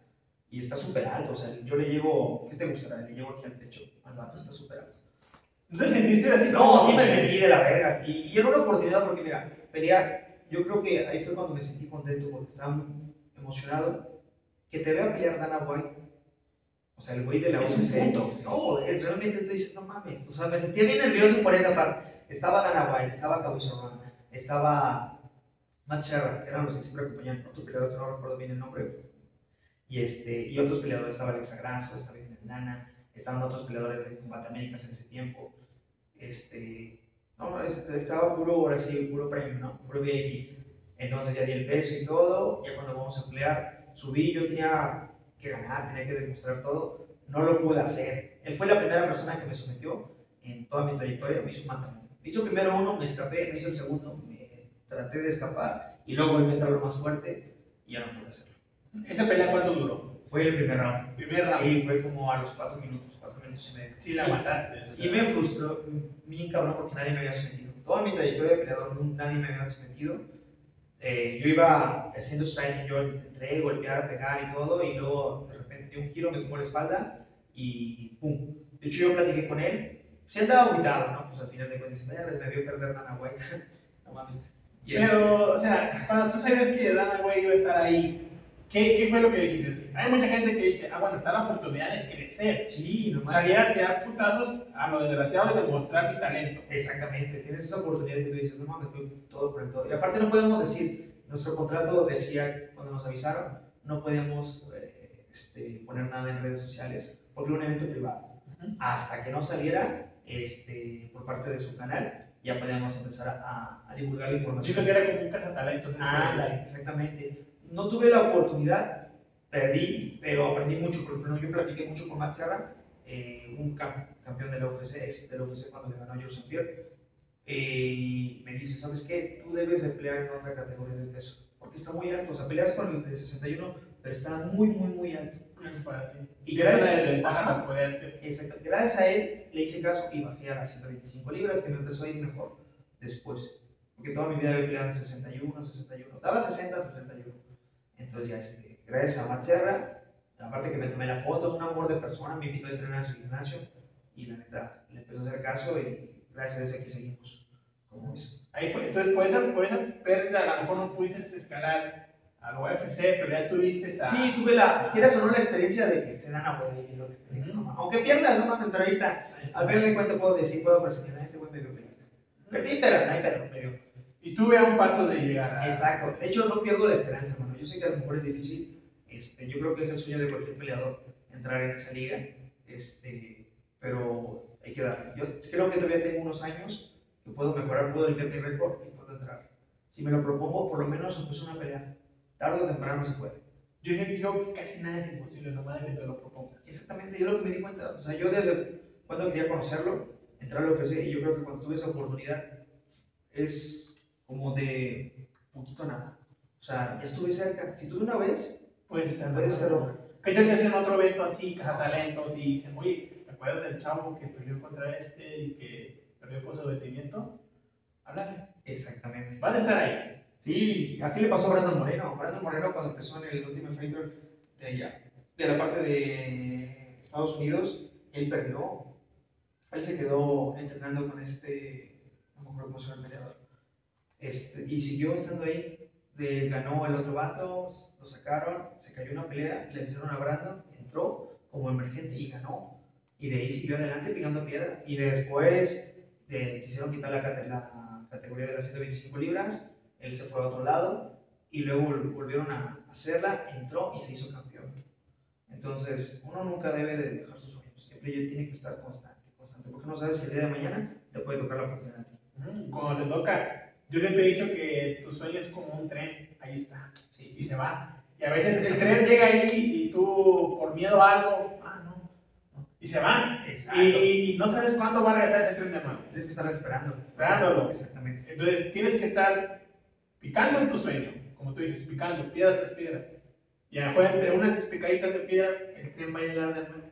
[SPEAKER 1] Y está súper alto, o sea, yo le llevo, ¿qué te gustará? Le llevo aquí al pecho, al vato está súper alto.
[SPEAKER 2] ¿No te sentiste así?
[SPEAKER 1] No, sí me sentí de la verga. Y, y era una oportunidad porque, mira, pelear, yo creo que ahí fue cuando me sentí contento porque estaba emocionado. Que te vea pelear Dana White, o sea, el güey de la
[SPEAKER 2] Es un
[SPEAKER 1] UFC.
[SPEAKER 2] punto.
[SPEAKER 1] No, es, realmente tú dices, no mames. O sea, me sentía bien nervioso por esa parte. Estaba Dana White, estaba Cerrone, estaba Matt Serra, que eran los que siempre acompañaban, otro peleador que no recuerdo bien el nombre. Y, este, y otros peleadores, estaba Alexa Grasso, estaba Nana, estaban otros peleadores de Combate Américas en ese tiempo. Este, no, estaba puro, ahora sí, puro premio, ¿no? Puro VIP. Entonces ya di el peso y todo, ya cuando vamos a pelear, subí, yo tenía que ganar, tenía que demostrar todo, no lo pude hacer. Él fue la primera persona que me sometió en toda mi trayectoria, me hizo mátame. Me hizo primero uno, me escapé, me hizo el segundo, me traté de escapar y luego volví a entrar lo más fuerte y ya no pude hacerlo.
[SPEAKER 2] ¿Esa pelea cuánto duró?
[SPEAKER 1] Fue el primer round.
[SPEAKER 2] Primer round.
[SPEAKER 1] Sí, fue como a los cuatro minutos, cuatro minutos y medio.
[SPEAKER 2] Sí, la mataste.
[SPEAKER 1] Sí me frustró, bien cabrón, porque nadie me había sometido. Toda mi trayectoria de peleador, nadie me había sometido. Eh, yo iba haciendo striking, yo entré, golpear, pegar y todo, y luego de repente un giro me tomó la espalda y pum. De hecho, yo platiqué con él, sí andaba vomitado, ¿no? Pues al final de cuentas, "Vaya, me vio perder Dana White. no mames. Y este,
[SPEAKER 2] Pero, o sea, cuando tú sabías que Dana White iba a estar ahí, ¿qué, ¿qué fue lo que dijiste? Hay mucha gente que dice, ah, bueno, está la oportunidad de crecer.
[SPEAKER 1] sí, no
[SPEAKER 2] Salir a tirar putazos a lo desgraciado y demostrar mi talento.
[SPEAKER 1] Exactamente, tienes esa oportunidad que tú dices, no mames, voy todo por el todo. Y aparte no podemos decir, nuestro contrato decía cuando nos avisaron, no podíamos eh, este, poner nada en redes sociales porque era un evento privado.
[SPEAKER 2] Ujú.
[SPEAKER 1] Hasta que no saliera este, por parte de su canal, ya podíamos empezar a, a divulgar la
[SPEAKER 2] Yo
[SPEAKER 1] información.
[SPEAKER 2] creo que era como un cazatalentos. ese-
[SPEAKER 1] Ándale, exactamente. No tuve la oportunidad, perdí, pero aprendí mucho. Por ejemplo, yo platiqué mucho con Matt Serra, eh, un cam- campeón de la UFC, ex de la UFC cuando le ganó a George St. Pierre. Y me dice, ¿sabes qué? Tú debes de pelear en otra categoría de peso. Porque está muy alto. O sea, peleas con el de 61, pero está muy, muy, muy alto.
[SPEAKER 2] Es para ti.
[SPEAKER 1] Y
[SPEAKER 2] gracias a.
[SPEAKER 1] Exacto. Gracias a él le hice caso y bajé a las 125 libras, que me empezó a ir mejor después. Porque toda mi vida había peleado en 61, 61. Daba 60, 61. Entonces ya, este, gracias a Matt Serra, aparte que me tomé la foto, un amor de persona, me invitó a entrenar en su gimnasio y la neta le empezó a hacer caso y gracias a ese aquí seguimos. Como es.
[SPEAKER 2] Ahí fue. Entonces, por esa, por esa pérdida, a lo mejor no pudiste escalar al UFC, pero ya tuviste esa.
[SPEAKER 1] Sí, tuve la, quieras o no, la experiencia de que esté Dana White ahí, lo que te digo, no mames. Aunque pierdas, no mames, pero ahí está. Al final de cuentas puedo decir, puedo presionar a ese güey me vio pelear. Perdí, pero no hay pedo, pero
[SPEAKER 2] Y tuve a un paso de llegar a.
[SPEAKER 1] Exacto. De hecho, no pierdo la esperanza, hermano. Yo sé que a lo mejor es difícil. Este, yo creo que es el sueño de cualquier peleador entrar en esa liga. Este, pero hay que darle. Yo creo que todavía tengo unos años que puedo mejorar, puedo limpiar mi récord y puedo entrar. Si me lo propongo, por lo menos aunque sea una pelea. Tarde o temprano se puede.
[SPEAKER 2] Yo digo que casi nada es imposible, nomás de que te lo propongas.
[SPEAKER 1] Exactamente, yo lo que me di cuenta. O sea, yo desde cuando quería conocerlo, entrar al UFC y yo creo que cuando tuve esa oportunidad es como de poquito a nada. O sea, ya estuve cerca. Si tuve una vez,
[SPEAKER 2] Puedes estar.
[SPEAKER 1] puede ser otra.
[SPEAKER 2] ¿Qué tal si hacen otro evento así, talentos y dicen, oye, ¿te acuerdas del chavo que peleó contra este y que perdió por sometimiento? Háblale.
[SPEAKER 1] Exactamente.
[SPEAKER 2] Vas a estar ahí.
[SPEAKER 1] Sí, así le pasó a Brandon Moreno. Brandon Moreno cuando empezó en el Ultimate Fighter de allá, de la parte de Estados Unidos, él perdió. Él se quedó entrenando con este, no me acuerdo cómo se llama el peleador, este, y siguió estando ahí. De, ganó el otro vato, lo sacaron, se cayó una pelea, le avisaron a Brandon, entró como emergente y ganó. Y de ahí siguió adelante pegando piedra. Y después de, quisieron quitar la, la categoría de las 125 libras, él se fue a otro lado y luego vol- volvieron a hacerla, entró y se hizo campeón. Entonces uno nunca debe de dejar sus sueños. Siempre tiene que estar constante, constante, porque no sabes si el día de mañana te puede tocar la oportunidad.
[SPEAKER 2] Cuando te toca, yo siempre he dicho que tu sueño es como un tren, ahí está, sí, y se va. Y a veces el tren llega ahí y tú, por miedo a algo, ah, no, y se va. Y, y, no sabes cuándo va a regresar ese tren de nuevo.
[SPEAKER 1] Tienes que estar esperando.
[SPEAKER 2] Esperándolo.
[SPEAKER 1] Exactamente.
[SPEAKER 2] Entonces tienes que estar picando en tu sueño, como tú dices, picando, piedra tras piedra. Y a lo mejor entre unas picaditas de piedra, el tren va a llegar de nuevo.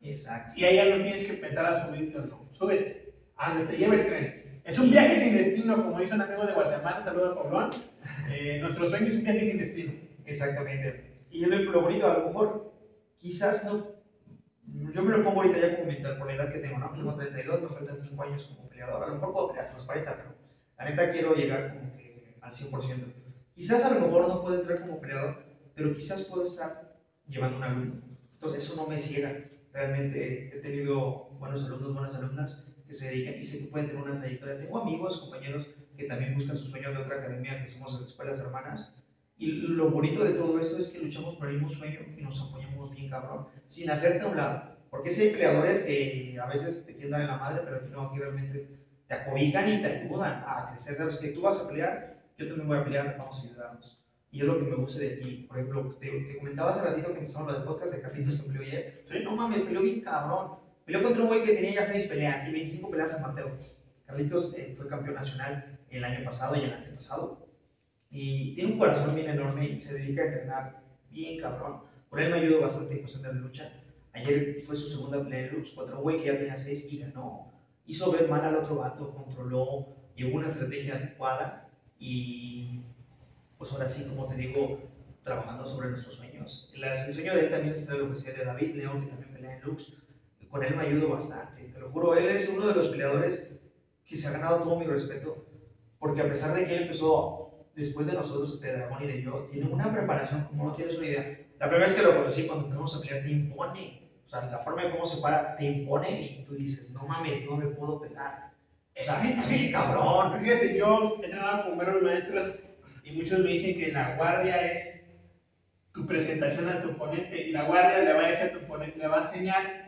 [SPEAKER 1] Exacto.
[SPEAKER 2] Y ahí ya no tienes que pensar a subirte o no. Súbete, a donde te lleve el tren. Es un viaje sin destino, como dice un amigo de Guatemala, saludo a Poblón. Eh, nuestro sueño es un viaje sin destino.
[SPEAKER 1] Exactamente. Y es lo bonito, a lo mejor, quizás no. Yo me lo pongo ahorita ya como mental por la edad que tengo, ¿no? Tengo 32, me faltan 5 años como peleador. A lo mejor puedo pelear hasta los 40, pero la neta quiero llegar como que al 100%. Quizás a lo mejor no puedo entrar como peleador, pero quizás puedo estar llevando un alumno. Entonces, eso no me ciega. Realmente he tenido buenos alumnos, buenas alumnas que se dedican y que pueden tener una trayectoria. Tengo amigos, compañeros que también buscan su sueño de otra academia, que somos escuelas hermanas, y lo bonito de todo esto es que luchamos por el mismo sueño y nos apoyamos bien, cabrón, sin hacerte a un lado. Porque si hay peleadores que a veces te quieren dar en la madre, pero aquí no, aquí realmente te acobijan y te ayudan a crecer. Sabes que tú vas a pelear, yo también voy a pelear, vamos a ayudarnos. Y es lo que me gusta de ti. Por ejemplo, te, te comentaba hace ratito que empezamos lo del podcast de Carlitos que peleó ayer. ¿Sí? No mames, peleó bien cabrón. Peleó contra un güey que tenía ya 6 peleas y 25 peleas en Mateo. Carlitos eh, fue campeón nacional el año pasado y el año pasado y tiene un corazón bien enorme y se dedica a entrenar bien cabrón. Por él me ayudó bastante en cuestión de lucha. Ayer fue su segunda pelea en Lux contra un güey que ya tenía seis y ganó. Hizo ver mal al otro vato, controló, llevó una estrategia adecuada y pues ahora sí, como te digo, trabajando sobre nuestros sueños. El, sueño de él también es el oficial de David León, que también pelea en Lux. Con él me ayudó bastante, te lo juro. Él es uno de los peleadores que se ha ganado todo mi respeto, porque a pesar de que él empezó después de nosotros, de Dragón y de yo, tiene una preparación como no tienes una idea. La primera vez que lo conocí, cuando empezamos a pelear, te impone. O sea, la forma de cómo se para, te impone y tú dices, no mames, no me puedo pegar. O sea, está bien cabrón.
[SPEAKER 2] Fíjate, yo he entrenado con varios maestros y muchos me dicen que la guardia es tu presentación a tu oponente y la guardia le va a decir a tu oponente, le va a enseñar,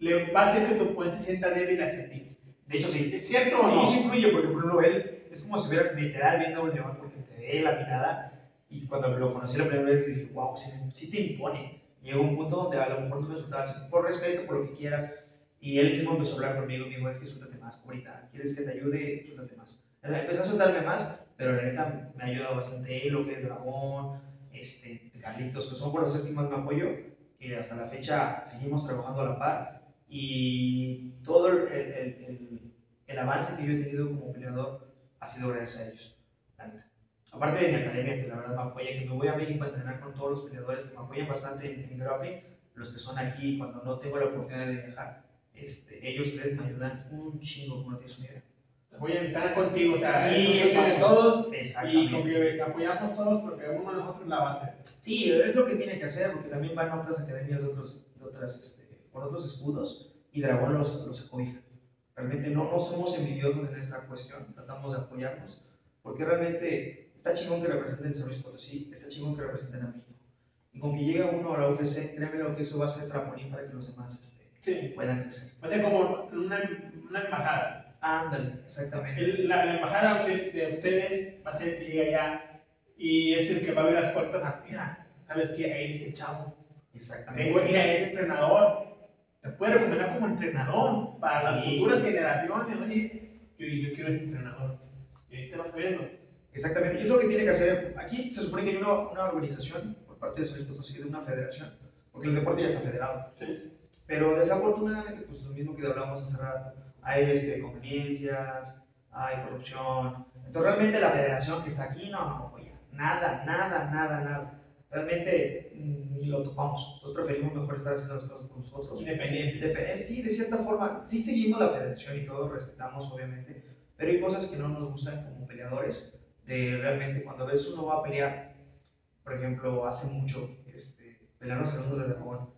[SPEAKER 2] le va a hacer que tu oponente se sienta débil hacia ti.
[SPEAKER 1] De hecho, sí.
[SPEAKER 2] ¿Es cierto o no?
[SPEAKER 1] Sí, influye, porque por ejemplo, él es como si hubiera literal viendo un león porque te ve la mirada. Y cuando lo conocí la primera vez dije, wow, sí, te impone. Llegó un punto donde a lo mejor no me soltabas por respeto, por lo que quieras. Y él mismo empezó a hablar conmigo me dijo, es que suéltate más, ahorita, ¿quieres que te ayude? Suéltate más. Empecé a soltarme más, pero la neta me ha ayudado bastante él, lo que es Dragón, este, Carlitos, que son por los que más me apoyo, que hasta la fecha seguimos trabajando a la par. Y todo el, el, el avance que yo he tenido como peleador ha sido gracias a ellos, Aparte de mi academia, que la verdad me apoya, que me voy a México a entrenar con todos los peleadores que me apoyan bastante en, en grappling, los que son aquí cuando no tengo la oportunidad de viajar, este, ellos tres me ayudan un chingo, como no tienes una idea.
[SPEAKER 2] Voy a estar contigo, o sea,
[SPEAKER 1] sí,
[SPEAKER 2] de todos
[SPEAKER 1] y
[SPEAKER 2] que apoyamos todos porque uno de nosotros la base.
[SPEAKER 1] Sí, es lo que tiene que hacer, porque también van a otras academias de otros, de otras, este, por otros escudos y Dragón los, los cobija. Realmente no, no somos envidiosos en esta cuestión, tratamos de apoyarnos, porque realmente está chingón que representen San Luis Potosí, está chingón que representen a México. Y con que llegue uno a la UFC, créeme lo que eso va a ser trampolín para que los demás este, puedan crecer.
[SPEAKER 2] Va a ser como una, una embajada.
[SPEAKER 1] Ándale, exactamente.
[SPEAKER 2] la, la, embajada de ustedes va a ser que llegue allá y es el que va a abrir las puertas a, mira, ¿sabes qué? Ahí este chavo.
[SPEAKER 1] Exactamente.
[SPEAKER 2] Tengo que ir a ese entrenador te puede recomendar como entrenador para las futuras generaciones. Oye, yo, yo quiero ser entrenador. Y ahí te vas viendo.
[SPEAKER 1] Exactamente, y es lo que tiene que hacer. Aquí se supone que hay una, una organización por parte de San Luis Potosí, de una federación, porque el deporte ya está federado.
[SPEAKER 2] Sí.
[SPEAKER 1] Pero desafortunadamente, pues lo mismo que hablábamos hace rato, hay este, conveniencias, hay corrupción. Entonces, realmente la federación que está aquí, no, no apoya. Nada, nada, nada, nada. Realmente ni lo topamos. Entonces, preferimos mejor estar haciendo las cosas nosotros.
[SPEAKER 2] Independientes.
[SPEAKER 1] sí, de cierta forma, sí seguimos la federación y todo, respetamos obviamente, pero hay cosas que no nos gustan como peleadores, de realmente cuando ves uno va a pelear, por ejemplo, hace mucho, este, pelear los alumnos de dragón,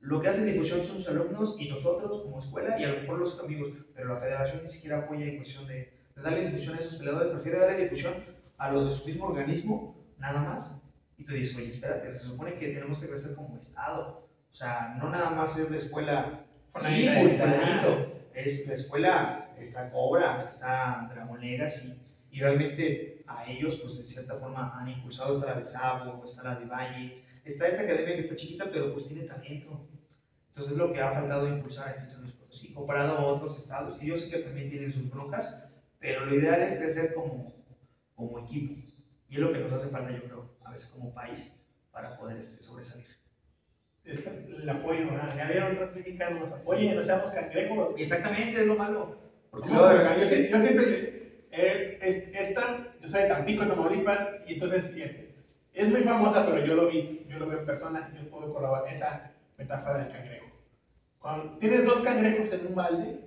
[SPEAKER 1] lo que hace difusión son sus alumnos y nosotros como escuela y a lo mejor los amigos, pero la federación ni siquiera apoya en cuestión de, de darle difusión a esos peleadores, prefiere darle difusión a los de su mismo organismo, nada más. Y tú dices, oye, espérate, se supone que tenemos que crecer como Estado sea, no nada más es la escuela fulanito. Es la escuela, está Cobras, está Dragon Legacy, y realmente a ellos, pues de cierta forma, han impulsado. Está la de Sabo, está la de Valles, está esta academia que está chiquita, pero pues tiene talento. Entonces es lo que ha faltado impulsar en San Luis Potosí, comparado a otros estados, que yo sé que también tienen sus broncas, pero lo ideal es crecer como, como equipo. Y es lo que nos hace falta, yo creo, a veces como país, para poder este, sobresalir.
[SPEAKER 2] Es el apoyo, ¿verdad? ya vieron los mexicanos, apoyen, no seamos cangrejos.
[SPEAKER 1] Exactamente, es lo malo. Porque
[SPEAKER 2] verga. Yo, yo siempre, eh, es- esta, yo soy de Tampico, Tamaulipas, y entonces, fíjate, es muy famosa, pero yo lo vi, yo lo veo en persona, yo puedo colaborar esa metáfora del cangrejo. Cuando tienes dos cangrejos en un balde,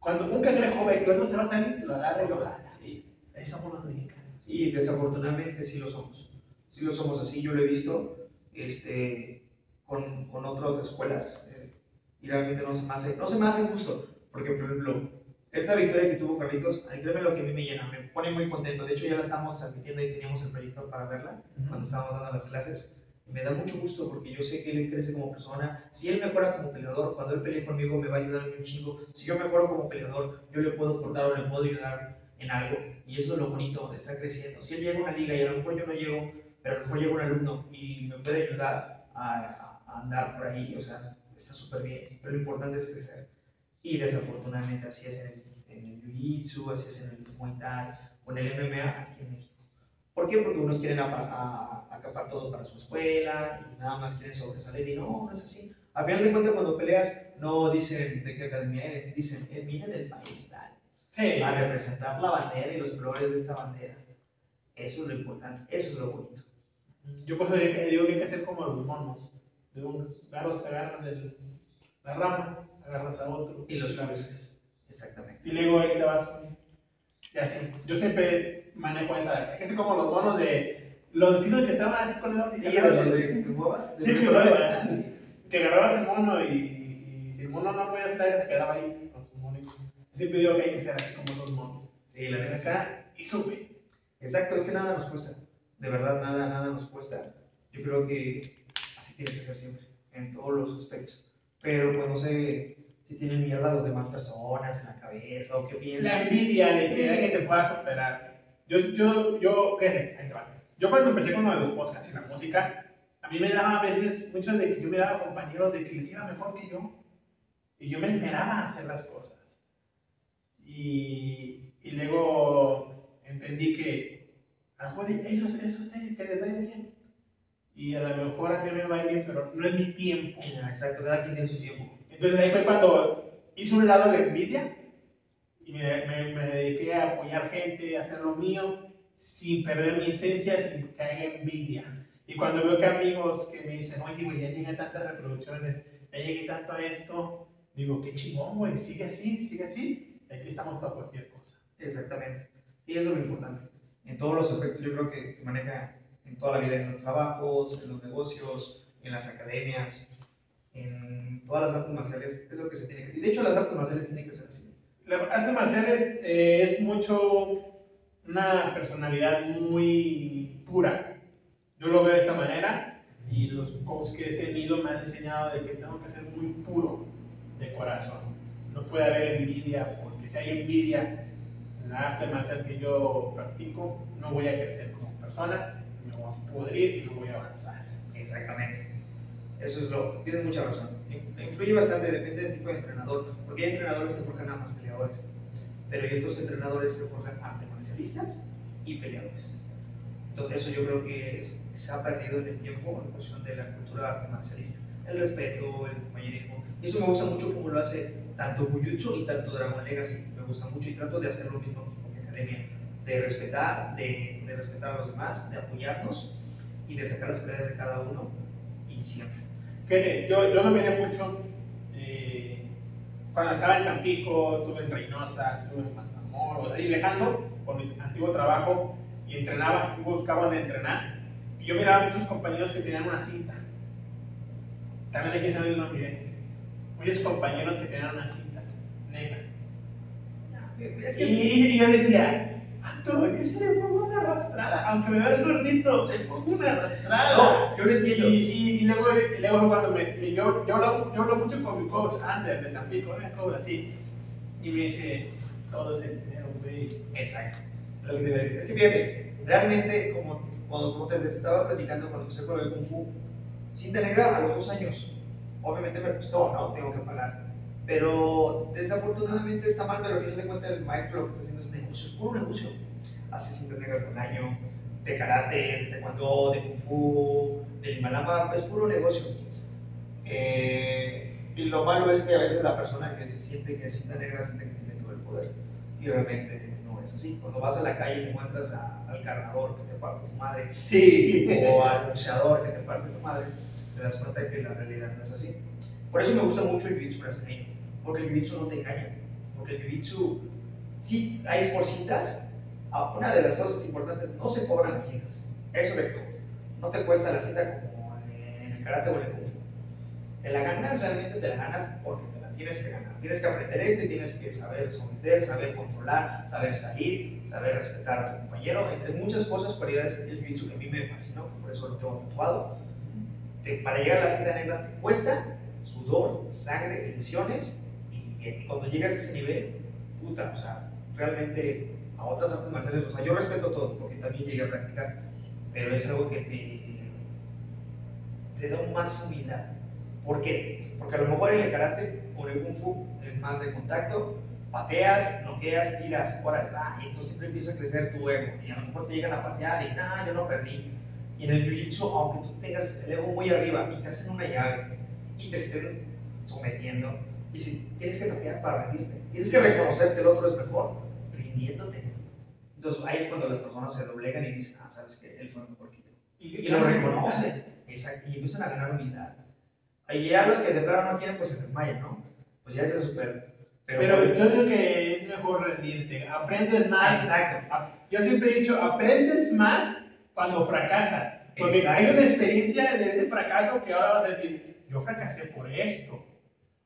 [SPEAKER 2] cuando un cangrejo ve que el otro se va a salir, lo agarra y lo jala.
[SPEAKER 1] Sí,
[SPEAKER 2] Ahí somos los mexicanos.
[SPEAKER 1] Sí, desafortunadamente sí lo somos. Sí lo somos así, yo lo he visto este, con, con otras escuelas eh, y realmente no se, me hace, no se me hace justo. Porque, por ejemplo, esta victoria que tuvo Carlitos, créeme lo que a mí me llena, me pone muy contento. De hecho, ya la estamos transmitiendo y teníamos el proyector para verla cuando estábamos dando las clases. Me da mucho gusto porque yo sé que él crece como persona. Si él mejora como peleador, cuando él pelee conmigo me va a ayudar un chingo. Si yo mejoro como peleador, yo le puedo aportar o le puedo ayudar en algo. Y eso es lo bonito de estar creciendo. Si él llega a una liga y a lo mejor yo no llego, pero a lo mejor llega un alumno y me puede ayudar a, a andar por ahí, o sea, está súper bien. Pero lo importante es crecer. Y desafortunadamente así es en el, el Jiu-Jitsu, así es en el Muay Thai o en el MMA aquí en México. ¿Por qué? Porque unos quieren acapar todo para su escuela y nada más quieren sobresalir y no, no es así. Al final de cuentas, cuando peleas, no dicen de qué academia eres, dicen, eh, viene del país tal,
[SPEAKER 2] Sí,
[SPEAKER 1] a representar la bandera y los colores de esta bandera. Eso es lo importante, eso es lo bonito.
[SPEAKER 2] yo por eso digo que hay que hacer como los monos. De un garro te agarras de la rama, agarras a otro
[SPEAKER 1] Y los subes. Exactamente.
[SPEAKER 2] Y luego ahí te vas. Y así. Yo siempre manejo esa. Es que como los monos de. Los pisos que estaban así con los
[SPEAKER 1] Sí, de los de de
[SPEAKER 2] Sí, que
[SPEAKER 1] sí.
[SPEAKER 2] Agarrabas el mono y, y si el mono no podía hacer se quedaba ahí. Siempre digo que hay que ser así como los monos.
[SPEAKER 1] Sí, la
[SPEAKER 2] acá y sube.
[SPEAKER 1] Exacto, es que nada nos cuesta. De verdad, nada, nada nos cuesta. Yo creo que así tiene que ser siempre, en todos los aspectos. Pero pues no sé si tienen miedo a las demás personas en la cabeza o qué
[SPEAKER 2] La
[SPEAKER 1] piensan.
[SPEAKER 2] envidia de que alguien te pueda superar. Yo, yo, yo, fíjate, ahí te va. Yo cuando empecé con lo de los podcasts y la música, a mí me daba a veces, muchos de que yo me daba compañeros de que les iba mejor que yo. Y yo me esperaba a hacer las cosas. Y, y luego entendí que a lo mejor ellos, eso sé, que les va bien. Y a lo mejor a mí me va bien, pero no es mi tiempo.
[SPEAKER 1] Exacto, cada quien tiene su tiempo.
[SPEAKER 2] Entonces ahí fue cuando hice un lado de envidia y me, me- me dediqué a apoyar gente, a hacer lo mío, sin perder mi esencia, sin que haya envidia. Y cuando veo que amigos que me dicen, oye, güey, ya llegué a tantas reproducciones, ya llegué tanto a esto, digo, qué chingón, güey, sigue así, sigue así, aquí estamos para cualquier cosa.
[SPEAKER 1] Exactamente. Sí, eso es lo importante. En todos los aspectos yo creo que se maneja en toda la vida, en los trabajos, en los negocios, en las academias, en todas las artes marciales, es lo que se tiene que... Y de hecho las artes marciales tienen que ser así.
[SPEAKER 2] Las artes marciales eh, es mucho una personalidad muy pura. Yo lo veo de esta manera y los coaches que he tenido me han enseñado de que tengo que ser muy puro de corazón. No puede haber envidia, porque si hay envidia en la arte marcial que yo practico, no voy a crecer como persona, me voy a pudrir y no voy a avanzar.
[SPEAKER 1] Exactamente. Eso es lo... Tienes mucha razón. Influye bastante, depende del tipo de entrenador, porque hay entrenadores que forjan nada más peleadores, pero hay otros entrenadores que forjan artes marcialistas y peleadores. Entonces eso yo creo que es- se ha perdido en el tiempo en cuestión de la cultura arte marcialista. El respeto, el compañerismo. Y eso me gusta mucho como lo hace tanto Jujutsu y tanto Dragon Legacy. Me gusta mucho y trato de hacer lo mismo con mi academia. De respetar, de, de respetar a los demás, de apoyarnos y de sacar las peleas de cada uno y siempre.
[SPEAKER 2] Fíjate, yo, yo me miré mucho eh, cuando estaba en Tampico, estuve en Reynosa, estuve en Matamoros, ahí viajando por mi antiguo trabajo y entrenaba, y buscaba donde entrenar. Y yo miraba a muchos compañeros que tenían una cinta. También hay que saber lo miré. Muchos compañeros que tenían una cinta negra.
[SPEAKER 1] Es
[SPEAKER 2] Y,
[SPEAKER 1] que
[SPEAKER 2] y yo decía, ¿cuánto Exacto, yo sí le pongo una arrastrada. Aunque me veas gordito, le pongo una arrastrada.
[SPEAKER 1] No, yo lo entiendo.
[SPEAKER 2] y, y luego, y luego cuando me, me- yo, yo, hablo, yo hablo mucho con mi coach, Ander, de Tampico, una coach así, y me dice, todo ese dinero, güey.
[SPEAKER 1] Exacto. Lo que te iba a decir. Es que fíjate, realmente, como, como, como te estaba platicando cuando empecé con el Kung Fu, cinta negra a los dos años. Obviamente me costó, ¿no? Tengo que pagar. Pero desafortunadamente está mal, pero al final de cuentas el maestro lo que está haciendo es negocio, es puro negocio. Hace cintas negras de un año, de karate, de taekwondo, de kung fu, de limalama, es puro negocio. Eh, y lo malo es que a veces la persona que siente que es cinta negra siente que tiene todo el poder y realmente no es así. Cuando vas a la calle y encuentras a- al cargador que te parte tu madre
[SPEAKER 2] Sí.
[SPEAKER 1] o al boxeador que te parte tu madre, te das cuenta que la realidad no es así. Por eso me gusta mucho el jiu-jitsu brasileño, porque el jiu-jitsu no te engaña, porque el jiu-jitsu, sí hay por cintas, ah, una de las cosas importantes, no se cobran las cintas, eso de que no te cuesta la cinta como en el karate o en el kung fu. Te la ganas, realmente te la ganas porque te la tienes que ganar. Tienes que aprender esto y tienes que saber someter, saber controlar, saber salir, saber respetar a tu compañero, entre muchas cosas, cualidades del jiu-jitsu que a mí me fascinó, que por eso lo tengo tatuado. Te- para llegar a la cinta negra te cuesta sudor, sangre, lesiones, y, cuando llegas a ese nivel, puta, o sea, realmente a otras artes marciales, o sea, yo respeto todo, porque también llegué a practicar, pero es algo que te, te da más humildad. ¿Por qué? Porque a lo mejor en el karate o en el kung fu es más de contacto, pateas, noqueas, tiras, órale, va, y entonces siempre empieza a crecer tu ego, y a lo mejor te llegan a patear y, nah, yo no perdí. Y en el jiu-jitsu, aunque tú tengas el ego muy arriba y te hacen una llave y te estén sometiendo, y si tienes que tapear para rendirte, tienes que reconocer que el otro es mejor, rindiéndote. Entonces ahí es cuando las personas se doblegan y dicen, ah, sabes que él fue mejor que yo. Y lo reconocen, exacto, y empiezan a ganar humildad. Y ya los que de plano no quieren, pues se desmayan, ¿no? Pues ya ese es su pedo. Pero,
[SPEAKER 2] Pero yo digo que es mejor rendirte, aprendes más.
[SPEAKER 1] exacto,
[SPEAKER 2] Yo siempre he dicho, aprendes más cuando fracasas. Porque
[SPEAKER 1] Exacto.
[SPEAKER 2] hay una experiencia de ese fracaso que ahora vas a decir, yo fracasé por esto.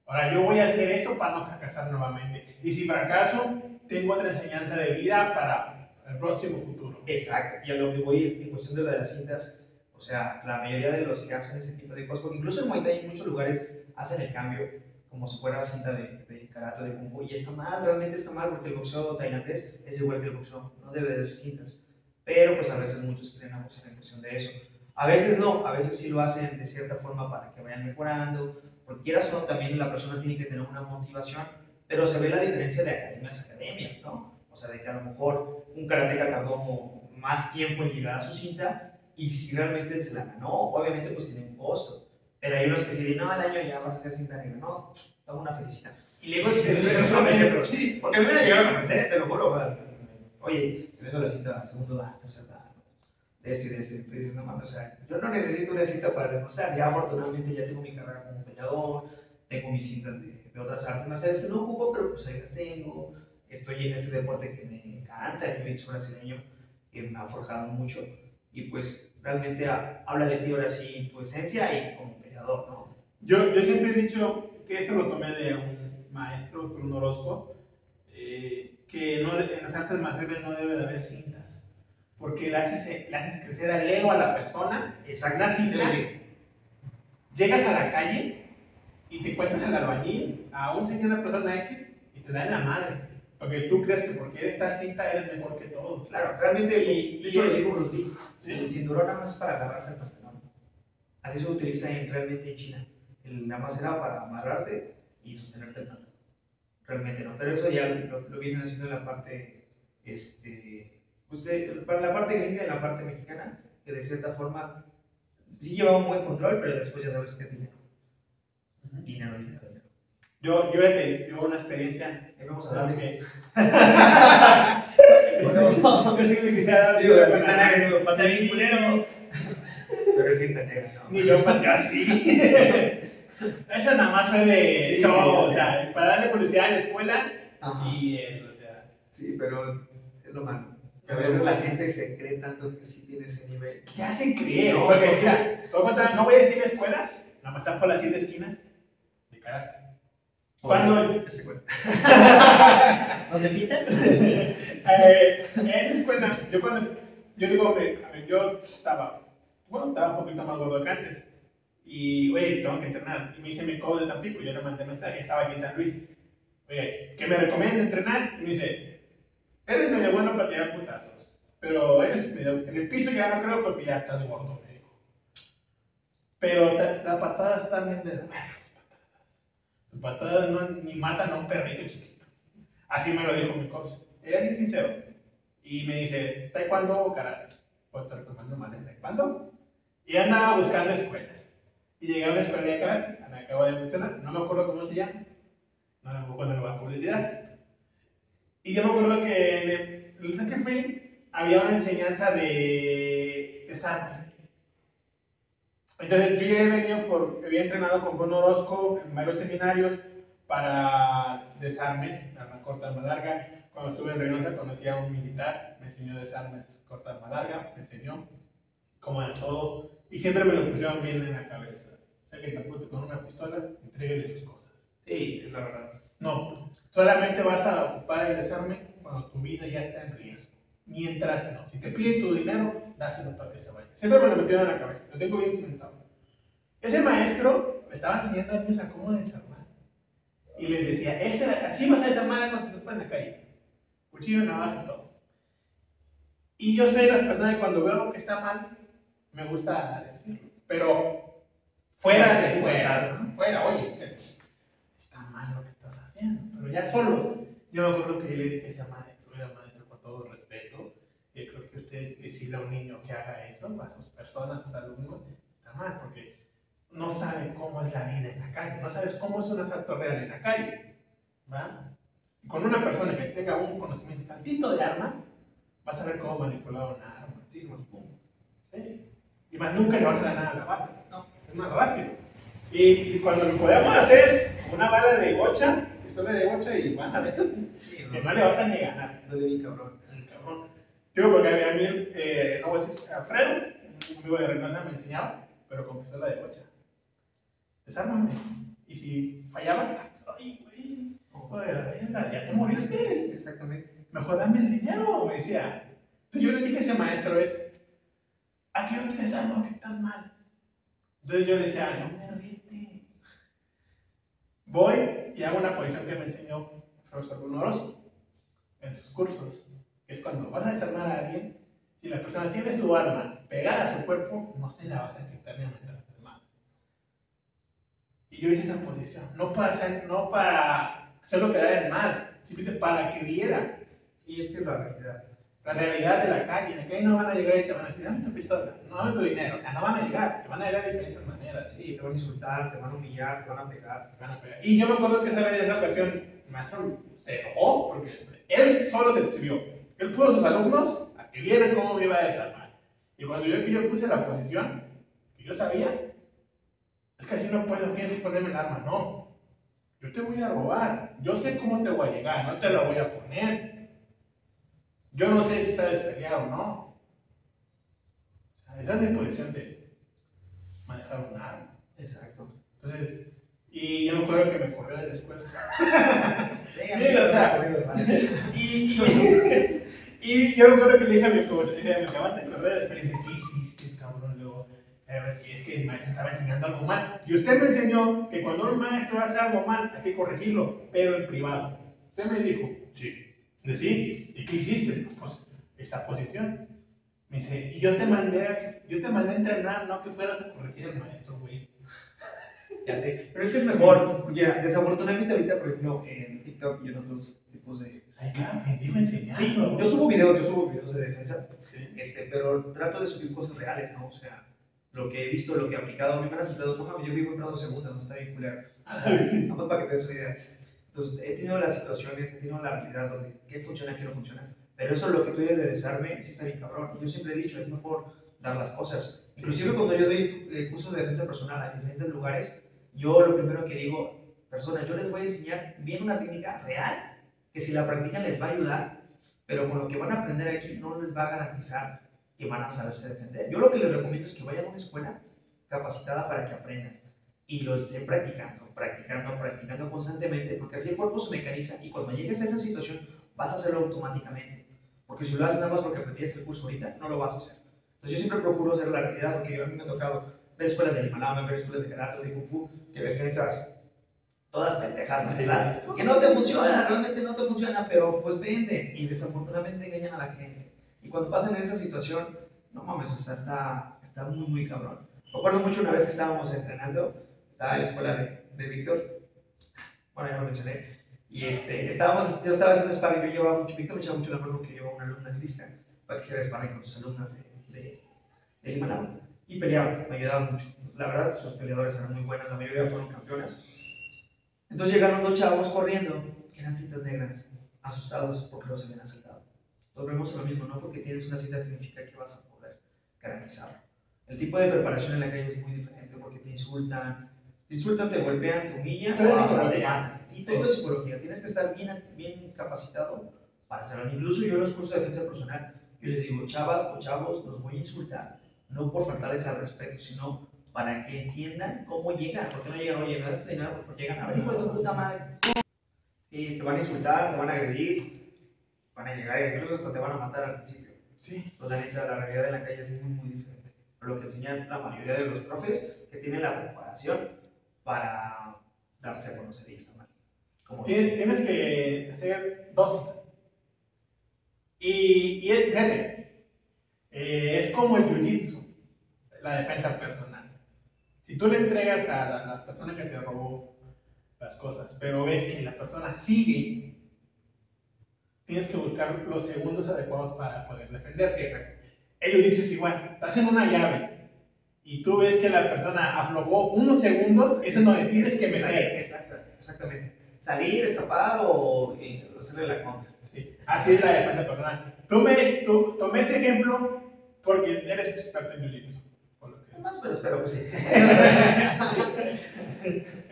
[SPEAKER 2] Ahora yo voy a hacer esto para no fracasar nuevamente. Y si fracaso, tengo otra enseñanza de vida para el próximo futuro.
[SPEAKER 1] exacto. Y a lo que voy en cuestión de las cintas, o sea, la mayoría de los que hacen ese tipo de cosas, porque incluso en Muay Thai en muchos lugares hacen el cambio como si fuera cinta de, de karate de kung fu, y está mal, realmente está mal, porque el boxeo tailandés es igual que el boxeo, no debe de ser cintas. Pero pues a veces muchos quieren abusar en cuestión de eso. A veces no, a veces sí lo hacen de cierta forma para que vayan mejorando, porque quieras o no, también la persona tiene que tener una motivación, pero se ve la diferencia de academias a academias, ¿no? O sea, de que a lo mejor un karateca tardó más tiempo en llegar a su cinta y si realmente se la ganó, obviamente pues tiene un costo. Pero hay unos que si dicen, no, al año ya vas a hacer cinta negra, no, dame una felicidad.
[SPEAKER 2] Y luego te
[SPEAKER 1] sí, porque a mí me llegaron a ofrecer, te lo juro, güey. Oye, te vendo la cinta segundo dan, tercer dan, de esto y de esto, tú dices, no mames, o sea, yo no necesito una cinta para demostrar, ya afortunadamente ya tengo mi carrera como peleador, tengo mis cintas de, de otras artes marciales que no ocupo, pero pues ahí las tengo, estoy en este deporte que me encanta, el jiu-jitsu brasileño, que me ha forjado mucho, y pues realmente ha- habla de ti ahora sí, tu esencia y como peleador, ¿no?
[SPEAKER 2] Yo, yo siempre he dicho que esto lo tomé de un maestro, Bruno Orozco, eh, que no, en las artes marciales no debe de haber cintas, porque le haces, le haces crecer al ego a la persona.
[SPEAKER 1] Exacto,
[SPEAKER 2] Una cinta,
[SPEAKER 1] sí.
[SPEAKER 2] llegas a la calle y te encuentras al albañil, a un señor, una persona X, y te da en la madre. Porque tú crees que porque eres esta cinta eres mejor que todos.
[SPEAKER 1] Claro, realmente,
[SPEAKER 2] Y-
[SPEAKER 1] de hecho lo digo
[SPEAKER 2] ¿Sí?
[SPEAKER 1] el cinturón nada más es para agarrarte el pantalón. Así se utiliza en, realmente en China. El nada más era para amarrarte y sostenerte el pantalón. Realmente no, pero eso ya lo, lo vienen haciendo en la parte, este, usted, para la parte gringa y la parte mexicana, que de cierta forma sí lleva un buen control, pero después ya sabes que es dinero. Dinero, dinero, dinero.
[SPEAKER 2] Yo, yo, he yo una experiencia
[SPEAKER 1] Ahí vamos a darle.
[SPEAKER 2] que...
[SPEAKER 1] Bueno.
[SPEAKER 2] yo sí que quisiera dar
[SPEAKER 1] Sí, te digo, pasa bien
[SPEAKER 2] Sí.
[SPEAKER 1] culero. Pero es cinta negra, ¿no?
[SPEAKER 2] Ni yo pateo así. Eso nada más fue de
[SPEAKER 1] Sí,
[SPEAKER 2] show,
[SPEAKER 1] sí,
[SPEAKER 2] o
[SPEAKER 1] sí.
[SPEAKER 2] sea, para darle publicidad a la escuela
[SPEAKER 1] Ajá.
[SPEAKER 2] y, eh, o sea,
[SPEAKER 1] Sí, pero es lo malo. Que a veces la gente se cree tanto que sí tiene ese nivel.
[SPEAKER 2] ¿qué hacen creer?
[SPEAKER 1] No.
[SPEAKER 2] Porque mira, te voy a contar, no voy a decir escuela, nada más están por las siete esquinas de karate. ¿Cuándo?
[SPEAKER 1] Ya se cuenta. ¿Dónde pitan?
[SPEAKER 2] eh, en esa escuela, yo cuando, yo digo que, a ver, yo estaba, bueno, estaba un poquito más gordo que antes. Y, oye, tengo que entrenar. Y me hice mi coach de Tampico, yo le mandé mensaje, estaba aquí en San Luis. Oye, ¿qué me recomienda entrenar? Y me dice, eres medio bueno para tirar putazos, pero eres medio, en el piso ya no creo porque ya estás gordo, me dijo. Pero las patadas bien de la verga, las patadas. Las patadas no, ni matan a un perrito chiquito. Así me lo dijo mi coach. Era bien sincero. Y me dice, ¿taekwondo o karate? Pues te recomiendo más el taekwondo. Y andaba buscando escuelas. Y llegué a una escuela de karate, la acabo de mencionar, no me acuerdo cómo se llama. No me acuerdo de la publicidad. Y yo me acuerdo que en el, que fui, había una enseñanza de desarme. Entonces yo ya he venido por, había entrenado con Bruno Orozco en varios seminarios para desarmes, arma corta, arma larga. Cuando estuve en Reynosa conocí a un militar, me enseñó desarmes, corta, arma larga, me enseñó como de todo. Y siempre me lo pusieron bien en la cabeza. Que te apunte con una pistola, entréguele sus cosas.
[SPEAKER 1] Sí, es la verdad.
[SPEAKER 2] No, solamente vas a ocupar el desarme cuando tu vida ya está en riesgo. Mientras no. Si te piden tu dinero, dáselo para que se vaya. Siempre me lo metieron en la cabeza. Lo tengo bien cimentado. Ese maestro me estaba enseñando a niños a cómo desarmar. Y les decía, "Ese- así vas a desarmar cuando te topan en la calle. Cuchillo, navaja y todo. Y yo sé las personas que cuando veo algo que está mal, me gusta decirlo. Pero fuera de fuera,
[SPEAKER 1] ¿no?
[SPEAKER 2] fuera, oye, está mal lo que estás haciendo. Pero ya solo, yo me acuerdo que yo le dije a ese maestro, era maestro con todo respeto, y creo que usted decirle a un niño que haga eso, a sus personas, a sus alumnos, está mal, porque no sabe cómo es la vida en la calle, no sabes cómo es un asalto real en la calle. ¿va? Y con una persona que tenga un conocimiento tantito de arma, vas a ver cómo manipular una arma.
[SPEAKER 1] Sí, supongo.
[SPEAKER 2] ¿sí? Y más nunca le vas a ganar a la bala. No, es más rápido. Y, y cuando lo podamos hacer, una bala de gocha, pistola de gocha, y van a ver
[SPEAKER 1] Sí,
[SPEAKER 2] que no le vas a ni ganar.
[SPEAKER 1] Duele bien, cabrón.
[SPEAKER 2] Cabrón. Yo, porque a mí, eh, no voy a decir, Alfredo, un amigo de Reynosa, me enseñaba, pero con pistola de gocha. Desármame. Y si fallaba, ay, güey, verga, ya te moriste.
[SPEAKER 1] Exactamente.
[SPEAKER 2] Mejor dame el dinero, me decía. Entonces yo le dije a ese maestro, es, aquí no te desarmo, que estás mal. Entonces yo decía, no me rete. Voy y hago una posición que me enseñó el profesor Bruno en sus cursos. que Es cuando vas a desarmar a alguien, si la persona tiene su arma pegada a su cuerpo, no se la vas a quitar ni a meter. Y yo hice esa posición, no para, hacer, no para hacerlo quedar en mal, simplemente para que viera
[SPEAKER 1] Sí, es que es la realidad.
[SPEAKER 2] La realidad de la calle. En la calle no van a llegar y te van a decir, dame tu pistola, no dame tu dinero. O sea, no van a llegar, te van a llegar de diferentes maneras.
[SPEAKER 1] Sí, te van a insultar, te van a humillar, te van a pegar.
[SPEAKER 2] te van a pegar. Y yo me acuerdo que esa vez, esa ocasión, maestro se enojó porque él solo se exhibió. Él puso a sus alumnos a que vieran cómo me iba a desarmar. Y cuando yo, yo puse la posición, que yo sabía, es que así no puedo, pienso ponerme el arma. No, yo te voy a robar. Yo sé cómo te voy a llegar, no te la voy a poner. Yo no sé si sabes pelear o no. O sea, esa es mi posición de manejar un arma.
[SPEAKER 1] Exacto.
[SPEAKER 2] Entonces, y yo me acuerdo que me corrió de la escuela.
[SPEAKER 1] Sí,
[SPEAKER 2] o sea, Y, y, y yo me acuerdo que le dije a mi coach, me acaban de correr, pero dije, ¿qué hiciste, cabrón? Luego, "Eh, es que el maestro estaba enseñando algo mal. Y usted me enseñó que cuando un maestro hace algo mal, hay que corregirlo, pero en privado. Usted me dijo, sí. Le sí, ¿y qué hiciste? Pues, esta posición. Me dice, y yo te mandé a, yo te mandé a entrenar, no que fueras a corregir al maestro, güey.
[SPEAKER 1] Ya sé. Pero es que es mejor. Porque desafortunadamente ahorita, por ejemplo, en TikTok y en otros tipos de...
[SPEAKER 2] Ay, cada pendejo enseñando.
[SPEAKER 1] Sí, yo subo videos, yo subo videos de defensa.
[SPEAKER 2] Sí.
[SPEAKER 1] Este, pero trato de subir cosas reales, ¿no? O sea, lo que he visto, lo que he aplicado. A mí me han asaltado, no yo vivo en Prado Segunda, no está bien culero. Nada más para que te des una idea. Entonces, he tenido las situaciones, he tenido la realidad donde qué funciona, qué no funciona. Pero eso, lo que tú dices de desarme, sí está bien cabrón. Y yo siempre he dicho, es mejor dar las cosas. Inclusive cuando yo doy eh, cursos de defensa personal en diferentes lugares, yo lo primero que digo, personas, yo les voy a enseñar bien una técnica real, que si la practican les va a ayudar, pero con lo que van a aprender aquí no les va a garantizar que van a saberse defender. Yo lo que les recomiendo es que vayan a una escuela capacitada para que aprendan y lo estén practicando, practicando, practicando constantemente, porque así el cuerpo se mecaniza y cuando llegues a esa situación vas a hacerlo automáticamente. Porque si lo haces nada más porque aprendiste el curso ahorita, no lo vas a hacer. Entonces yo siempre procuro hacer la realidad, porque yo, a mí me ha tocado ver escuelas de Himalaya, ver escuelas de karate, de kung fu, que defensas todas pendejadas, ¿verdad? Que no te funciona, realmente no te funciona, pero pues vende y desafortunadamente engañan a la gente. Y cuando pasan en esa situación, no mames, o sea, está, está muy, muy cabrón. Me acuerdo mucho una vez que estábamos entrenando, estaba en la escuela de, de Víctor, bueno, ya lo mencioné, y este, estábamos, yo estaba haciendo sparring, yo llevaba mucho, Víctor me echaba mucho la mano porque llevaba una alumna Cristian para que hiciera sparring con sus alumnas de, de, de. Y peleaba, me ayudaba mucho. La verdad, sus peleadores eran muy buenas, la mayoría fueron campeonas. Entonces llegaron dos chavos corriendo, que eran cintas negras, asustados porque los habían asaltado. Entonces vemos lo mismo, no porque tienes una cita significa que vas a poder garantizarlo. El tipo de preparación en la calle es muy diferente porque te insultan, te insultan, te golpean, te humillan,
[SPEAKER 2] Todo es.
[SPEAKER 1] Sí, todo es psicología. Tienes que estar bien, bien capacitado para hacerlo. Incluso yo en los cursos de defensa personal, yo les digo, chavas o chavos, los voy a insultar, no por faltarles al respeto, sino para que entiendan cómo llegan. ¿Por qué no llegan? Oye, me das este dinero, porque llegan a ver, hijo de tu puta madre. Sí, te van a insultar, te van a agredir, van a llegar incluso hasta te van a matar al principio.
[SPEAKER 2] Sí.
[SPEAKER 1] Pues la neta, la realidad de la calle es muy, muy diferente. A lo que enseñan la mayoría de los profes que tienen la preparación para darse a conocer y está mal.
[SPEAKER 2] Tienes, tienes que hacer dos. Y, y fíjate, eh, es como el jiu-jitsu, la defensa personal. Si tú le entregas a la, la persona que te robó las cosas, pero ves que la persona sigue, tienes que buscar los segundos adecuados para poder defenderte.
[SPEAKER 1] Exacto.
[SPEAKER 2] El jiu-jitsu es igual, estás en una llave y tú ves que la persona aflojó unos segundos, eso es donde tienes que meter.
[SPEAKER 1] exacto, exactamente. Salir, escapar o eh, hacerle la contra.
[SPEAKER 2] Sí, así es la defensa personal. Tú me, tú, tomé este ejemplo porque eres experto en jiu-jitsu. por lo que-
[SPEAKER 1] No más, pero que sí.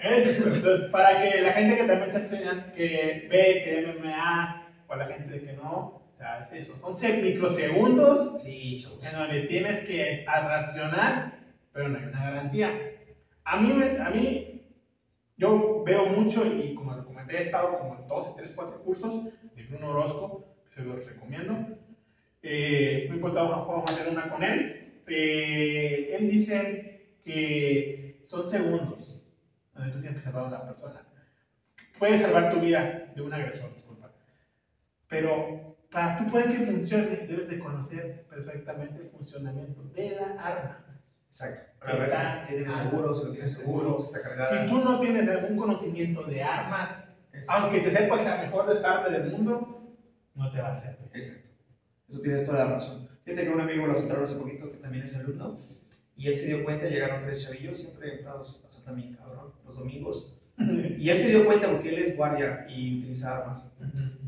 [SPEAKER 2] Experto. Para que la gente que también está estudiando, que ve que MMA, o la gente que no, o sea, es eso. Son se- microsegundos
[SPEAKER 1] Sí,
[SPEAKER 2] en donde tienes que a reaccionar, pero no hay una garantía. A mí, a mí, yo veo mucho y como lo comenté, he estado como en 12, 3, 4 cursos de Bruno Orozco, que se los recomiendo. Eh, no importa, vamos a hacer una con él. Eh, él dice que son segundos donde tú tienes que salvar a una persona. Puedes salvar tu vida de un agresor, disculpa. Pero para tú poder que funcione, debes de conocer perfectamente el funcionamiento de la arma.
[SPEAKER 1] Exacto. Para ver
[SPEAKER 2] Está-
[SPEAKER 1] si tiene seguro, si lo tiene seguro, si está cargada.
[SPEAKER 2] Si tú no tienes algún conocimiento de armas,
[SPEAKER 1] Exacto.
[SPEAKER 2] aunque te sepas la mejor desarme del mundo, no te va a servir.
[SPEAKER 1] Exacto. Eso tienes toda la razón. Fíjate que un amigo lo asaltaron hace poquito, que también es alumno, y él se dio cuenta, llegaron tres chavillos, siempre entrados asaltan bien cabrón, los domingos. Y él se dio cuenta porque él es guardia y utiliza armas.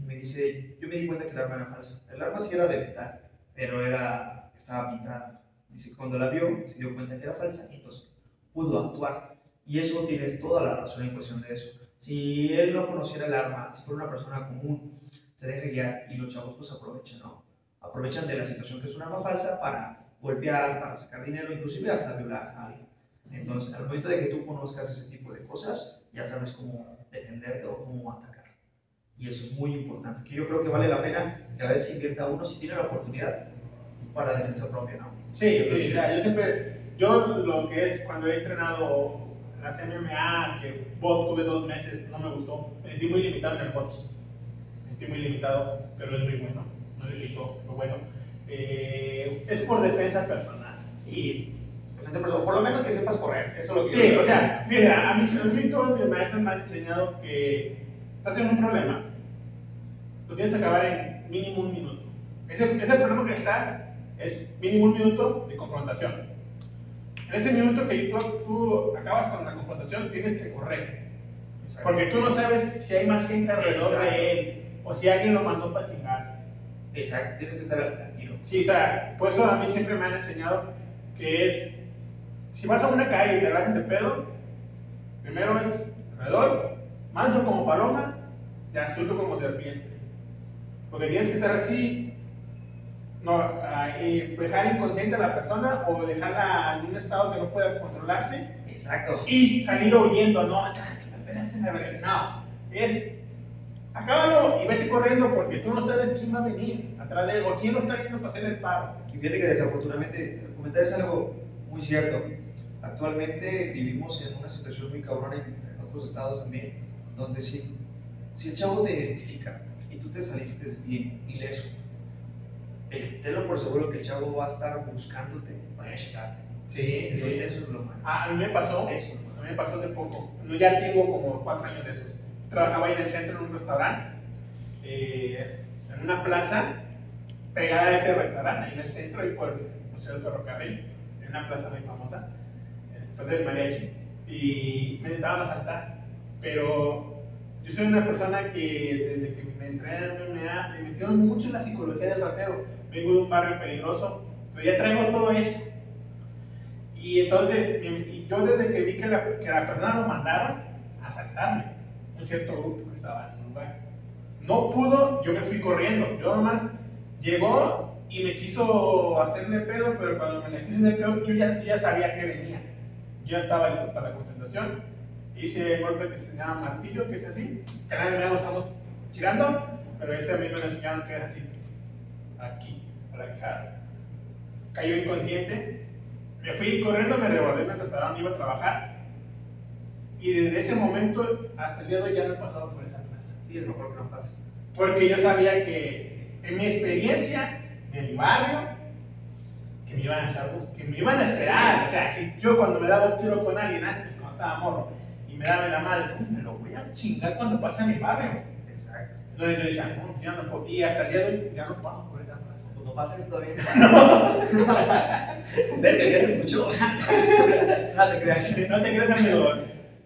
[SPEAKER 1] Y me dice, yo me di cuenta que el arma era falsa. El arma sí era de metal, pero era, estaba pintada. Dice que cuando la vio, se dio cuenta que era falsa y entonces pudo actuar. Y eso tienes toda la razón en cuestión de eso. Si él no conociera el arma, si fuera una persona común, se deja guiar y los chavos pues aprovechan, ¿no? Aprovechan de la situación que es un arma falsa para golpear, para sacar dinero, inclusive hasta violar a alguien. Entonces, al momento de que tú conozcas ese tipo de cosas, ya sabes cómo defenderte o cómo atacar. Y eso es muy importante, que yo creo que vale la pena que a veces invierta uno si tiene la oportunidad para defensa propia, ¿no?
[SPEAKER 2] Sí, sí, o sea, yo siempre, yo lo que es cuando he entrenado las MMA, que bot tuve dos meses, no me gustó, me sentí muy limitado en el bot, me sentí muy limitado, pero es muy bueno, no quito lo bueno. Eh, es por defensa personal.
[SPEAKER 1] Sí, defensa personal, por lo menos que sepas correr, eso es lo que
[SPEAKER 2] Sí,
[SPEAKER 1] yo
[SPEAKER 2] o sea, mira, a mí, a mí todos mis maestros me han enseñado que estás en un problema, lo tienes que acabar en mínimo un minuto. Ese, ese problema que estás es mínimo un minuto de confrontación. En ese minuto que tú, tú acabas con la confrontación, tienes que correr.
[SPEAKER 1] Exacto.
[SPEAKER 2] Porque tú no sabes si hay más gente alrededor
[SPEAKER 1] Exacto.
[SPEAKER 2] de él o si alguien lo mandó para chingar.
[SPEAKER 1] Exacto, tienes que estar al tiro.
[SPEAKER 2] Sí, o sea, por eso a mí siempre me han enseñado que es, si vas a una calle y te vas de pedo, primero es alrededor, manso como paloma y astuto como serpiente. Porque tienes que estar así, no, ah, dejar inconsciente a la persona o dejarla en un estado que no pueda controlarse
[SPEAKER 1] Exacto.
[SPEAKER 2] y salir huyendo, no, espérate. no, es acábalo y vete corriendo porque tú no sabes quién va a venir atrás de él o quién lo está viendo para hacer el paro.
[SPEAKER 1] Y fíjate que desafortunadamente, comentar es algo muy cierto. Actualmente vivimos en una situación muy cabrona en, en otros estados también, donde si, si el chavo te identifica y tú te saliste bien, ileso, el, tenlo por seguro que el chavo va a estar buscándote para checarte.
[SPEAKER 2] Sí, sí.
[SPEAKER 1] Eso es lo malo.
[SPEAKER 2] Ah, a mí me pasó,
[SPEAKER 1] Eso.
[SPEAKER 2] a mí me pasó hace poco. No, ya tengo como cuatro años de esos. Trabajaba ahí en el centro en un restaurante, eh, en una plaza pegada a ese restaurante, ahí en el centro y por el Museo del Ferrocarril, en una plaza muy famosa, Plaza del Mariachi. Y me intentaban asaltar, pero yo soy una persona que desde que me entré en MMA me metieron mucho en la psicología del ratero. Vengo de un barrio peligroso, pero ya traigo todo eso. Y entonces, y yo desde que vi que la, que la persona lo mandaron a asaltarme, un cierto grupo que estaba en un lugar, no pudo, yo me fui corriendo. Yo nomás llegó y me quiso hacerle pedo, pero cuando me le quise hacer pedo, yo ya, ya sabía que venía. Yo ya estaba listo para la concentración. Hice el golpe que se llama martillo, que es así. Que nada lo estamos tirando, pero este a mí me lo enseñaron que es así. Aquí, a la quijada. Cayó inconsciente. Me fui corriendo, me revolví en el restaurante, iba a trabajar. Y desde ese momento hasta el día de hoy ya no he pasado por esa plaza.
[SPEAKER 1] Sí, es mejor que no pases.
[SPEAKER 2] Porque yo sabía que en mi experiencia de mi barrio, que me iban a estar que me iban a esperar. O sea, si yo cuando me daba un tiro con alguien antes, cuando estaba morro, y me daba la madre, "Uy, me lo voy a chingar cuando pase a mi barrio.
[SPEAKER 1] Exacto.
[SPEAKER 2] Entonces yo decía, no, ya no puedo. Y hasta el día de hoy ya no paso por esa plaza.
[SPEAKER 1] Pues no pases todavía. Verga, ya te escuchó. no te creas.
[SPEAKER 2] No te creas, amigo.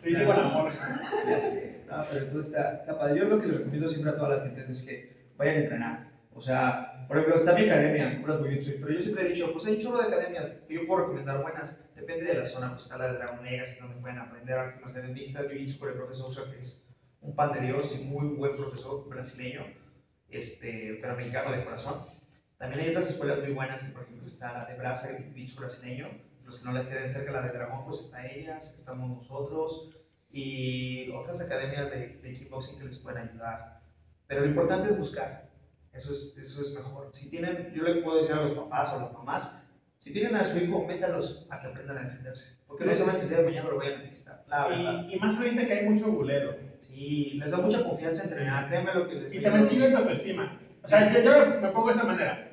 [SPEAKER 2] Te dice con amor.
[SPEAKER 1] Ya sé. No, pero todo está, está padre. Yo lo que les recomiendo siempre a toda la gente es que vayan a entrenar. O sea, por ejemplo, está mi academia, Curas Jiu-Jitsu, pero yo siempre he dicho, pues hay chorro de academias que yo puedo recomendar buenas. Depende de la zona, pues está la de Dragon Legacy, donde pueden aprender artes marciales mixtas, Jiu-Jitsu por el profesor Usa, que es un pan de Dios y muy buen profesor brasileño, este, pero mexicano de corazón. También hay otras escuelas muy buenas, que por ejemplo está la de Brasa, el Jiu-Jitsu brasileño. Los que no les queden cerca, la de Dragón, pues está ellas, estamos nosotros y otras academias de, de kickboxing que les pueden ayudar. Pero lo importante es buscar. Eso es, eso es mejor. Si tienen, yo le puedo decir a los papás o a las mamás, si tienen a su hijo, métalos a que aprendan a defenderse. Porque no si el día de mañana lo vayan a necesitar. La verdad.
[SPEAKER 2] Y, y más ahorita que hay mucho bulero.
[SPEAKER 1] Sí, les da mucha confianza entrenar. Créeme lo que les
[SPEAKER 2] Y
[SPEAKER 1] ayuda.
[SPEAKER 2] también tiene tu autoestima. O sea, yo, yo me pongo de esta manera.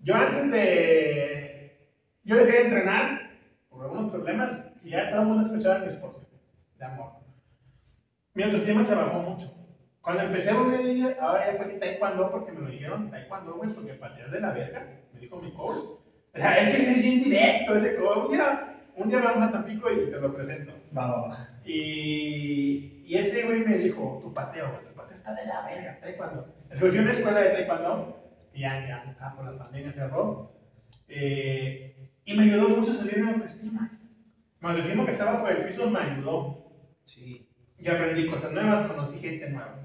[SPEAKER 2] Yo antes de... Yo dejé de entrenar por algunos problemas y ya todo el mundo escuchaba a mi esposa de amor. Mi autoestima se bajó mucho. Cuando empecé a volver a ir, ahora ya fue taekwondo porque me lo dijeron taekwondo, güey, porque pateas de la verga, me dijo mi coach. O sea, es que es bien directo ese coach. Un día, un día vamos a Tampico y te lo presento.
[SPEAKER 1] Va, va, va.
[SPEAKER 2] Y, y ese güey me dijo, tu pateo, güey, tu pateo está de la verga, taekwondo. Escogí una escuela de taekwondo, y ya, ya estaba por la pandemia, cerró. Eh, y me ayudó mucho a salir mi autoestima. Mi autoestima que estaba por el piso me ayudó.
[SPEAKER 1] Sí.
[SPEAKER 2] Y aprendí cosas nuevas, conocí gente nueva.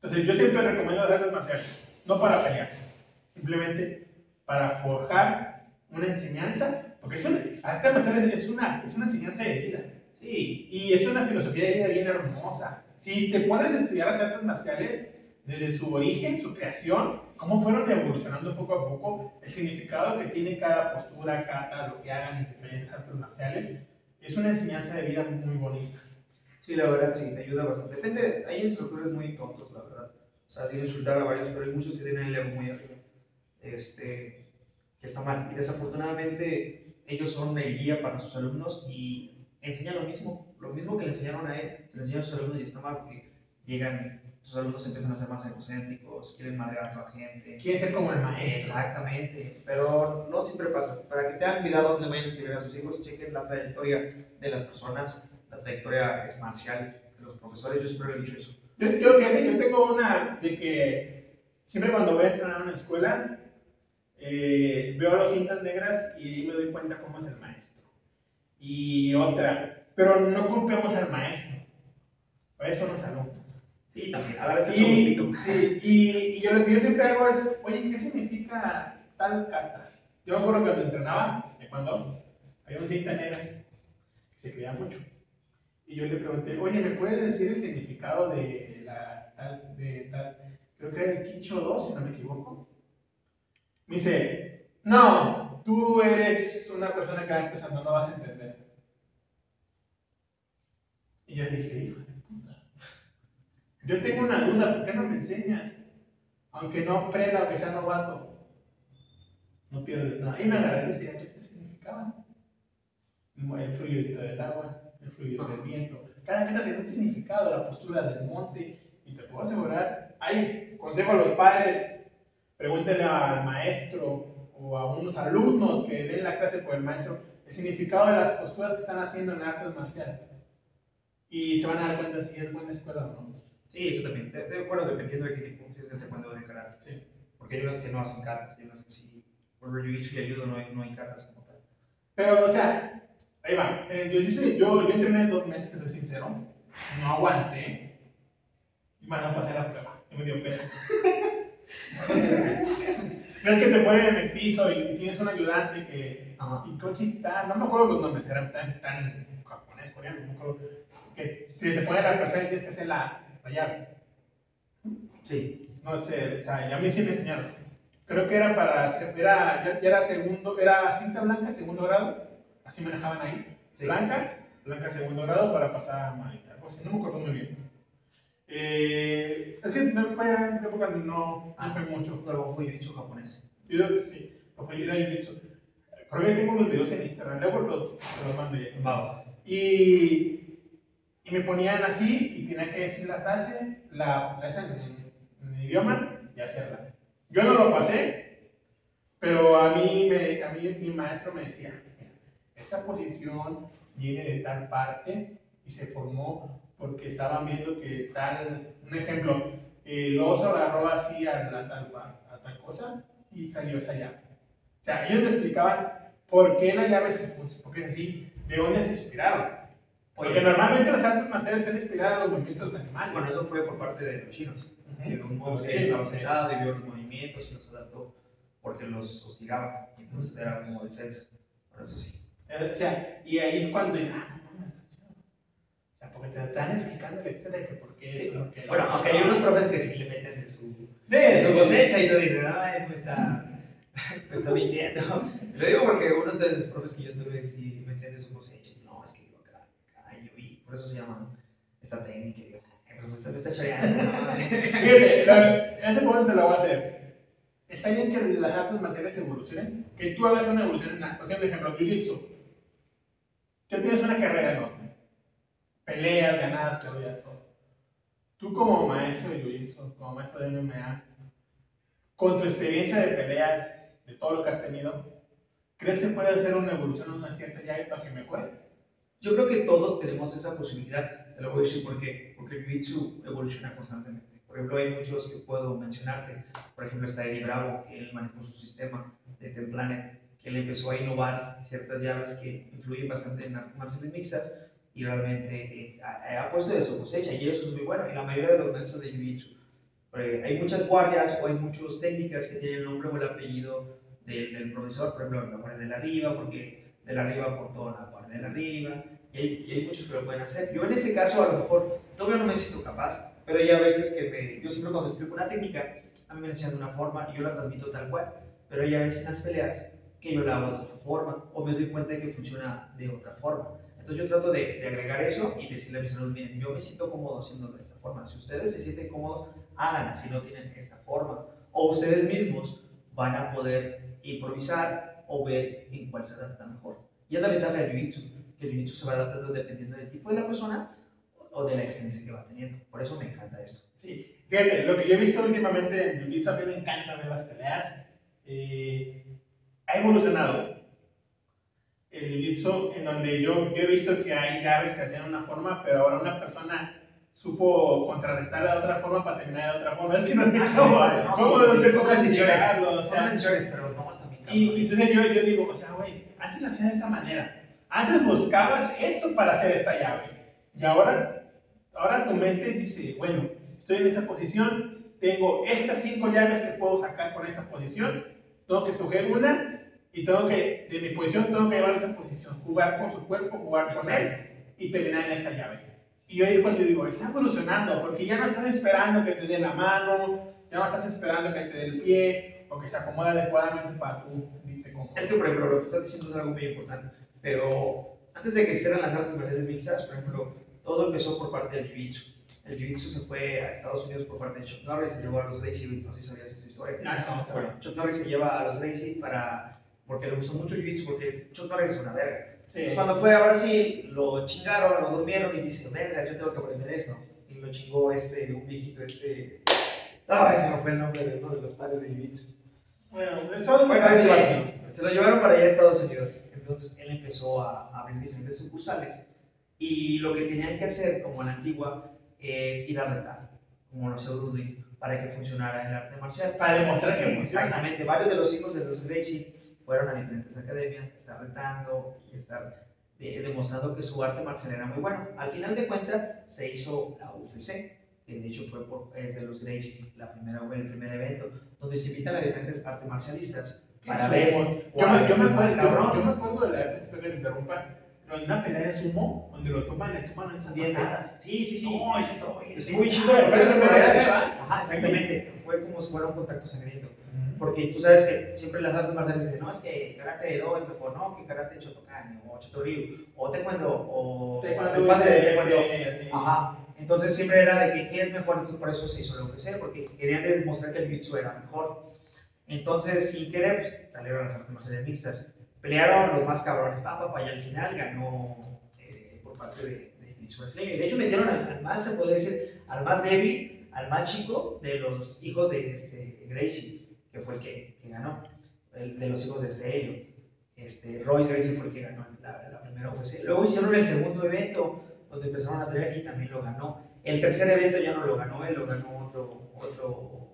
[SPEAKER 2] Entonces yo siempre recomiendo artes marciales, no para pelear, simplemente para forjar una enseñanza, porque es una, artes marciales es una, es una enseñanza de vida.
[SPEAKER 1] Sí.
[SPEAKER 2] Y es una filosofía de vida bien hermosa. Si te pones a estudiar las artes marciales desde su origen, su creación, cómo fueron evolucionando poco a poco, el significado que tiene cada postura, cada lo que hagan en diferentes artes marciales, es una enseñanza de vida muy bonita.
[SPEAKER 1] Sí, la verdad, sí, te ayuda bastante. Depende, hay instructores muy tontos, la verdad. O sea, sin insultar a varios, pero hay muchos que tienen el ego muy arriba. Este, que está mal. Y desafortunadamente, ellos son el guía para sus alumnos y enseñan lo mismo. Lo mismo que le enseñaron a él, se le enseñan a sus alumnos y está mal porque llegan, sus alumnos empiezan a ser más egocéntricos, quieren madrear a toda gente.
[SPEAKER 2] Quieren ser como el maestro.
[SPEAKER 1] Exactamente, pero no siempre pasa. Para que tengan cuidado donde vayan a escribir a sus hijos, chequen la trayectoria de las personas, la trayectoria es marcial de los profesores. Yo siempre he dicho eso.
[SPEAKER 2] Yo, yo, fíjate, yo tengo una de que siempre cuando voy a entrenar a una escuela, eh, veo las cintas negras y me doy cuenta cómo es el maestro. Y otra, pero no culpemos al maestro, para eso nos alumnos.
[SPEAKER 1] Sí, también. A es
[SPEAKER 2] Y,
[SPEAKER 1] un
[SPEAKER 2] sí, y, y yo lo que yo siempre hago es, oye, ¿qué significa tal kata? Yo me acuerdo que cuando entrenaba, de cuando había un cinta negra que se creía mucho. Y yo le pregunté, oye, ¿me puedes decir el significado de, la, tal, de tal el Kicho 2, si no me equivoco. Me dice, no, tú eres una persona que va empezando, no vas a entender. Y yo dije, hijo. Yo tengo una duda, ¿por qué no me enseñas? Aunque no aprenda, aunque sea novato. No pierdes nada. Y me agarré decía, ¿qué significaba? El fluido del agua, el fluido del viento. Cada meta tiene un significado, la postura del monte. Y te puedo asegurar, hay consejo a los padres, pregúntenle al maestro o a unos alumnos que den la clase por el maestro el significado de las posturas que están haciendo en artes marciales. Y se van a dar cuenta si es buena escuela o no.
[SPEAKER 1] Sí, eso también. De, bueno, dependiendo de qué tipo, si es de taekwondo o de karate.
[SPEAKER 2] Sí.
[SPEAKER 1] Porque hay unas que no hacen katas, hay unas que sí. Por ejemplo, jiu-jitsu y ayudo no hay, no hay katas como tal.
[SPEAKER 2] Pero, o sea, ahí va. Eh, yo, yo, yo entrené dos meses, te soy sincero. No aguanté. Y me a pasar la prueba. Y me dio pena. Ves que te ponen en el piso y tienes un ayudante que. Ajá. Y coche está, no me acuerdo los nombres, eran tan, tan japonés, coreano, no me acuerdo. Que si te ponen la persona y tienes que hacer la, la llave.
[SPEAKER 1] Sí.
[SPEAKER 2] No sé, o sea, a mí sí me enseñaron. Creo que era para, era, ya, era segundo, era cinta blanca, segundo grado, así me dejaban ahí. Blanca, blanca segundo grado para pasar a Mike, algo así, no me acuerdo muy bien. Eh, es que fue en época no, no
[SPEAKER 1] ah,
[SPEAKER 2] fue mucho.
[SPEAKER 1] Luego fue dicho japonés.
[SPEAKER 2] Yo creo que sí, lo fue dicho. Creo que tengo los videos en Instagram, luego los, los mando ya.
[SPEAKER 1] Vamos.
[SPEAKER 2] Y, y me ponían así y tenía que decir la frase, la, la en, en, idioma y hacerla. Yo no lo pasé, pero a mí, me, a mí mi maestro me decía, esta posición viene de tal parte y se formó porque estaban viendo que tal, un ejemplo, el oso agarró así a, la, a tal cosa y salió esa llave. O sea, ellos me explicaban por qué la llave se funciona, porque es así, de dónde se inspiraron. Porque normalmente las artes marciales están inspiradas a los movimientos animales.
[SPEAKER 1] Bueno, eso fue por parte de los chinos. Que un monje estaba sentado y vio los movimientos y los adaptó porque los hostigaba. Entonces era como defensa. Por eso sí.
[SPEAKER 2] O sea, y ahí es cuando dices, ah, no mames, O sea, porque te están explicando la historia de que por qué es lo que.
[SPEAKER 1] Bueno, aunque hay unos profes que sí le meten de su, de su cosecha y tú dices, ah, eso me está, me está mintiendo. Lo digo porque unos de los profes que yo tuve sí meten de su cosecha. No, es que digo acá, acá, y yo vi, por eso se llama esta técnica. Y digo, me está, me está choreando.
[SPEAKER 2] Ese punto te lo voy a hacer. Está bien que las artes marciales evolucionen, que tú hagas una evolución en la, por ejemplo, jiu-jitsu Tú tienes una carrera enorme. Peleas, ganadas, perdidas, todo. Tú como maestro de jiu como maestro de MMA, con tu experiencia de peleas, de todo lo que has tenido, ¿crees que puede hacer una evolución a una cierta llave para que mejore?
[SPEAKER 1] Yo creo que todos tenemos esa posibilidad. Te lo voy a decir porque, porque el jiu-jitsu evoluciona constantemente. Por ejemplo, hay muchos que puedo mencionarte. Por ejemplo, está Eddie Bravo, que él manejó su sistema de Templanet él empezó a innovar ciertas llaves que influyen bastante en artes marciales mixtas y realmente eh, ha, puesto de su cosecha y eso es muy bueno. Y la mayoría de los maestros de Jiu-Jitsu, hay muchas guardias o hay muchas técnicas que tienen el nombre o el apellido del, del profesor, por ejemplo, la guardia de la arriba, porque de la arriba por toda la guardia de la arriba, y hay, muchos que lo pueden hacer. Yo en este caso a lo mejor todavía no me siento capaz, pero hay a veces que me, yo siempre cuando explico una técnica, a mí me enseñan de una forma y yo la transmito tal cual, pero hay a veces en las peleas que yo la hago de otra forma o me doy cuenta de que funciona de otra forma. Entonces yo trato de, agregar eso y decirle a mis alumnos, miren, yo me siento cómodo haciéndolo de esta forma. Si ustedes se sienten cómodos, háganlo si no tienen esta forma. O ustedes mismos van a poder improvisar o ver en cuál se adapta mejor. Y es la ventaja del jiu-jitsu, que el jiu-jitsu se va adaptando dependiendo del tipo de la persona o de la experiencia que va teniendo. Por eso me encanta esto.
[SPEAKER 2] Sí, fíjate, lo que yo he visto últimamente en jiu-jitsu, a mí me encanta ver las peleas. Eh, ha evolucionado el jiu en donde yo, yo, he visto que hay llaves que hacían una forma, pero ahora una persona supo contrarrestarla de otra forma para terminar de otra forma. Es que no sé cómo,
[SPEAKER 1] no, cómo, no sé cómo decisiones, o sea, decisiones, pero vamos también.
[SPEAKER 2] Y, entonces yo, yo digo, o sea, güey, antes hacías de esta manera, antes buscabas esto para hacer esta llave, y ahora, ahora tu mente dice, bueno, estoy en esa posición, tengo estas cinco llaves que puedo sacar con esta posición, tengo que escoger una y tengo que, de mi posición, tengo que llevar esta posición, jugar con su cuerpo, jugar con él y terminar en esa llave. Y hoy cuando digo, está evolucionando, porque ya no estás esperando que te dé la mano, ya no estás esperando que te dé el pie, o que se acomode adecuadamente para tú.
[SPEAKER 1] Es que, por ejemplo, lo que estás diciendo es algo muy importante, pero antes de que hicieran las artes marciales mixtas, por ejemplo, todo empezó por parte del Jiu-Jitsu. El Jiu-Jitsu se fue a Estados Unidos por parte de Chuck Norris, se llevó a los Gracie, no sé si sabías esa historia.
[SPEAKER 2] No, no,
[SPEAKER 1] bueno, Chuck Norris se lleva a los Gracie para, porque le gustó mucho el Jiu-Jitsu, porque Chuck Norris es una verga. Sí. Entonces, cuando fue a Brasil, lo chingaron, lo durmieron y dice, verga, yo tengo que aprender esto. Y lo chingó este, un viejito, este... No, ese no fue el nombre de uno de los padres de Jiu-Jitsu.
[SPEAKER 2] Bueno, eso
[SPEAKER 1] bueno, este, se lo llevaron para allá a Estados Unidos. Entonces él empezó a, a abrir diferentes sucursales y lo que tenían que hacer, como en la antigua, es ir a retar, como los Eurodui, para que funcionara el arte marcial.
[SPEAKER 2] Para demostrar que funciona.
[SPEAKER 1] Exactamente. Varios de los hijos de los Gracie fueron a diferentes academias, estar retando y estar demostrando que su arte marcial era muy bueno. Al final de cuentas, se hizo la UFC, que de hecho fue por, es de los Gracie, la primera, el primer evento, donde se invitan a diferentes artes marcialistas para ver.
[SPEAKER 2] Yo, me, yo, me acuerdo, yo, me acuerdo de la UFC, que te interrumpa, pero en una pelea de sumo, donde lo toman, le toman esas patadas.
[SPEAKER 1] Sí, sí, sí.
[SPEAKER 2] No, eso todo
[SPEAKER 1] Es muy chido. Ajá, exactamente. Fue como si fuera un contacto sangriento. Porque tú sabes que siempre las artes marciales dicen, no, es que karate de do es mejor, no, que karate de Chotokan, o Chotoryu, o taekwondo, o
[SPEAKER 2] taekwondo, padre de taekwondo.
[SPEAKER 1] Ajá. Entonces siempre era de que qué es mejor, entonces por eso se hizo la UFC, porque querían demostrar que el jiu-jitsu era mejor. Entonces, sin querer, pues, salieron las artes marciales mixtas. Pelearon los más cabrones, papá, pa, y al final ganó eh, por parte de, de jiu-jitsu brasileño. Y de hecho metieron al, más, se podría decir, al más débil, al más chico de los hijos de este, Gracie, que fue el que, que ganó, el, de los hijos de este Helio. Este, Royce Gracie fue el que ganó la, la primera UFC. Luego hicieron el segundo evento, donde empezaron a traer y también lo ganó. El tercer evento ya no lo ganó él, lo ganó otro, otro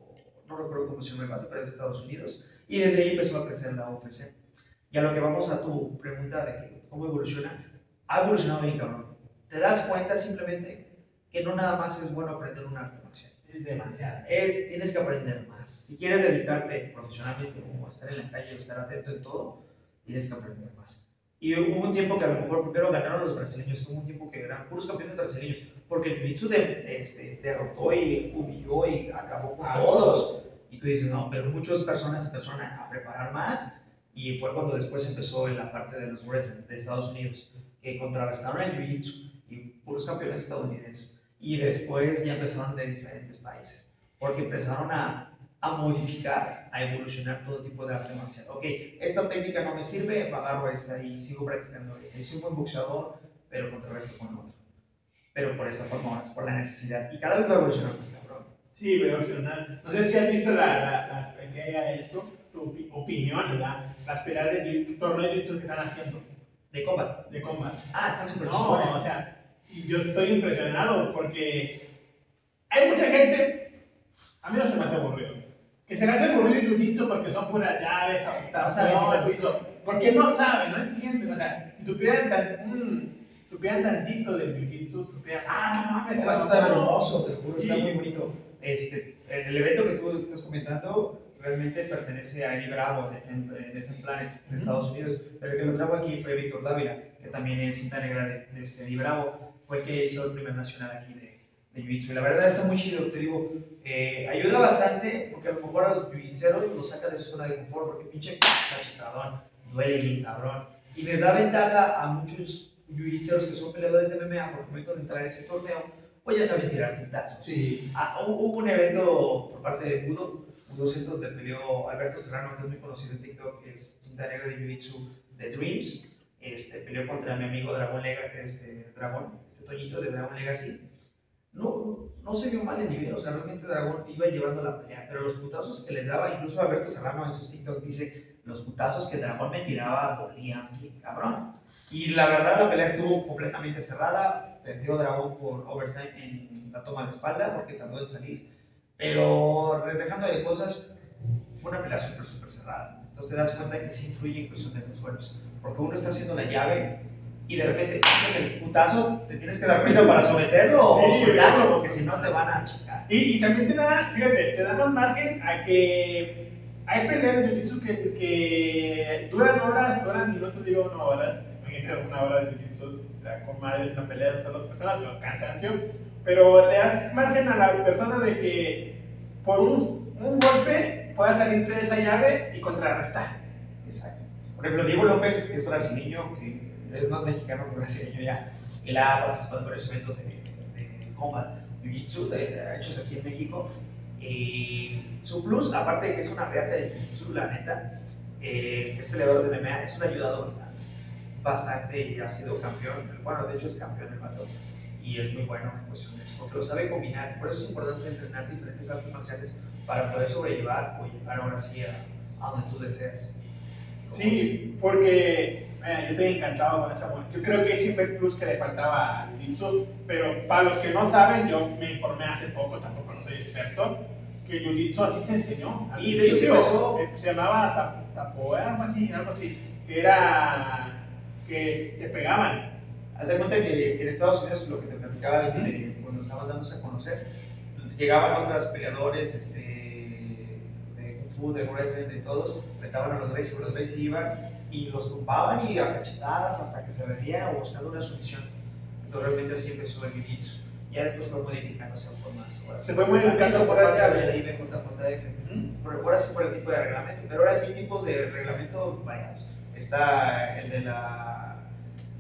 [SPEAKER 1] no recuerdo cómo se llama el vato, pero es de Estados Unidos. Y desde ahí empezó a crecer la UFC. Y a lo que vamos a tu pregunta de que cómo evoluciona, ha evolucionado bien cabrón. Te das cuenta simplemente que no nada más es bueno aprender un arte marcial.
[SPEAKER 2] Es demasiado.
[SPEAKER 1] Es, tienes que aprender más. Si quieres dedicarte profesionalmente o estar en la calle o estar atento en todo, tienes que aprender más. Y hubo un tiempo que a lo mejor primero ganaron los brasileños, hubo un tiempo que eran puros campeones brasileños, porque el jiu-jitsu de, este, derrotó y humilló y acabó con todos. Y tú dices, no, pero muchas personas empezaron a, preparar más y fue cuando después empezó en la parte de los wrestling de Estados Unidos, que contrarrestaron el jiu-jitsu y puros campeones estadounidenses. Y después ya empezaron de diferentes países, porque empezaron a, a modificar, a evolucionar todo tipo de arte marcial. Ok, esta técnica no me sirve, agarro esta y sigo practicando esta. Y soy un buen boxeador, pero contrarresto con otro. Pero por esa forma, por la necesidad. Y cada vez va a evolucionar más cabrón.
[SPEAKER 2] Sí, va a evolucionar. No sé si has visto la, la, la que haya esto, tu opinión, ¿verdad? Las peleas de torneo de que están haciendo.
[SPEAKER 1] De combat.
[SPEAKER 2] De combat.
[SPEAKER 1] Ah, están súper
[SPEAKER 2] No, o sea, yo estoy impresionado porque hay mucha gente, a mí no se me hace aburrido que se le hace aburrido el jiu-jitsu porque son puras llaves, no porque no saben, no entienden, o sea, si supieran, tan, mmm, supieran tantito del jiu-jitsu, supieran, ah, no mames,
[SPEAKER 1] no, está hermoso, te juro, está muy bonito. Este, el evento que tú estás comentando realmente pertenece a Eddie Bravo de, Ten, de Templanet de Estados Unidos, pero el que lo trajo aquí fue Víctor Dávila, que también es cinta negra de, de este Eddie Bravo, fue el que hizo el primer nacional aquí de, de jiu-jitsu. Y la verdad está muy chido, te digo, eh, ayuda bastante porque a lo mejor a los jiu-jitseros los saca de su zona de confort porque pinche cabrón, duele bien cabrón. Y les da ventaja a muchos jiu-jitseros que son peleadores de MMA por el momento de entrar a ese torneo, pues ya saben tirar pintazos.
[SPEAKER 2] Sí.
[SPEAKER 1] Ah, hubo un evento por parte de Budo, Budo Centro, donde peleó Alberto Serrano, que es muy conocido en TikTok, es cinta negra de jiu-jitsu de Dreams. Este, peleó contra mi amigo Dragon Legacy, este, Dragon, este Toñito de Dragon Legacy no, no se vio mal el nivel, o sea, realmente Dragón iba llevando la pelea, pero los putazos que les daba, incluso Alberto Serrano en sus TikTok dice, los putazos que Dragón me tiraba dolían, cabrón. Y la verdad la pelea estuvo completamente cerrada, perdió Dragón por overtime en la toma de espalda porque tardó en salir, pero dejando de cosas, fue una pelea súper, súper cerrada. Entonces te das cuenta que sí influye en cuestión de los porque uno está haciendo la llave y de repente el putazo, te tienes que dar prisa para someterlo o soltarlo, porque si no te van a chingar.
[SPEAKER 2] Y, y, también te da, fíjate, te da más margen a que hay peleas de jiu-jitsu que, que, duran horas, duran minutos, digo, no horas, imagínate una hora de jiu-jitsu la comadre es una pelea de dos personas, no cansancio, pero le haces margen a la persona de que por un, un golpe pueda salir de esa llave y contrarrestar.
[SPEAKER 1] Exacto. Por ejemplo, Diego López, que es brasileño, que es más mexicano que brasileño ya, él ha participado en varios eventos de, de combat, jiu-jitsu, hechos aquí en México. Y su plus, aparte de que es una reata de jiu-jitsu, la neta, eh, es peleador de MMA, es un ayudado bastante, bastante y ha sido campeón. Bueno, de hecho es campeón el vato y es muy bueno en cuestiones, porque lo sabe combinar. Por eso es importante entrenar diferentes artes marciales para poder sobrellevar o llegar ahora sí a, donde tú deseas.
[SPEAKER 2] Sí, porque yo estoy encantado con esa mujer. Yo creo que ese fue el plus que le faltaba a Jiu-Jitsu, pero para los que no saben, yo me informé hace poco, tampoco no soy experto, que Jiu-Jitsu así se enseñó.
[SPEAKER 1] Y de hecho se empezó...
[SPEAKER 2] Eh, se llamaba tapoe, algo así, algo así. Era que te pegaban.
[SPEAKER 1] Haz de cuenta que en Estados Unidos, lo que te platicaba de, cuando estaban dándose a conocer, llegaban otros peleadores, este, de wrestling, de todos, retaban a los y los reyes iban y los tumbaban y a cachetadas hasta que se vendía o buscando una sumisión. Entonces realmente así empezó el jiu Ya después fue modificándose un poco más.
[SPEAKER 2] se fue modificando por allá.
[SPEAKER 1] De la IBJJF. Por, ahora sí por el tipo de reglamento, pero ahora sí hay tipos de reglamento variados. Está el de la,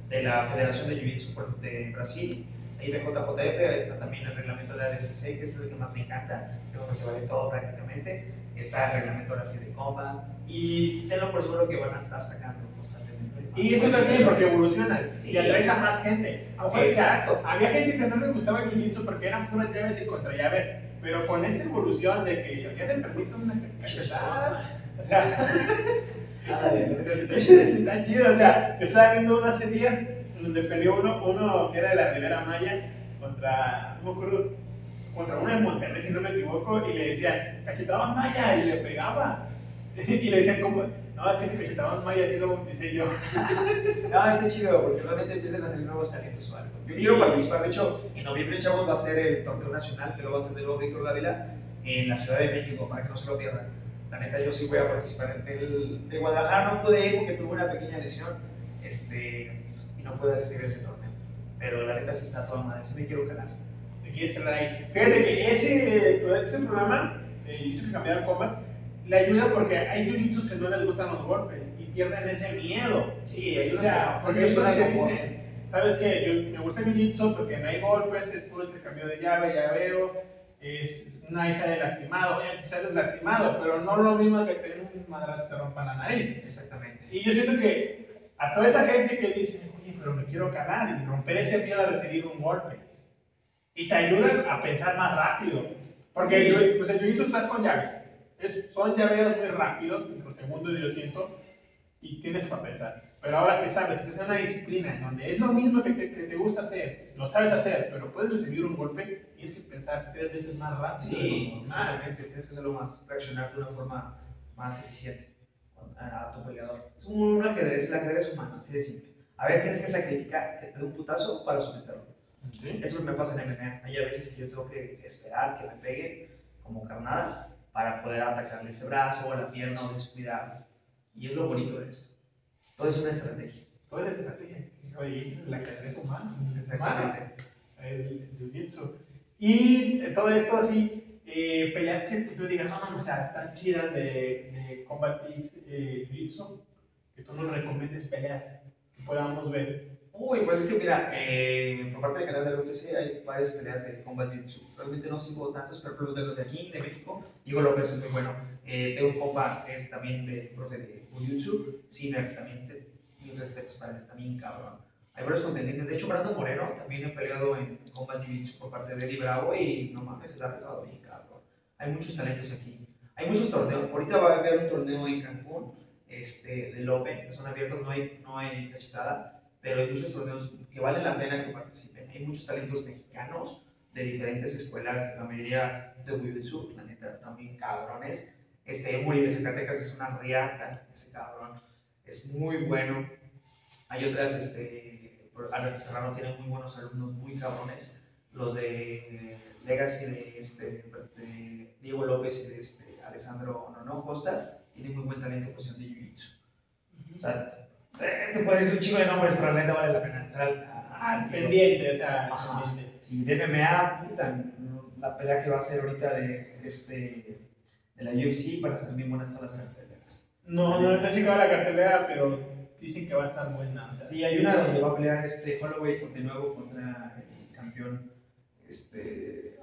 [SPEAKER 1] de la Federación de Jiu-Jitsu de Brasil, IBJJF, está también el reglamento de ADCC, que es el que más me encanta, que donde se vale todo prácticamente está el reglamento ahora sí de coma y tenlo por seguro que van a estar sacando constantemente.
[SPEAKER 2] Y eso también porque evolucionan y atraes a más gente.
[SPEAKER 1] Exacto.
[SPEAKER 2] había gente que no les gustaba el jiu-jitsu porque eran puras llaves y contra llaves, pero con esta evolución de que ya se permite una cachetada, o sea, está chido, o sea, yo estaba viendo unas días donde peleó uno, uno que era de la Ribera Maya contra, no me acuerdo, contra uno de Monterrey, si no me equivoco, y le decían, cachetaban Maya, y le pegaba. y le decían, como, no, es que si cachetaban Maya, así lo bauticé yo.
[SPEAKER 1] no, está chido, porque realmente empiezan a salir nuevos talentos o algo. Yo quiero participar, de hecho, en noviembre, chavos, va a ser el torneo nacional, que lo va a hacer de nuevo Víctor Dávila, en la Ciudad de México, para que no se lo pierdan. La neta, yo sí voy a participar. En el de Guadalajara no pude ir porque tuve una pequeña lesión este, y no pude asistir a ese torneo. Pero la neta sí está toda madre, sí me quiero calar
[SPEAKER 2] quieres ahí. Fíjate que ese, ese programa, eh, Jiu-Jitsu que cambiar combat, le ayuda porque hay jiu que no les gustan los golpes y pierden ese miedo.
[SPEAKER 1] Sí,
[SPEAKER 2] o sea, porque eso es que dicen, ¿sabes qué? Yo, me gusta el jiu porque no hay golpes, es puro intercambio de llave, llaveo, es, nadie sale lastimado, obviamente sales lastimado, pero no lo mismo que tener un madrazo que rompa la nariz.
[SPEAKER 1] Exactamente.
[SPEAKER 2] Y yo siento que a toda esa gente que dice, oye, pero me quiero cagar y romper ese miedo a recibir un golpe y te ayudan a pensar más rápido. Porque yo, pues el jiu estás con llaves. Es, son llaves muy rápidos, segundos yo siento, y tienes para pensar. Pero ahora que sabes, que es una disciplina en donde es lo mismo que te, que te, gusta hacer, lo sabes hacer, pero puedes recibir un golpe, y tienes que pensar tres veces más rápido.
[SPEAKER 1] Sí, exactamente, tienes que hacerlo más, reaccionar de una forma más eficiente a, tu peleador. Es un, un ajedrez, el ajedrez humano, así de simple. A veces tienes que sacrificar que te dé un putazo para someterlo. Eso es lo que me pasa en MMA. Hay a veces que yo tengo que esperar que me pegue como carnada para poder atacarle ese brazo o la pierna o descuidarlo. Y es lo bonito de eso. Todo es una estrategia.
[SPEAKER 2] Todo es estrategia. Oye, la es humana.
[SPEAKER 1] Exactamente.
[SPEAKER 2] El jiu-jitsu. Y todo esto así, eh, peleas que, tú digas, no, no, o sea, tan chidas de, de combatir eh, jiu-jitsu, que tú nos recomiendes peleas que podamos ver.
[SPEAKER 1] Uy, pues es que mira, eh, por parte del canal de la UFC hay varias peleas de Combat Jiu-Jitsu. Realmente no sigo tantos, pero de los de aquí, de México, Diego López es muy bueno. Eh, compa que es también de profe de Jiu-Jitsu, también se, mil respetos para él, también cabrón. Hay varios contendientes. De hecho, Brandon Moreno también ha peleado en Combat Jiu-Jitsu por parte de Eddie Bravo y no mames, se la ha rifado bien, cabrón. Hay muchos talentos aquí. Hay muchos torneos. Ahorita va a haber un torneo en Cancún este, del Open, que son abiertos, no hay, no hay cachetada pero hay muchos torneos que valen la pena que participen. Hay muchos talentos mexicanos de diferentes escuelas, la mayoría de Jiu-Jitsu, la neta, están bien cabrones. Este Emory de Zacatecas es una riata, ese cabrón, es muy bueno. Hay otras, este, Alberto Serrano tiene muy buenos alumnos, muy cabrones. Los de Legacy de, este, de Diego López y de este, Alessandro Nono Costa tienen muy buen talento en cuestión de Jiu-Jitsu. O sea, eh, te puedo decir un chico de nombres, pero la neta vale la pena estar
[SPEAKER 2] Ah, pendiente, o sea,
[SPEAKER 1] Ajá. Sí, de MMA, puta, la pelea que va a ser ahorita de, este, de la UFC van a estar bien buenas todas las carteleras.
[SPEAKER 2] No, no, no he checado la cartelera, pero dicen que va a estar buena. O sea,
[SPEAKER 1] Sí, hay una donde va a pelear este Holloway de nuevo contra el campeón este,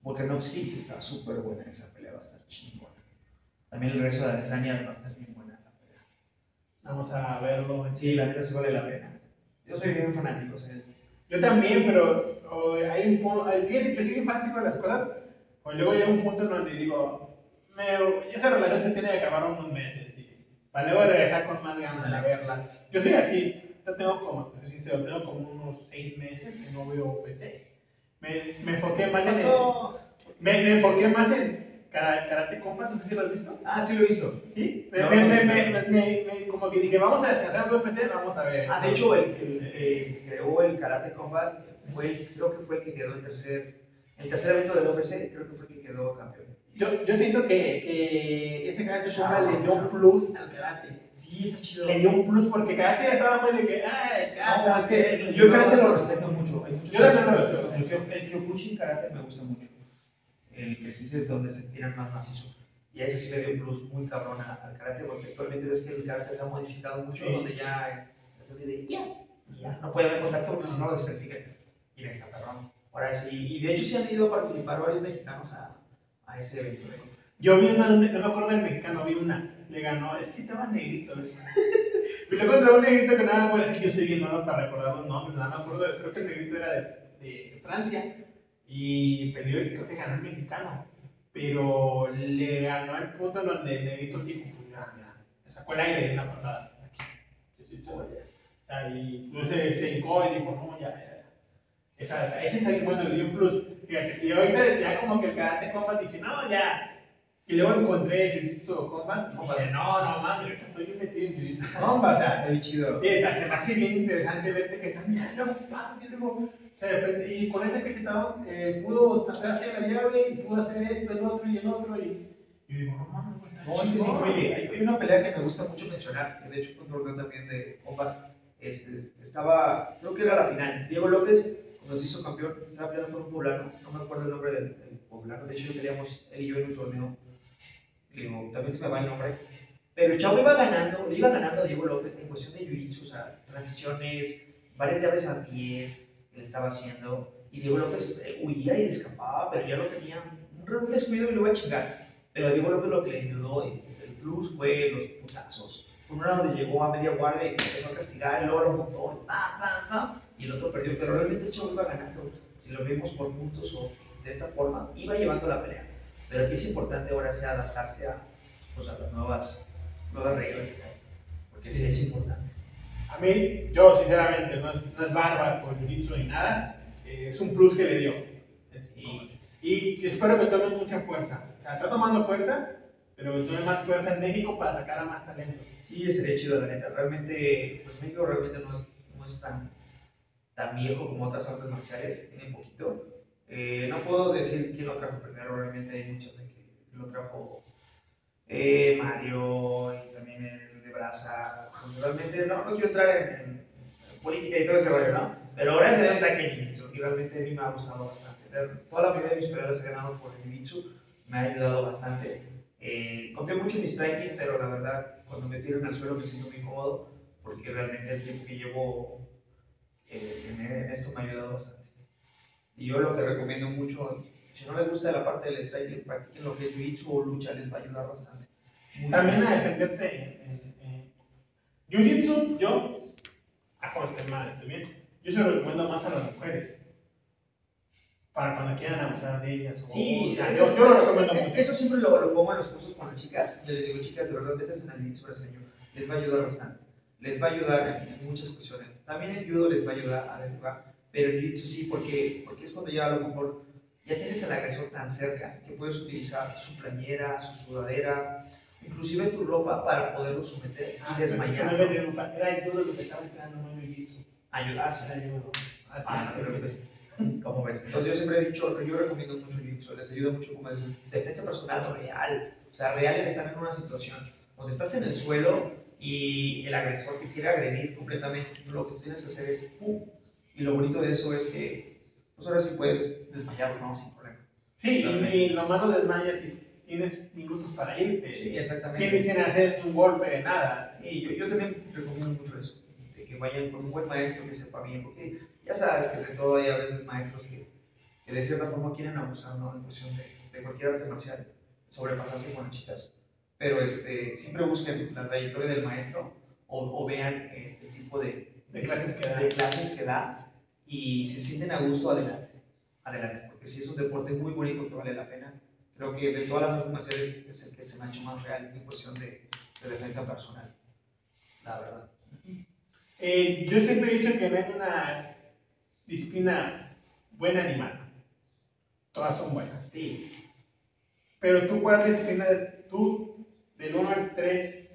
[SPEAKER 1] Volkanovski, que está súper buena esa pelea, va a estar chingona. También el resto de Adesanya va a estar bien pelea.
[SPEAKER 2] Vamos a verlo.
[SPEAKER 1] Sí, la neta sí vale la pena. Yo soy bien fanático, o sea,
[SPEAKER 2] Yo también, pero o, hay un punto, fíjate que yo soy fanático de las cosas, o luego llega un punto en donde digo, me, esa relación se tiene que acabar unos meses, y para luego regresar con más ganas de verla. Yo soy así, yo tengo como, sincero, tengo como unos seis meses que no veo UFC. Me, me enfoqué más en, me, me enfoqué más en Karate Combat, no sé si lo has visto.
[SPEAKER 1] Ah, sí lo hizo.
[SPEAKER 2] ¿Sí?
[SPEAKER 1] No,
[SPEAKER 2] me,
[SPEAKER 1] no,
[SPEAKER 2] me,
[SPEAKER 1] no.
[SPEAKER 2] me, me, me- me- como que dije, vamos a descansar de UFC, vamos a ver.
[SPEAKER 1] Ah, de hecho, el, el, eh, creó el Karate Combat, fue, el- creo que fue el que quedó en tercer, el tercer evento del UFC, creo que fue el que quedó campeón.
[SPEAKER 2] Yo, yo siento que, que ese karate Combat le dio un plus al karate.
[SPEAKER 1] Sí, está chido.
[SPEAKER 2] Le dio un plus porque karate ya estaba muy de que,
[SPEAKER 1] No, es que yo el karate lo respeto mucho.
[SPEAKER 2] Yo también lo respeto.
[SPEAKER 1] El, Kyo- el Kyokushin karate me gusta mucho. El que sí es donde se tiran más macizo. Y a ese sí le dio un plus muy cabrón al karate, porque actualmente ves que el karate se ha modificado mucho,
[SPEAKER 2] Sí.
[SPEAKER 1] donde ya es así de ya, ya. No puede haber contacto porque si no descalifican. Y está cabrón. Ahora sí, y de hecho sí han ido a participar varios mexicanos a, a ese evento. ¿eh?
[SPEAKER 2] Yo vi una, no me acuerdo del mexicano, vi una, le ganó, es que estaba negrito. y luego encontré un negrito que nada, bueno, es que yo soy bien malo para recordar los nombres, nada me acuerdo, creo que el negrito era de, de Francia y peleó y creo que ganó el mexicano. Pero le ganó el punto donde el negrito dijo, pues sacó el aire de una patada. Aquí. O sea, y luego se, se hincó y dijo, no, ya, ya, ya. Esa, esa- ese está bien bueno, le dio un plus. Fíjate, y ahorita ya como que el karate combat dije, no, ya. Y luego encontré el jiu-jitsu combat y dije, no, no mames, ahorita estoy metido en jiu-jitsu combat, o sea,
[SPEAKER 1] bien chido.
[SPEAKER 2] Sí, se me hace bien interesante verte que están ya no papas y luego se. Y con ese cachetado eh, pudo sacar hacia la llave y pudo hacer esto, el otro y el otro. Y, y digo, no mames,
[SPEAKER 1] No, que sí, oye, hay, hay una pelea que me gusta mucho mencionar, que de hecho fue un torneo también de combat. Este, estaba, creo que era la final. Diego López, cuando se hizo campeón, estaba peleando con un poblano, no me acuerdo el nombre del, del poblano, de hecho peleamos él y yo en un torneo. Digo, también se me va el nombre. Pero el chavo iba ganando, le iba ganando a Diego López en cuestión de jiu-jitsu, o sea, transiciones, varias llaves a pies le estaba haciendo. Y Diego López eh, huía y escapaba, pero ya lo tenía un, un descuido y lo iba a chingar. Pero Diego López lo que le ayudó, el, el plus, fue los putazos. Fue una donde llegó a media guardia y empezó a castigar, luego lo montó, pam, pam, pam, y el otro perdió. Pero realmente el chavo iba ganando. Si lo vimos por puntos o de esa forma, iba llevando la pelea. Pero aquí es importante ahora sí adaptarse a, pues, a las nuevas, nuevas reglas que hay. Porque sí es importante.
[SPEAKER 2] A mí, yo sinceramente, no es, no es barba por jiu-jitsu ni nada, eh, es un plus que le dio. Y, y espero que tome mucha fuerza. O sea, está tomando fuerza, pero que tome más fuerza en México para sacar a más talentos.
[SPEAKER 1] Sí, sería chido, la neta. Realmente, pues México realmente no es, no es tan, tan viejo como otras artes marciales, tiene poquito. Eh, no puedo decir quién lo trajo primero, realmente hay muchos de que lo trajo eh, Mario y también el de Brasa. Realmente no, no quiero entrar en, en- política y todo ese rollo, ¿no? Pero gracias a Dios está aquí en Jiu-Jitsu y realmente a mí me ha gustado bastante. Toda la mayoría de mis peleas he ganado por el Jiu-Jitsu, me ha ayudado bastante. Eh, confío mucho en mi striking, pero la verdad, cuando me tiran al suelo me siento muy cómodo porque realmente el tiempo que llevo eh, en, en esto me ha ayudado bastante. Y yo lo que recomiendo mucho, si no les gusta la parte del striking, practiquen lo que es jiu-jitsu o lucha, les va a ayudar bastante.
[SPEAKER 2] También a defenderte en, en Jiu-Jitsu, yo, a corte mal, estoy bien. Yo se lo recomiendo más a las mujeres. Para cuando quieran abusar de ellas. O,
[SPEAKER 1] Sí,
[SPEAKER 2] o sea,
[SPEAKER 1] eso,
[SPEAKER 2] yo, yo lo recomiendo
[SPEAKER 1] eso-
[SPEAKER 2] mucho.
[SPEAKER 1] Eso siempre lo, lo pongo en los cursos con las chicas. Yo les digo, chicas, de verdad, en el jiu-jitsu brasileño. Les va a ayudar bastante. Les va a ayudar en, en muchas cuestiones. También el judo les va a ayudar a derribar. Pero el jiu-jitsu sí, porque, porque es cuando ya a lo mejor ya tienes al agresor tan cerca que puedes utilizar su playera, su sudadera, inclusive tu ropa para poderlo someter
[SPEAKER 2] Ah,
[SPEAKER 1] y desmayar.
[SPEAKER 2] pero no me dio- Era el judo lo que estaba entrenando, no el Jiu-Jitsu.
[SPEAKER 1] Ayudarse.
[SPEAKER 2] Era el judo. Así
[SPEAKER 1] Ah, no te
[SPEAKER 2] es.
[SPEAKER 1] preocupes. ¿Cómo ves? Entonces yo siempre he dicho, yo recomiendo mucho el jiu-jitsu, les ayuda mucho como decir, defensa personal real, o sea, real en estar en una situación donde estás en el suelo y el agresor te quiere agredir completamente, lo que tienes que hacer es, pum, Y lo bonito de eso es que, pues ahora sí puedes desmayar, ¿no? Sin problema.
[SPEAKER 2] Sí, y, y lo malo desmayas y tienes minutos para irte.
[SPEAKER 1] Sí, exactamente.
[SPEAKER 2] Sin, sin hacer un golpe, nada.
[SPEAKER 1] Sí, yo, yo también recomiendo mucho eso, de que vayan con un buen maestro que sepa bien, porque ya sabes que de todo hay a veces maestros que, que de cierta forma quieren abusar, ¿no? En cuestión de, de cualquier arte marcial, sobrepasarse con las chicas. Pero este, siempre busquen la trayectoria del maestro o, o vean eh, el tipo de,
[SPEAKER 2] De clases que da.
[SPEAKER 1] de clases que da y si se sienten a gusto, adelante. Adelante, porque si es un deporte muy bonito que vale la pena. Creo que de todas las marciales es el que se me ha hecho más real en cuestión de, de defensa personal. La verdad.
[SPEAKER 2] Eh, yo siempre he dicho que no hay una disciplina buena ni mala. Todas son buenas.
[SPEAKER 1] Sí,
[SPEAKER 2] Pero tú, ¿cuál disciplina, tú, del 1 al 3,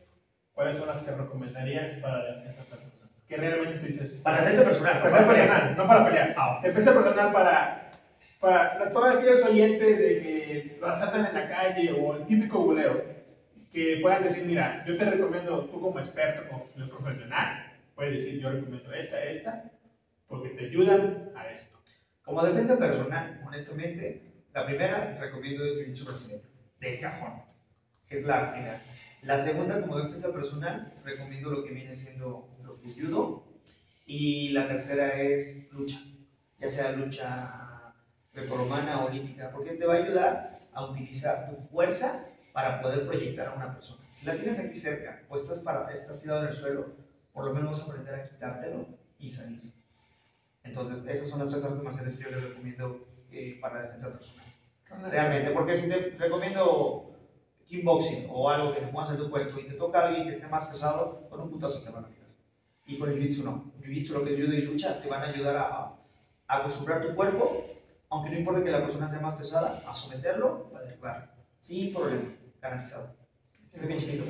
[SPEAKER 2] cuáles son las que recomendarías para la defensa personal? Que realmente tú dices.
[SPEAKER 1] para defensa personal.
[SPEAKER 2] Defensa personal, no para pelear.
[SPEAKER 1] Ah,
[SPEAKER 2] Defensa personal para, para todos aquellos oyentes de que lo asaltan en la calle o el típico bulero, que puedan decir, mira, yo te recomiendo, tú como experto, como profesional, puedes decir, yo recomiendo esta, esta, porque te ayudan a esto.
[SPEAKER 1] Como defensa personal, honestamente, la primera que recomiendo es Jiu-Jitsu brasileño, de cajón. Es la primera. La segunda, como defensa personal, recomiendo lo que viene siendo lo que es judo. Y la tercera es lucha, ya sea lucha grecorromana olímpica, porque te va a ayudar a utilizar tu fuerza para poder proyectar a una persona. Si la tienes aquí cerca o estás, para, estás tirado en el suelo, por lo menos vas a aprender a quitártelo y salir. Entonces, esas son las tres artes marciales que yo les recomiendo eh, para defensa personal. Realmente, porque si te recomiendo kickboxing o algo que te pongas en tu cuerpo y te toca alguien que esté más pesado, con un putazo te van a tirar. Y con el jiu-jitsu no. Jiu-jitsu, lo que es judo y lucha, te van a ayudar a, a acostumbrar tu cuerpo, aunque no importa que la persona sea más pesada, a someterlo o a derribarlo. Sin problema, garantizado. Estoy bien chiquito.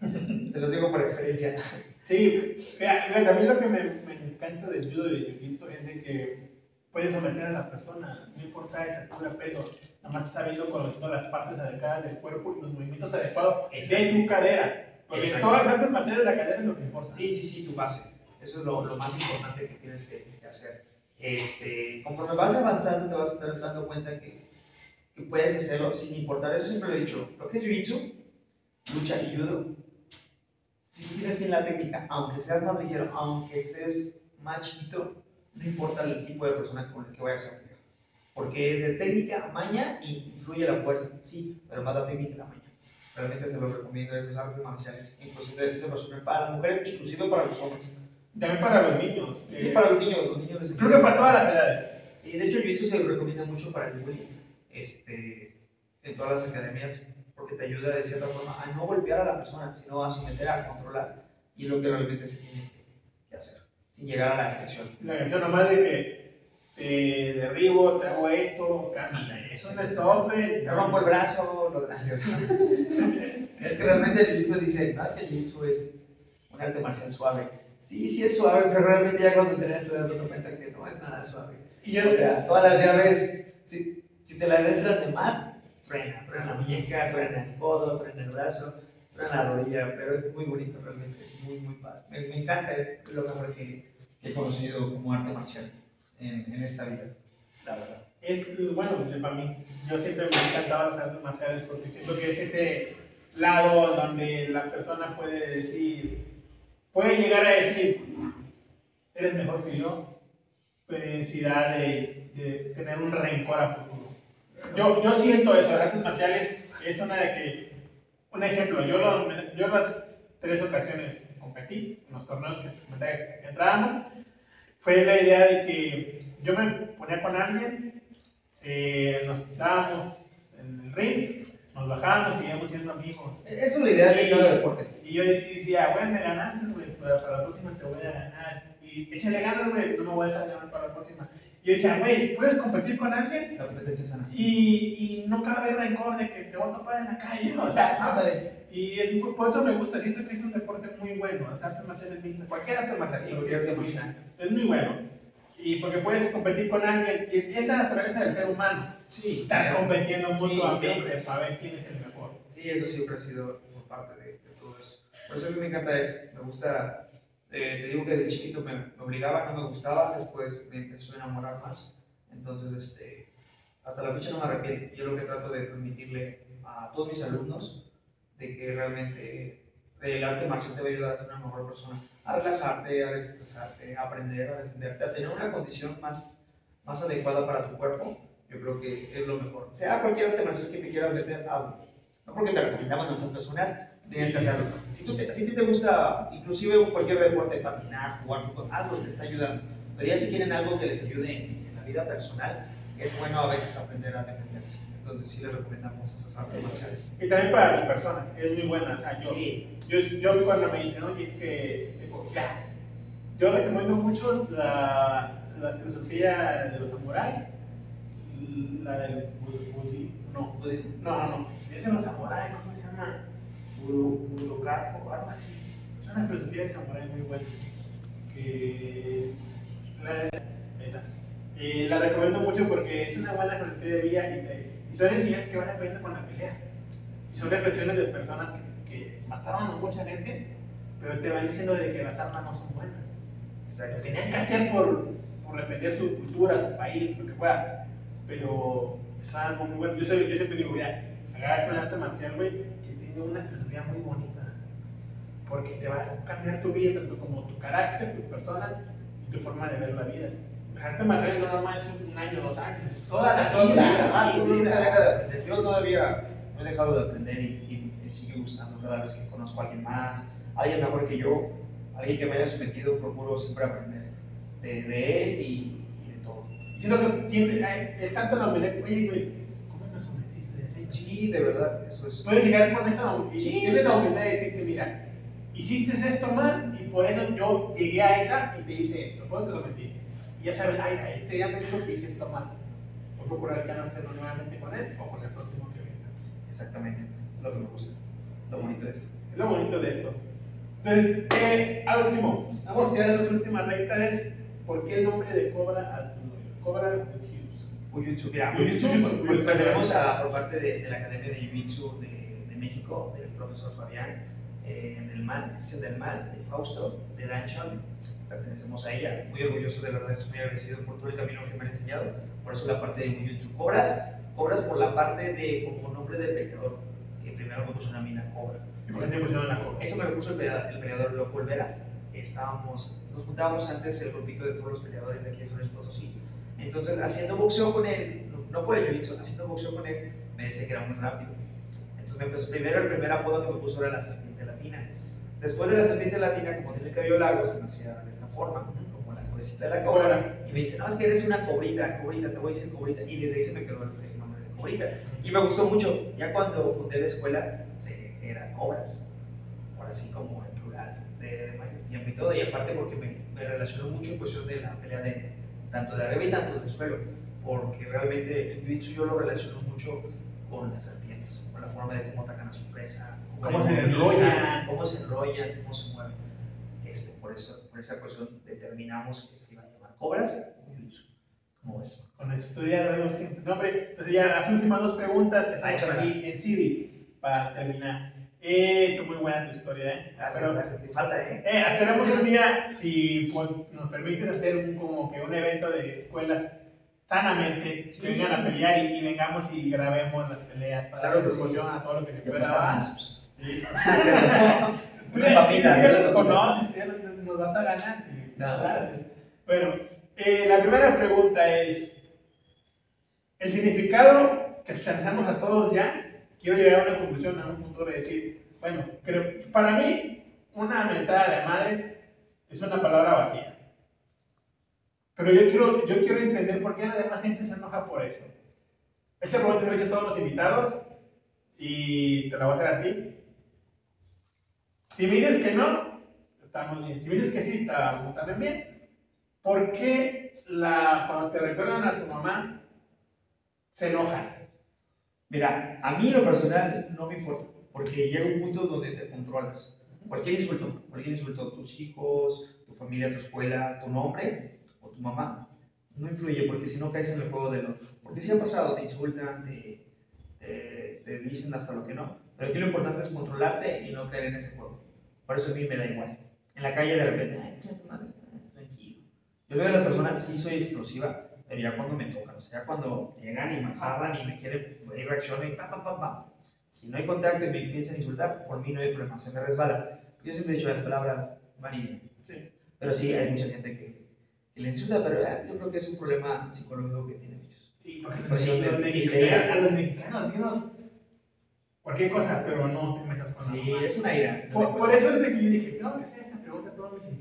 [SPEAKER 1] Te los digo por experiencia.
[SPEAKER 2] Sí, a mí lo que me, me encanta del judo y del jiu-jitsu es de que puedes someter a la persona, no importa esa altura, peso, nada más sabiendo conociendo las partes adecuadas del cuerpo y los movimientos adecuados de tu cadera. Porque todas las artes marciales la cadera es lo que importa.
[SPEAKER 1] Sí, sí, sí, tu base. Eso es lo, lo más importante que tienes que, que hacer. Este, conforme vas avanzando, te vas a estar dando cuenta que, que puedes hacerlo sin importar. Eso siempre lo he dicho. Lo que es jiu-jitsu, lucha y judo, si tú tienes bien la técnica, aunque seas más ligero, aunque estés más chiquito, no importa el tipo de persona con el que vayas a pelear. Porque es de técnica, maña y influye la fuerza. Sí, pero más la técnica la maña. Realmente se los recomiendo esas artes marciales, inclusive de defensa personal para las mujeres, inclusive para los hombres.
[SPEAKER 2] También para los niños.
[SPEAKER 1] Y
[SPEAKER 2] eh,
[SPEAKER 1] para los niños, los niños
[SPEAKER 2] creo que para todas las edades.
[SPEAKER 1] Y de hecho, Jiu-Jitsu se recomienda mucho para el bullying este, en todas las academias, porque te ayuda de cierta forma a no golpear a la persona, sino a someter, a controlar, y lo que realmente se tiene que- hacer, sin llegar a la agresión.
[SPEAKER 2] La canción nomás de que te derribo, te hago esto, camina. Eso no es todo.
[SPEAKER 1] Te rompo el brazo, lo Es que realmente el Jiu-Jitsu dice, es que el Jiu-Jitsu es un arte marcial suave. Sí, sí es suave, pero realmente ya cuando entrenas te das cuenta que no es nada suave.
[SPEAKER 2] Y yo,
[SPEAKER 1] O sea, todas las llaves, si, si te la adentras de más, truena, truena la muñeca, truena el codo, truena el brazo, truena la rodilla, pero es muy bonito realmente, es muy, muy padre. Me, me encanta, es lo mejor que he conocido como arte marcial en, en esta vida, la verdad.
[SPEAKER 2] es, bueno, para mí, yo siempre me han encantado las artes marciales porque siento que es ese lado donde la persona puede decir, puede llegar a decir, eres mejor que yo, necesidad de, de tener un rencor a futuro. Yo, yo siento eso, las artes marciales es una de que, un ejemplo, yo, lo, yo las tres ocasiones competí en los torneos que, que entrábamos, fue la idea de que yo me ponía con alguien, eh, nos quitábamos en el ring, nos bajábamos y íbamos siendo amigos.
[SPEAKER 1] Es lo ideal de cada deporte.
[SPEAKER 2] Y yo decía, güey, me ganaste, para la próxima te voy a ganar. Y échale ganas, güey, no me voy a dejar ganar para la próxima. Y yo decía, güey, ¿puedes competir con alguien?
[SPEAKER 1] La competencia sana.
[SPEAKER 2] Y, y no cabe rencor de que te voy a topar en la calle, o sea,
[SPEAKER 1] Ándale.
[SPEAKER 2] y es- por eso me gusta, siento que es un deporte muy bueno, las artes marciales mixtas, cualquier arte marcial,
[SPEAKER 1] Cualquier arte marcial.
[SPEAKER 2] es muy bueno. Y porque puedes competir con alguien, y es la naturaleza del ser humano,
[SPEAKER 1] Sí,
[SPEAKER 2] estar compitiendo
[SPEAKER 1] Sí,
[SPEAKER 2] mutuamente
[SPEAKER 1] siempre.
[SPEAKER 2] para ver quién es el mejor.
[SPEAKER 1] Sí, eso siempre ha sido por parte de. Por eso a mí me encanta eso. Me gusta Eh, te digo que desde chiquito me, me, obligaba, no me gustaba, después me empezó a enamorar más. Entonces, este, hasta la fecha no me arrepiento. Yo lo que trato de transmitirle a todos mis alumnos de que realmente el arte marcial te va a ayudar a ser una mejor persona, a relajarte, a desestresarte, a aprender, a defenderte, a tener una condición más, más adecuada para tu cuerpo. Yo creo que es lo mejor. Sea cualquier arte marcial que te quieras meter, hazlo. No porque te recomendamos a personas, tienes que hacerlo. Si, tú te, si te gusta, inclusive cualquier deporte, patinar, jugar fútbol, hazlo, te está ayudando. Pero ya si quieren algo que les ayude en, en la vida personal, es bueno a veces aprender a defenderse. Entonces sí les recomendamos esas artes marciales.
[SPEAKER 2] Y también para tu persona, es muy buena. O sea, yo, sí. yo, yo, cuando me dicen, oye, es que, digo, ya, yo recomiendo mucho la, la filosofía de los samuráis, la del budismo, no, budismo. no, no, no, es de los samuráis, ¿cómo se llama? Budokaku, algo así. Es una filosofía de samuráis muy buena. Que, la, esa. Eh, la recomiendo mucho porque es una buena filosofía de vida y, te, y son enseñanzas que vas aprendiendo con la pelea. Y son reflexiones de personas que, que, mataron a mucha gente, pero te van diciendo de que las armas no son buenas. Exacto. Lo tenían que hacer por, por defender su cultura, su país, lo que fuera. Pero es algo muy bueno. Yo, yo siempre digo, mira, agarra un arte marcial, güey, una filosofía muy bonita. Porque te va a cambiar tu vida, tanto como tu carácter, tu persona y tu forma de ver la vida arte marcial no nomás es un año, dos años, toda la
[SPEAKER 1] toda
[SPEAKER 2] vida.
[SPEAKER 1] vida sí, nunca deja de aprender. Yo todavía no he dejado de aprender y, y, me sigue gustando cada vez que conozco a alguien más, alguien mejor que yo, alguien que me haya sometido, procuro siempre aprender de, de él y, y, de todo.
[SPEAKER 2] Lo que tiene, es tanto la humildad, oye, güey.
[SPEAKER 1] Sí, de verdad, eso es.
[SPEAKER 2] Puedes llegar con esa humildad y sí. tienes la humildad de decirte, mira, hiciste esto mal y por eso yo llegué a esa y te hice esto, ¿cómo te lo metí? Y ya sabes, ay, este ya me dijo que hice esto mal. Voy a procurar que no hacerlo nuevamente con él o con el próximo que venga.
[SPEAKER 1] Exactamente, lo que me gusta, lo bonito de esto.
[SPEAKER 2] Es lo bonito de esto. Entonces, eh, al último, vamos a hacer las últimas rectas. Es, ¿por qué el nombre de Cobra a tu nombre? Cobra
[SPEAKER 1] Jiu-Jitsu. Mira, Jiu-Jitsu, pues, tenemos a, por parte de, de, la Academia de Jiu-Jitsu de, de, México, del profesor Fabián, eh, del MAL, Cristian del MAL, de Fausto, de Danchon, pertenecemos a ella. Muy orgulloso, de verdad, estoy muy agradecido por todo el camino que me han enseñado. Por eso la parte de Jiu-Jitsu. Cobras, cobras por la parte de como nombre de peleador, que primero me puso una mina cobra.
[SPEAKER 2] ¿Y por qué te pusieron la cobra?
[SPEAKER 1] Eso me lo puso el peleador, el peleador Loco Olvera. Estábamos, nos juntábamos antes el grupito de todos los peleadores de aquí de San Luis Potosí. Entonces, haciendo boxeo con él, no por el jiu-jitsu, haciendo boxeo con él, me decía que era muy rápido. Entonces, me empezó, primero el primer apodo que me puso era la serpiente latina. Después de la serpiente latina, como tiene el cabello largo, se me hacía de esta forma, como la cabecita de la cobra. Y me dice, no, es que eres una cobrita, cobrita, te voy a decir cobrita. Y desde ahí se me quedó el nombre de cobrita. Y me gustó mucho. Ya cuando fundé la escuela, se, eran cobras. Ahora sí, como en plural, de, de mayor tiempo y todo. Y aparte porque me, me relacionó mucho en cuestión de la pelea de tanto de arriba y tanto del suelo. Porque realmente el jiu-jitsu yo lo relaciono mucho con las serpientes, con la forma de cómo atacan a su presa,
[SPEAKER 2] cómo se enrollan,
[SPEAKER 1] cómo se enrollan, cómo se mueven. Este, por, eso, por esa cuestión determinamos que se iba a llamar Cobras o Jiu-Jitsu. ¿Cómo ves?
[SPEAKER 2] Con esto ya lo vemos en nombre. Entonces ya las últimas dos preguntas que están aquí en Siri para terminar. Eh, tú muy buena tu historia, ¿eh?
[SPEAKER 1] Gracias, Pero, gracias. Sin falta, ¿eh?
[SPEAKER 2] eh esperemos un día, si pues, nos permites hacer un, como que un evento de escuelas sanamente, sí. que vengan a pelear y, y, vengamos y grabemos las peleas para
[SPEAKER 1] claro
[SPEAKER 2] dar promoción sí. a todo lo que se pueda dar.
[SPEAKER 1] Sí.
[SPEAKER 2] Tú les papitas, los conoces, nos vas a ganar. Sí. No. Bueno, eh, la primera pregunta es, el significado que extendamos a todos ya, quiero llegar a una conclusión, a un futuro de decir, bueno, para mí, una mentada de madre es una palabra vacía. Pero yo quiero, yo quiero entender por qué la demás gente se enoja por eso. Este pregunta lo he hecho a todos los invitados y te la voy a hacer a ti. Si me dices que no, estamos bien. Si me dices que sí, estamos también bien. ¿Por qué la, cuando te recuerdan a tu mamá se enojan?
[SPEAKER 1] Mira, a mí lo personal no me importa, porque llega un punto donde te controlas. Cualquier insulto, cualquier insulto, tus hijos, tu familia, tu escuela, tu nombre o tu mamá, no influye, porque si no caes en el juego del otro. Porque si ha pasado, te insultan, te, te, te dicen hasta lo que no. Pero aquí lo importante es controlarte y no caer en ese juego. Por eso a mí me da igual. en la calle de repente, ay, madre, tranquilo. Yo soy de las personas, sí soy explosiva, pero ya cuando me tocan, o sea, ya cuando llegan y me agarran y me quieren, y reacciono y pam, pam, pam, pam. Si no hay contacto y me empiezan a insultar, por mí no hay problema, se me resbala. Yo siempre he dicho las palabras van y vienen.
[SPEAKER 2] Sí.
[SPEAKER 1] Pero sí, hay mucha gente que, que le insulta, pero eh, yo creo que es un problema psicológico que tienen ellos.
[SPEAKER 2] Sí, porque
[SPEAKER 1] Pues sí,
[SPEAKER 2] los
[SPEAKER 1] sí,
[SPEAKER 2] mexicanos, a los mexicanos, dinos cualquier cosa, pero no te metas con
[SPEAKER 1] Sí, es una ira.
[SPEAKER 2] Por, por eso es de que yo dije, tengo que hacer esta pregunta a todos mis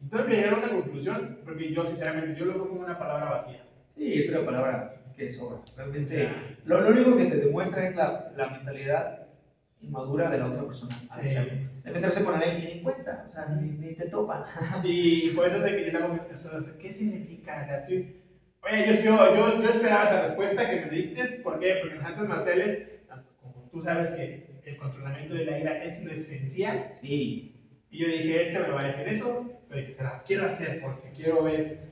[SPEAKER 2] invitados. Y tengo que llegar a una conclusión, porque yo, sinceramente, yo lo veo como una palabra vacía.
[SPEAKER 1] Sí, es una palabra que sobra. Realmente,
[SPEAKER 2] O
[SPEAKER 1] lo, lo único que te demuestra es la, la mentalidad inmadura de la otra persona.
[SPEAKER 2] Sí.
[SPEAKER 1] De meterse con alguien que ni cuenta, o sea, ni, ni te topan.
[SPEAKER 2] Y por eso es de que yo le hago entonces, ¿qué significa? O sea, tú, oye, yo, yo, yo, esperaba esa respuesta que me diste, ¿por qué? Porque en artes marciales, como tú sabes que el controlamiento de la ira es lo esencial,
[SPEAKER 1] Sí,
[SPEAKER 2] y yo dije, este me va a decir eso, pero dije, será, quiero hacer porque quiero ver.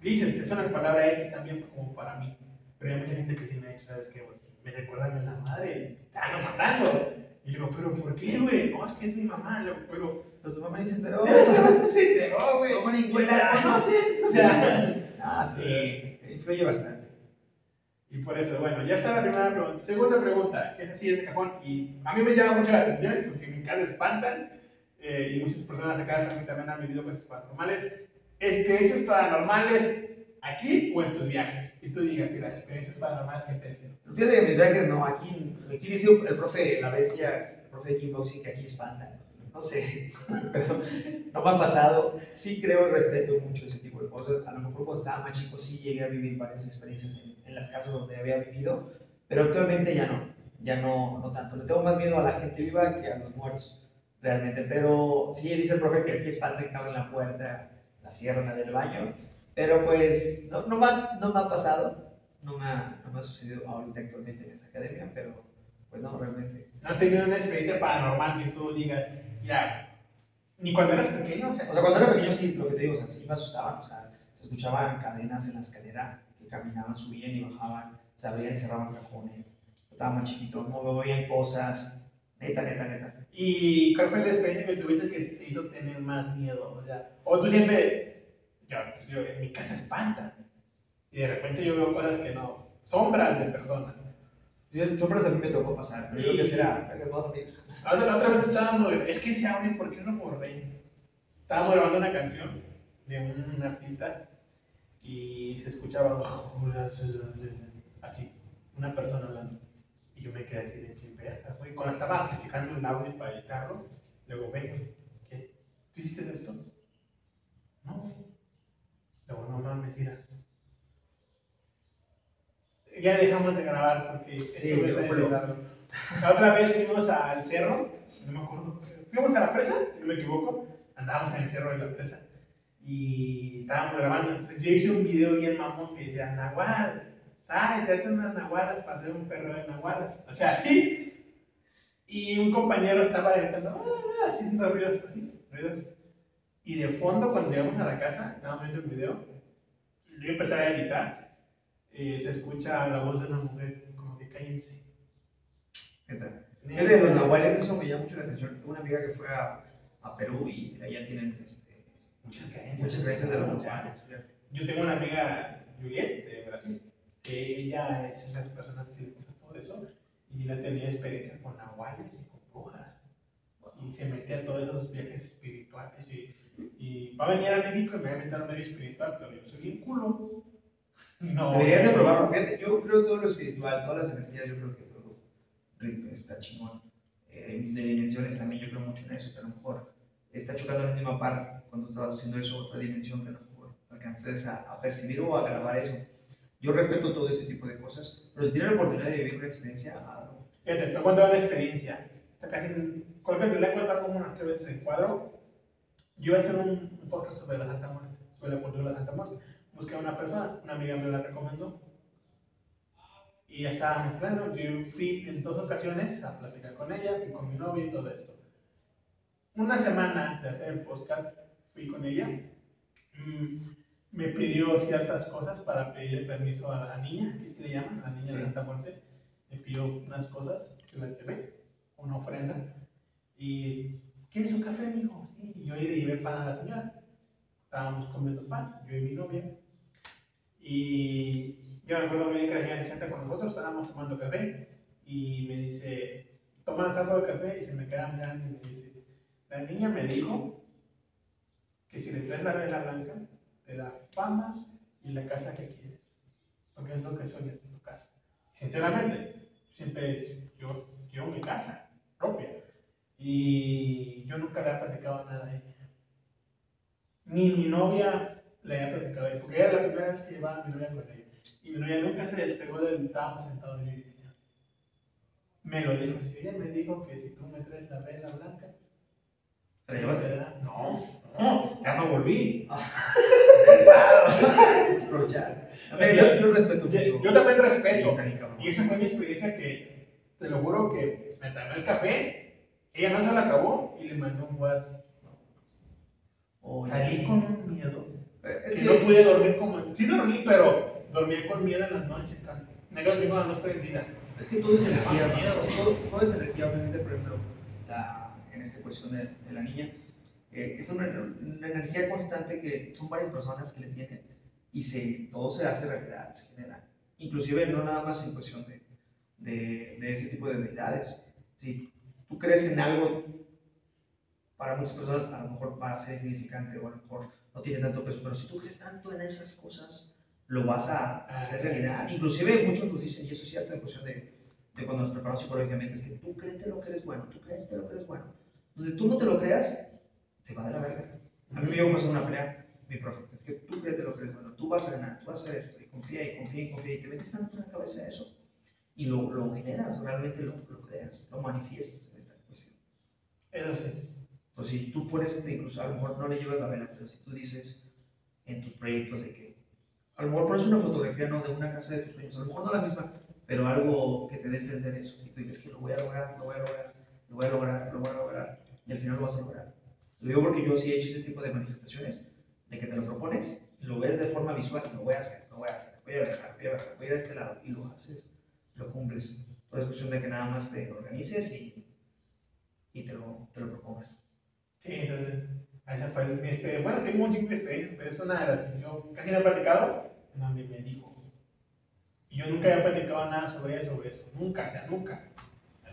[SPEAKER 2] Dices, te suena la palabra X también como para mí, pero hay mucha gente que sí me ha dicho, ¿sabes qué, güey? Me recuerdan a la madre y te ando matando. Y digo, ¿pero por qué, güey? No, es que es mi mamá, le digo, pero.
[SPEAKER 1] pero tu mamá ni se enteró.
[SPEAKER 2] se enteró, güey.
[SPEAKER 1] ¿Cómo ni
[SPEAKER 2] la conocen. O sea,
[SPEAKER 1] Ah, sí, influye bastante.
[SPEAKER 2] y por eso, bueno, ya está la primera pregunta. Segunda pregunta, que es así de cajón, y a mí me llama mucho la atención porque en mi casa espantan, eh, y muchas personas acá también han vivido cosas paranormales. ¿Experiencias paranormales aquí o en tus viajes? Y tú digas, si las experiencias paranormales que te.
[SPEAKER 1] Pero fíjate que mis viajes no, aquí, aquí dice el profe, la bestia, el profe de kickboxing que aquí espantan. No sé, pero no me ha pasado. Sí creo y respeto mucho ese tipo de cosas. A lo mejor cuando estaba más chico sí llegué a vivir varias experiencias en, en las casas donde había vivido, pero actualmente ya no, ya no, no tanto. Le tengo más miedo a la gente viva que a los muertos, realmente. Pero sí dice el profe que aquí espantan que abren la puerta, la cierran, la del baño. Pero pues no, no, me, ha, no me ha pasado, no me ha, no me ha sucedido ahorita actualmente en esta academia, pero pues no, realmente.
[SPEAKER 2] ¿No has tenido una experiencia paranormal que tú digas, ya, ni cuando eras pequeño? O sea,
[SPEAKER 1] O sea, cuando era pequeño sí, lo que te digo, o sea, sí me asustaban, o sea, se escuchaban cadenas en la escalera que caminaban, subían y bajaban, se abrían y cerraban cajones. Estaba más chiquito, no me veían cosas, neta, neta, neta.
[SPEAKER 2] ¿Y cuál fue la experiencia que tuviste que te hizo tener más miedo? O sea, o tú siempre, yo, yo en mi casa espantan. Y de repente yo veo cosas que no, sombras de personas.
[SPEAKER 1] Sombras a mí me tocó pasar, pero yo creo que será, dormir.
[SPEAKER 2] La otra, la otra vez estábamos, es que ese audio, ¿por qué no borré? Estábamos grabando una canción de un artista y se escuchaba así, una persona hablando. Yo me quedé así de que verga, güey. Cuando estaba amplificando el audio para editarlo, luego, ven, güey, ¿qué? ¿Tú hiciste esto? No, güey. Luego, no mames, mira. Ya dejamos de grabar porque
[SPEAKER 1] Sí, creo.
[SPEAKER 2] editando. La otra vez fuimos al cerro, no me acuerdo, fuimos a la presa, si no me equivoco, andábamos en el cerro de la presa y estábamos grabando. Entonces yo hice un video bien mamón que decía, Nahual, ay, te unas nahualas para hacer un perro de nahualas. O sea, así. Y un compañero estaba gritando, ah, así haciendo ruidos así, ruidos. Y de fondo, cuando llegamos a la casa, estábamos viendo el video, yo empecé a editar, eh, se escucha la voz de una mujer como que cállense.
[SPEAKER 1] Neta. Es de los nahuales, eso me llama mucho la atención. Una amiga que fue a, a Perú y allá tienen este,
[SPEAKER 2] Muchas creencias.
[SPEAKER 1] muchas creencias de los nahuales.
[SPEAKER 2] Yo tengo una amiga, Juliet, de Brasil, que ella es esas personas que le gusta todo eso, y ella tenía experiencia con nahuales y con brujas. Y se metía a todos esos viajes espirituales. Y, y va a venir a México y me va a meter a un medio espiritual, pero yo soy bien culo. No.
[SPEAKER 1] Deberías de probarlo, fíjate. Yo creo todo lo espiritual, todas las energías, yo creo que todo está chingón. Eh, de dimensiones también, yo creo mucho en eso, que a lo mejor está chocando en la misma par cuando estabas haciendo eso, otra dimensión que a lo mejor alcances a, a percibir o a grabar eso. Yo respeto todo ese tipo de cosas, pero si tienes la oportunidad de vivir una experiencia, hágalo.
[SPEAKER 2] Fíjate, te cuento una experiencia. Está casi, creo que te la he contado como unas tres veces en cuadro. Yo iba a hacer un, un podcast sobre la Santa Muerte, sobre la cultura de la Santa Muerte. Busqué a una persona, una amiga me la recomendó. Y ya estábamos hablando. Yo fui en dos ocasiones a platicar con ella, fui con mi novia y todo esto. Una semana antes de hacer el podcast, fui con ella. Mm, Me pidió ciertas cosas para pedirle permiso a la niña, ¿qué le llaman? La niña de. Santa Muerte. Me pidió unas cosas que la llevé, una ofrenda. Y ¿quieres un café, mijo? Sí, y yo le llevé pan a la señora. Estábamos comiendo pan, yo y mi novia. Y yo me acuerdo bien que la señora se sienta con nosotros, estábamos tomando café, y me dice, toma algo de café, y se me queda mirando y me dice, la niña me dijo que si le traes la vela blanca, te da fama y la casa que quieres. Porque es lo que soñas en tu casa. Sinceramente, siempre yo quiero mi casa propia. Y yo nunca le he platicado nada a ella. Ni mi novia le había platicado a ella, porque era la primera vez que llevaba a mi novia con ella. Y mi novia nunca se despegó del estábamos sentados yo y ella. Me lo dijo, si ella me dijo que si tú me traes la vela blanca,
[SPEAKER 1] ¿Te la llevaste?
[SPEAKER 2] No, no, ya no volví.
[SPEAKER 1] Ver, yo, yo respeto
[SPEAKER 2] Yo,
[SPEAKER 1] mucho.
[SPEAKER 2] yo también
[SPEAKER 1] Sí,
[SPEAKER 2] respeto. Y esa fue mi experiencia que, te lo juro que me tomé el café, ella no se la acabó y le mandó un WhatsApp.
[SPEAKER 1] Oye.
[SPEAKER 2] Salí con un miedo.
[SPEAKER 1] Eh, Es
[SPEAKER 2] que
[SPEAKER 1] que
[SPEAKER 2] no pude dormir como... Sí dormí, pero dormía con miedo en las noches. Negro dormí con la luz prendida.
[SPEAKER 1] Es que todo es energía, todo, todo es energía, obviamente, por ejemplo, la- en esta cuestión de, de la niña, eh, es una, una energía constante que son varias personas que le tienen y se, todo se hace realidad, se genera. Inclusive no nada más en cuestión de, de, de ese tipo de deidades. Si tú crees en algo, para muchas personas a lo mejor va a ser insignificante o a lo mejor no tiene tanto peso, pero si tú crees tanto en esas cosas, lo vas a hacer realidad. Inclusive muchos nos dicen, y eso es cierto en cuestión de, de cuando nos preparamos psicológicamente, es que tú créete lo que eres bueno, tú créete lo que eres bueno. Donde tú no te lo creas, te va de la verga. A mí me llegó a pasar una pelea, mi profe, es que tú créete lo que eres bueno, tú vas a ganar, tú vas a hacer esto, y confía y confía y confía, y te metes tanto en la cabeza eso, y lo, lo generas, realmente lo, lo creas, lo manifiestas en esta cuestión.
[SPEAKER 2] Eso sí.
[SPEAKER 1] Entonces, si tú pones, este, incluso a lo mejor no le llevas la vela, pero si tú dices en tus proyectos de que, a lo mejor pones una fotografía no de una casa de tus sueños, a lo mejor no la misma, pero algo que te dé entender eso, y tú dices que lo voy a lograr, lo voy a lograr, lo voy a lograr, lo voy a lograr, y al final lo vas a lograr. Lo digo porque yo sí he hecho ese tipo de manifestaciones, de que te lo propones, lo ves de forma visual, lo voy a hacer, lo voy a hacer, voy a viajar, voy a viajar, voy a ir a este lado, y lo haces, lo cumples. Todo es cuestión de que nada más te organices y, y te, lo, te lo propongas.
[SPEAKER 2] Sí, entonces, esa fue mi experiencia. Bueno, tengo un chico de experiencias, pero es una de las yo casi no he platicado, en donde me dijo. Y yo nunca había platicado nada sobre eso, sobre eso. Nunca, o sea, nunca.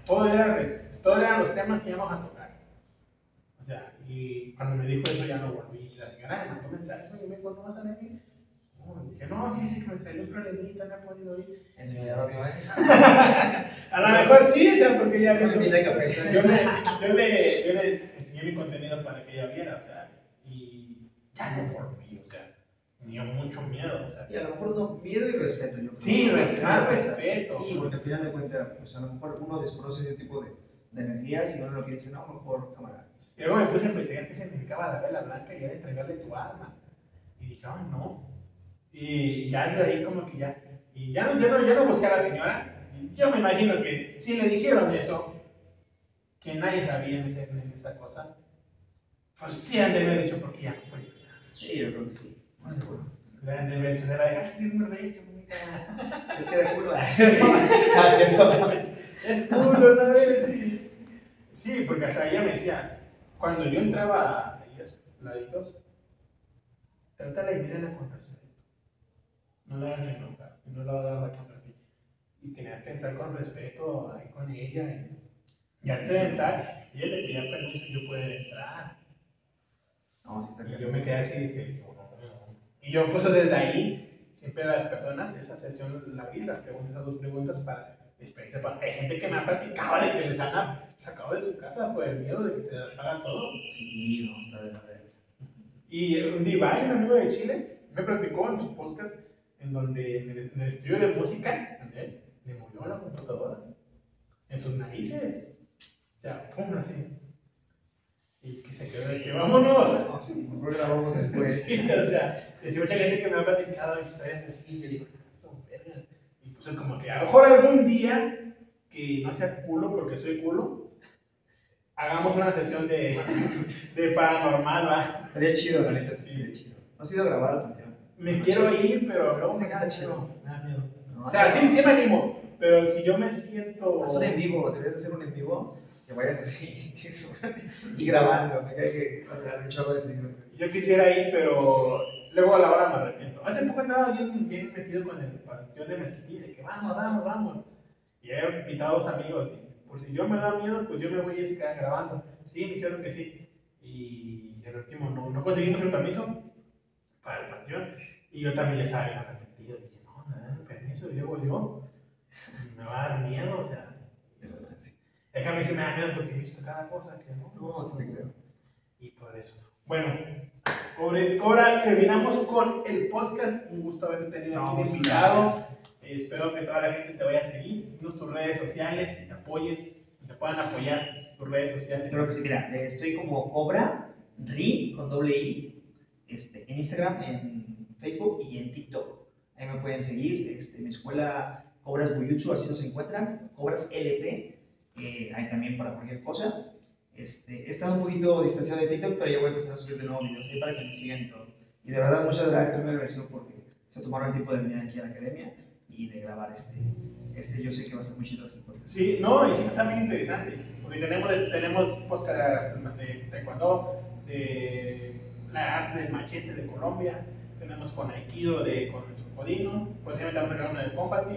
[SPEAKER 2] Todo era, todo eran los temas que íbamos a tocar. O sea, y cuando me dijo eso ya no volví. La señora me mandó mensaje, oye, ¿me ¿cuándo vas a venir? No, dije, no, que me traía un problemita, no he podido ir.
[SPEAKER 1] Eso ya lo vio, ¿eh?
[SPEAKER 2] A lo mejor sí, o sea, porque ya
[SPEAKER 1] Yo café.
[SPEAKER 2] yo le, yo, le, yo le enseñé mi contenido para que ella viera, o sea, y ya no volví, o sea, dio mucho miedo, o sea.
[SPEAKER 1] Y a lo mejor no, miedo y respeto, yo creo.
[SPEAKER 2] Sí, respeto,
[SPEAKER 1] Respeto.
[SPEAKER 2] respeto.
[SPEAKER 1] Sí, porque al final de cuentas, pues a lo mejor uno desconoce ese tipo de, de energías y uno lo que dice, no, mejor cámara.
[SPEAKER 2] Y luego me puse a investigar qué significaba la vela blanca y era entregarle tu alma. Y dije, ay, no. Y ya desde ahí como que ya, y ya no, ya no, ya no busqué a la señora. Y yo me imagino que si le dijeron eso, que nadie sabía en, ese- en esa cosa, pues sí han de haber dicho porque ya no fue.
[SPEAKER 1] Sí, yo creo que sí, más seguro.
[SPEAKER 2] Le han de haber dicho, se la dejaste ir muy recio, mija.
[SPEAKER 1] Es que era culo. Ah, cierto.
[SPEAKER 2] Es culo, ¿no? Sí. sí, porque hasta ella me decía, cuando yo entraba a ellos, laditos, trátala y mírala con respeto. No la hagas enojar, no la hagas contra ti. Y tenías que entrar con respeto ahí con ella. Y, y antes de entrar, ella le pedía permiso y yo poder entrar.
[SPEAKER 1] No, sí está
[SPEAKER 2] Y yo me quedé así bueno, no. Y yo, pues desde ahí, siempre a las personas, esa sesión la vi, las preguntas, esas dos preguntas para Para, hay gente que me ha platicado de que les han sacado de su casa por el miedo de que se les haga todo.
[SPEAKER 1] Sí, no, está de la verga.
[SPEAKER 2] Y un Divay, un amigo de Chile, me platicó en su podcast en donde en el, en el estudio de música, él, le movió la computadora en sus narices. O sea, pum, así. Y que se quedó de que vámonos.
[SPEAKER 1] No, sí, mejor grabamos después.
[SPEAKER 2] Sí, o sea, es mucha gente que me ha platicado historias así, y yo digo. Pues es como que a lo mejor algún día, que no sea culo porque soy culo, hagamos una sesión de, de paranormal, ¿va?
[SPEAKER 1] Estaría chido, la neta, sí, estaría chido. ¿No has ido a grabar al panteón?
[SPEAKER 2] Me quiero ir, pero luego me
[SPEAKER 1] está chido.
[SPEAKER 2] me da miedo.
[SPEAKER 1] No,
[SPEAKER 2] O sea, sí, sí me animo, pero si yo me siento...
[SPEAKER 1] Haz un en vivo, deberías hacer un en vivo que vayas así y grabando. Me cae que vas a un chorro de.
[SPEAKER 2] Yo quisiera ir, pero luego a la hora me arrepiento. Hace poco andaba bien, bien metido con el partido de Mezquití, de que vamos, vamos, vamos. Y he invitado a dos amigos. Y por si yo me da miedo, pues yo me voy y se quedan grabando. Sí, me quiero que sí. Y el último no, no conseguimos el permiso para el panteón. Y yo también ya estaba bien arrepentido. Dije, no, me dan el permiso. Y yo, me va a dar miedo, o sea. Es que a mí sí me da miedo porque he visto cada cosa que no.
[SPEAKER 1] No, sí te creo.
[SPEAKER 2] Y por eso. Bueno, ahora terminamos con el podcast. Un gusto haberte tenido
[SPEAKER 1] No,
[SPEAKER 2] aquí de
[SPEAKER 1] muchas
[SPEAKER 2] invitado.
[SPEAKER 1] gracias.
[SPEAKER 2] Eh, espero que toda la gente te vaya a seguir. Tus redes sociales y te apoyen. y te puedan apoyar tus redes sociales.
[SPEAKER 1] Creo que sí, mira, eh, estoy como Cobra Ri con doble I este, en Instagram, en Facebook y en TikTok. Ahí me pueden seguir. Este, mi escuela Cobras Buyutsu, así nos encuentran. Cobras LP, eh, ahí también para cualquier cosa. Este, he estado un poquito distanciado de TikTok, pero ya voy a empezar a subir de nuevo videos ahí para que me sigan y todo. Y de verdad, muchas gracias, estoy muy agradecido porque se tomaron el tiempo de venir aquí a la academia y de grabar este. Este, yo sé que va a estar muy chido este podcast.
[SPEAKER 2] Sí, no, y sí está muy interesante, porque tenemos, tenemos podcast de taekwondo, de la arte del machete de Colombia, tenemos con Aikido de con el Chocodino, posiblemente vamos a grabar una de Combat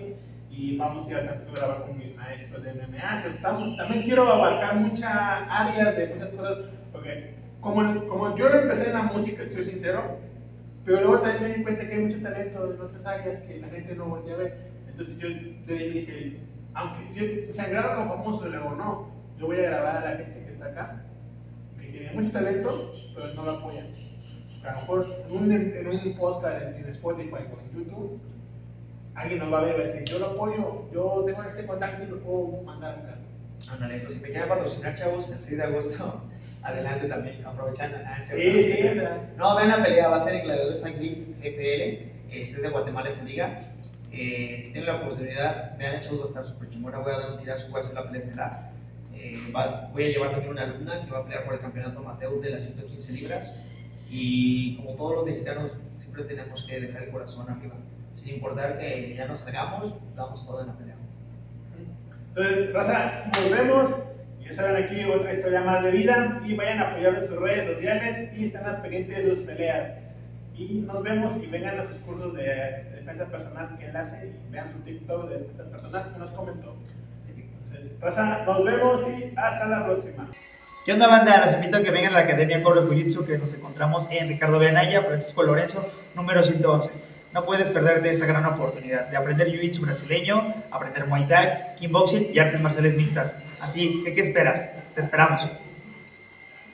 [SPEAKER 2] y vamos a ir a también grabar con mi maestro de MMA. Estamos- también quiero abarcar muchas áreas de muchas cosas, porque como, como yo empecé en la música, soy sincero, pero luego también me di cuenta que hay mucho talento en otras áreas que la gente no voltea a ver. Entonces yo le dije, aunque yo, o sea, grabo con famosos, luego no, yo voy a grabar a la gente que está acá, que tiene mucho talento, pero no lo apoyan. A lo mejor en un, en un podcast en Spotify o en YouTube, alguien nos va a ver y va a decir, yo lo apoyo, yo tengo este contacto y lo puedo mandar acá.
[SPEAKER 1] Ándale, pues si me quieren patrocinar, chavos, el 6 de agosto, adelante también, aprovechando. Ah,
[SPEAKER 2] Sí, sí, sea,
[SPEAKER 1] No, vean la pelea, va a ser en Gladiadores Fight League GPL, este es de Guatemala esa liga. Eh, si tienen la oportunidad, vean, chavos, va a estar súper chingona, voy a dar un tirazo, voy a hacer la pelea estelar. Eh, va- voy a llevar también una alumna que va a pelear por el campeonato amateur de las 115 libras. Y como todos los mexicanos, siempre tenemos que dejar el corazón arriba. Sin importar que ya nos salgamos, damos todo en la pelea.
[SPEAKER 2] Entonces, raza, nos vemos. Ya saben aquí otra historia más de vida. Y vayan a apoyarlo en sus redes sociales y estén al pendiente de sus peleas. Y nos vemos y vengan a sus cursos de, de defensa personal que él hace y vean su TikTok de defensa personal que nos comentó. Entonces, raza, nos vemos y hasta la próxima.
[SPEAKER 1] ¿Qué onda, banda? Los invito a que vengan a la Academia Cobras Jiu-Jitsu que nos encontramos en Ricardo Benaya, Francisco Lorenzo, número 111. No puedes perderte esta gran oportunidad de aprender Jiu-Jitsu brasileño, aprender Muay Thai, Kickboxing y artes marciales mixtas. Así que, ¿qué esperas? Te esperamos.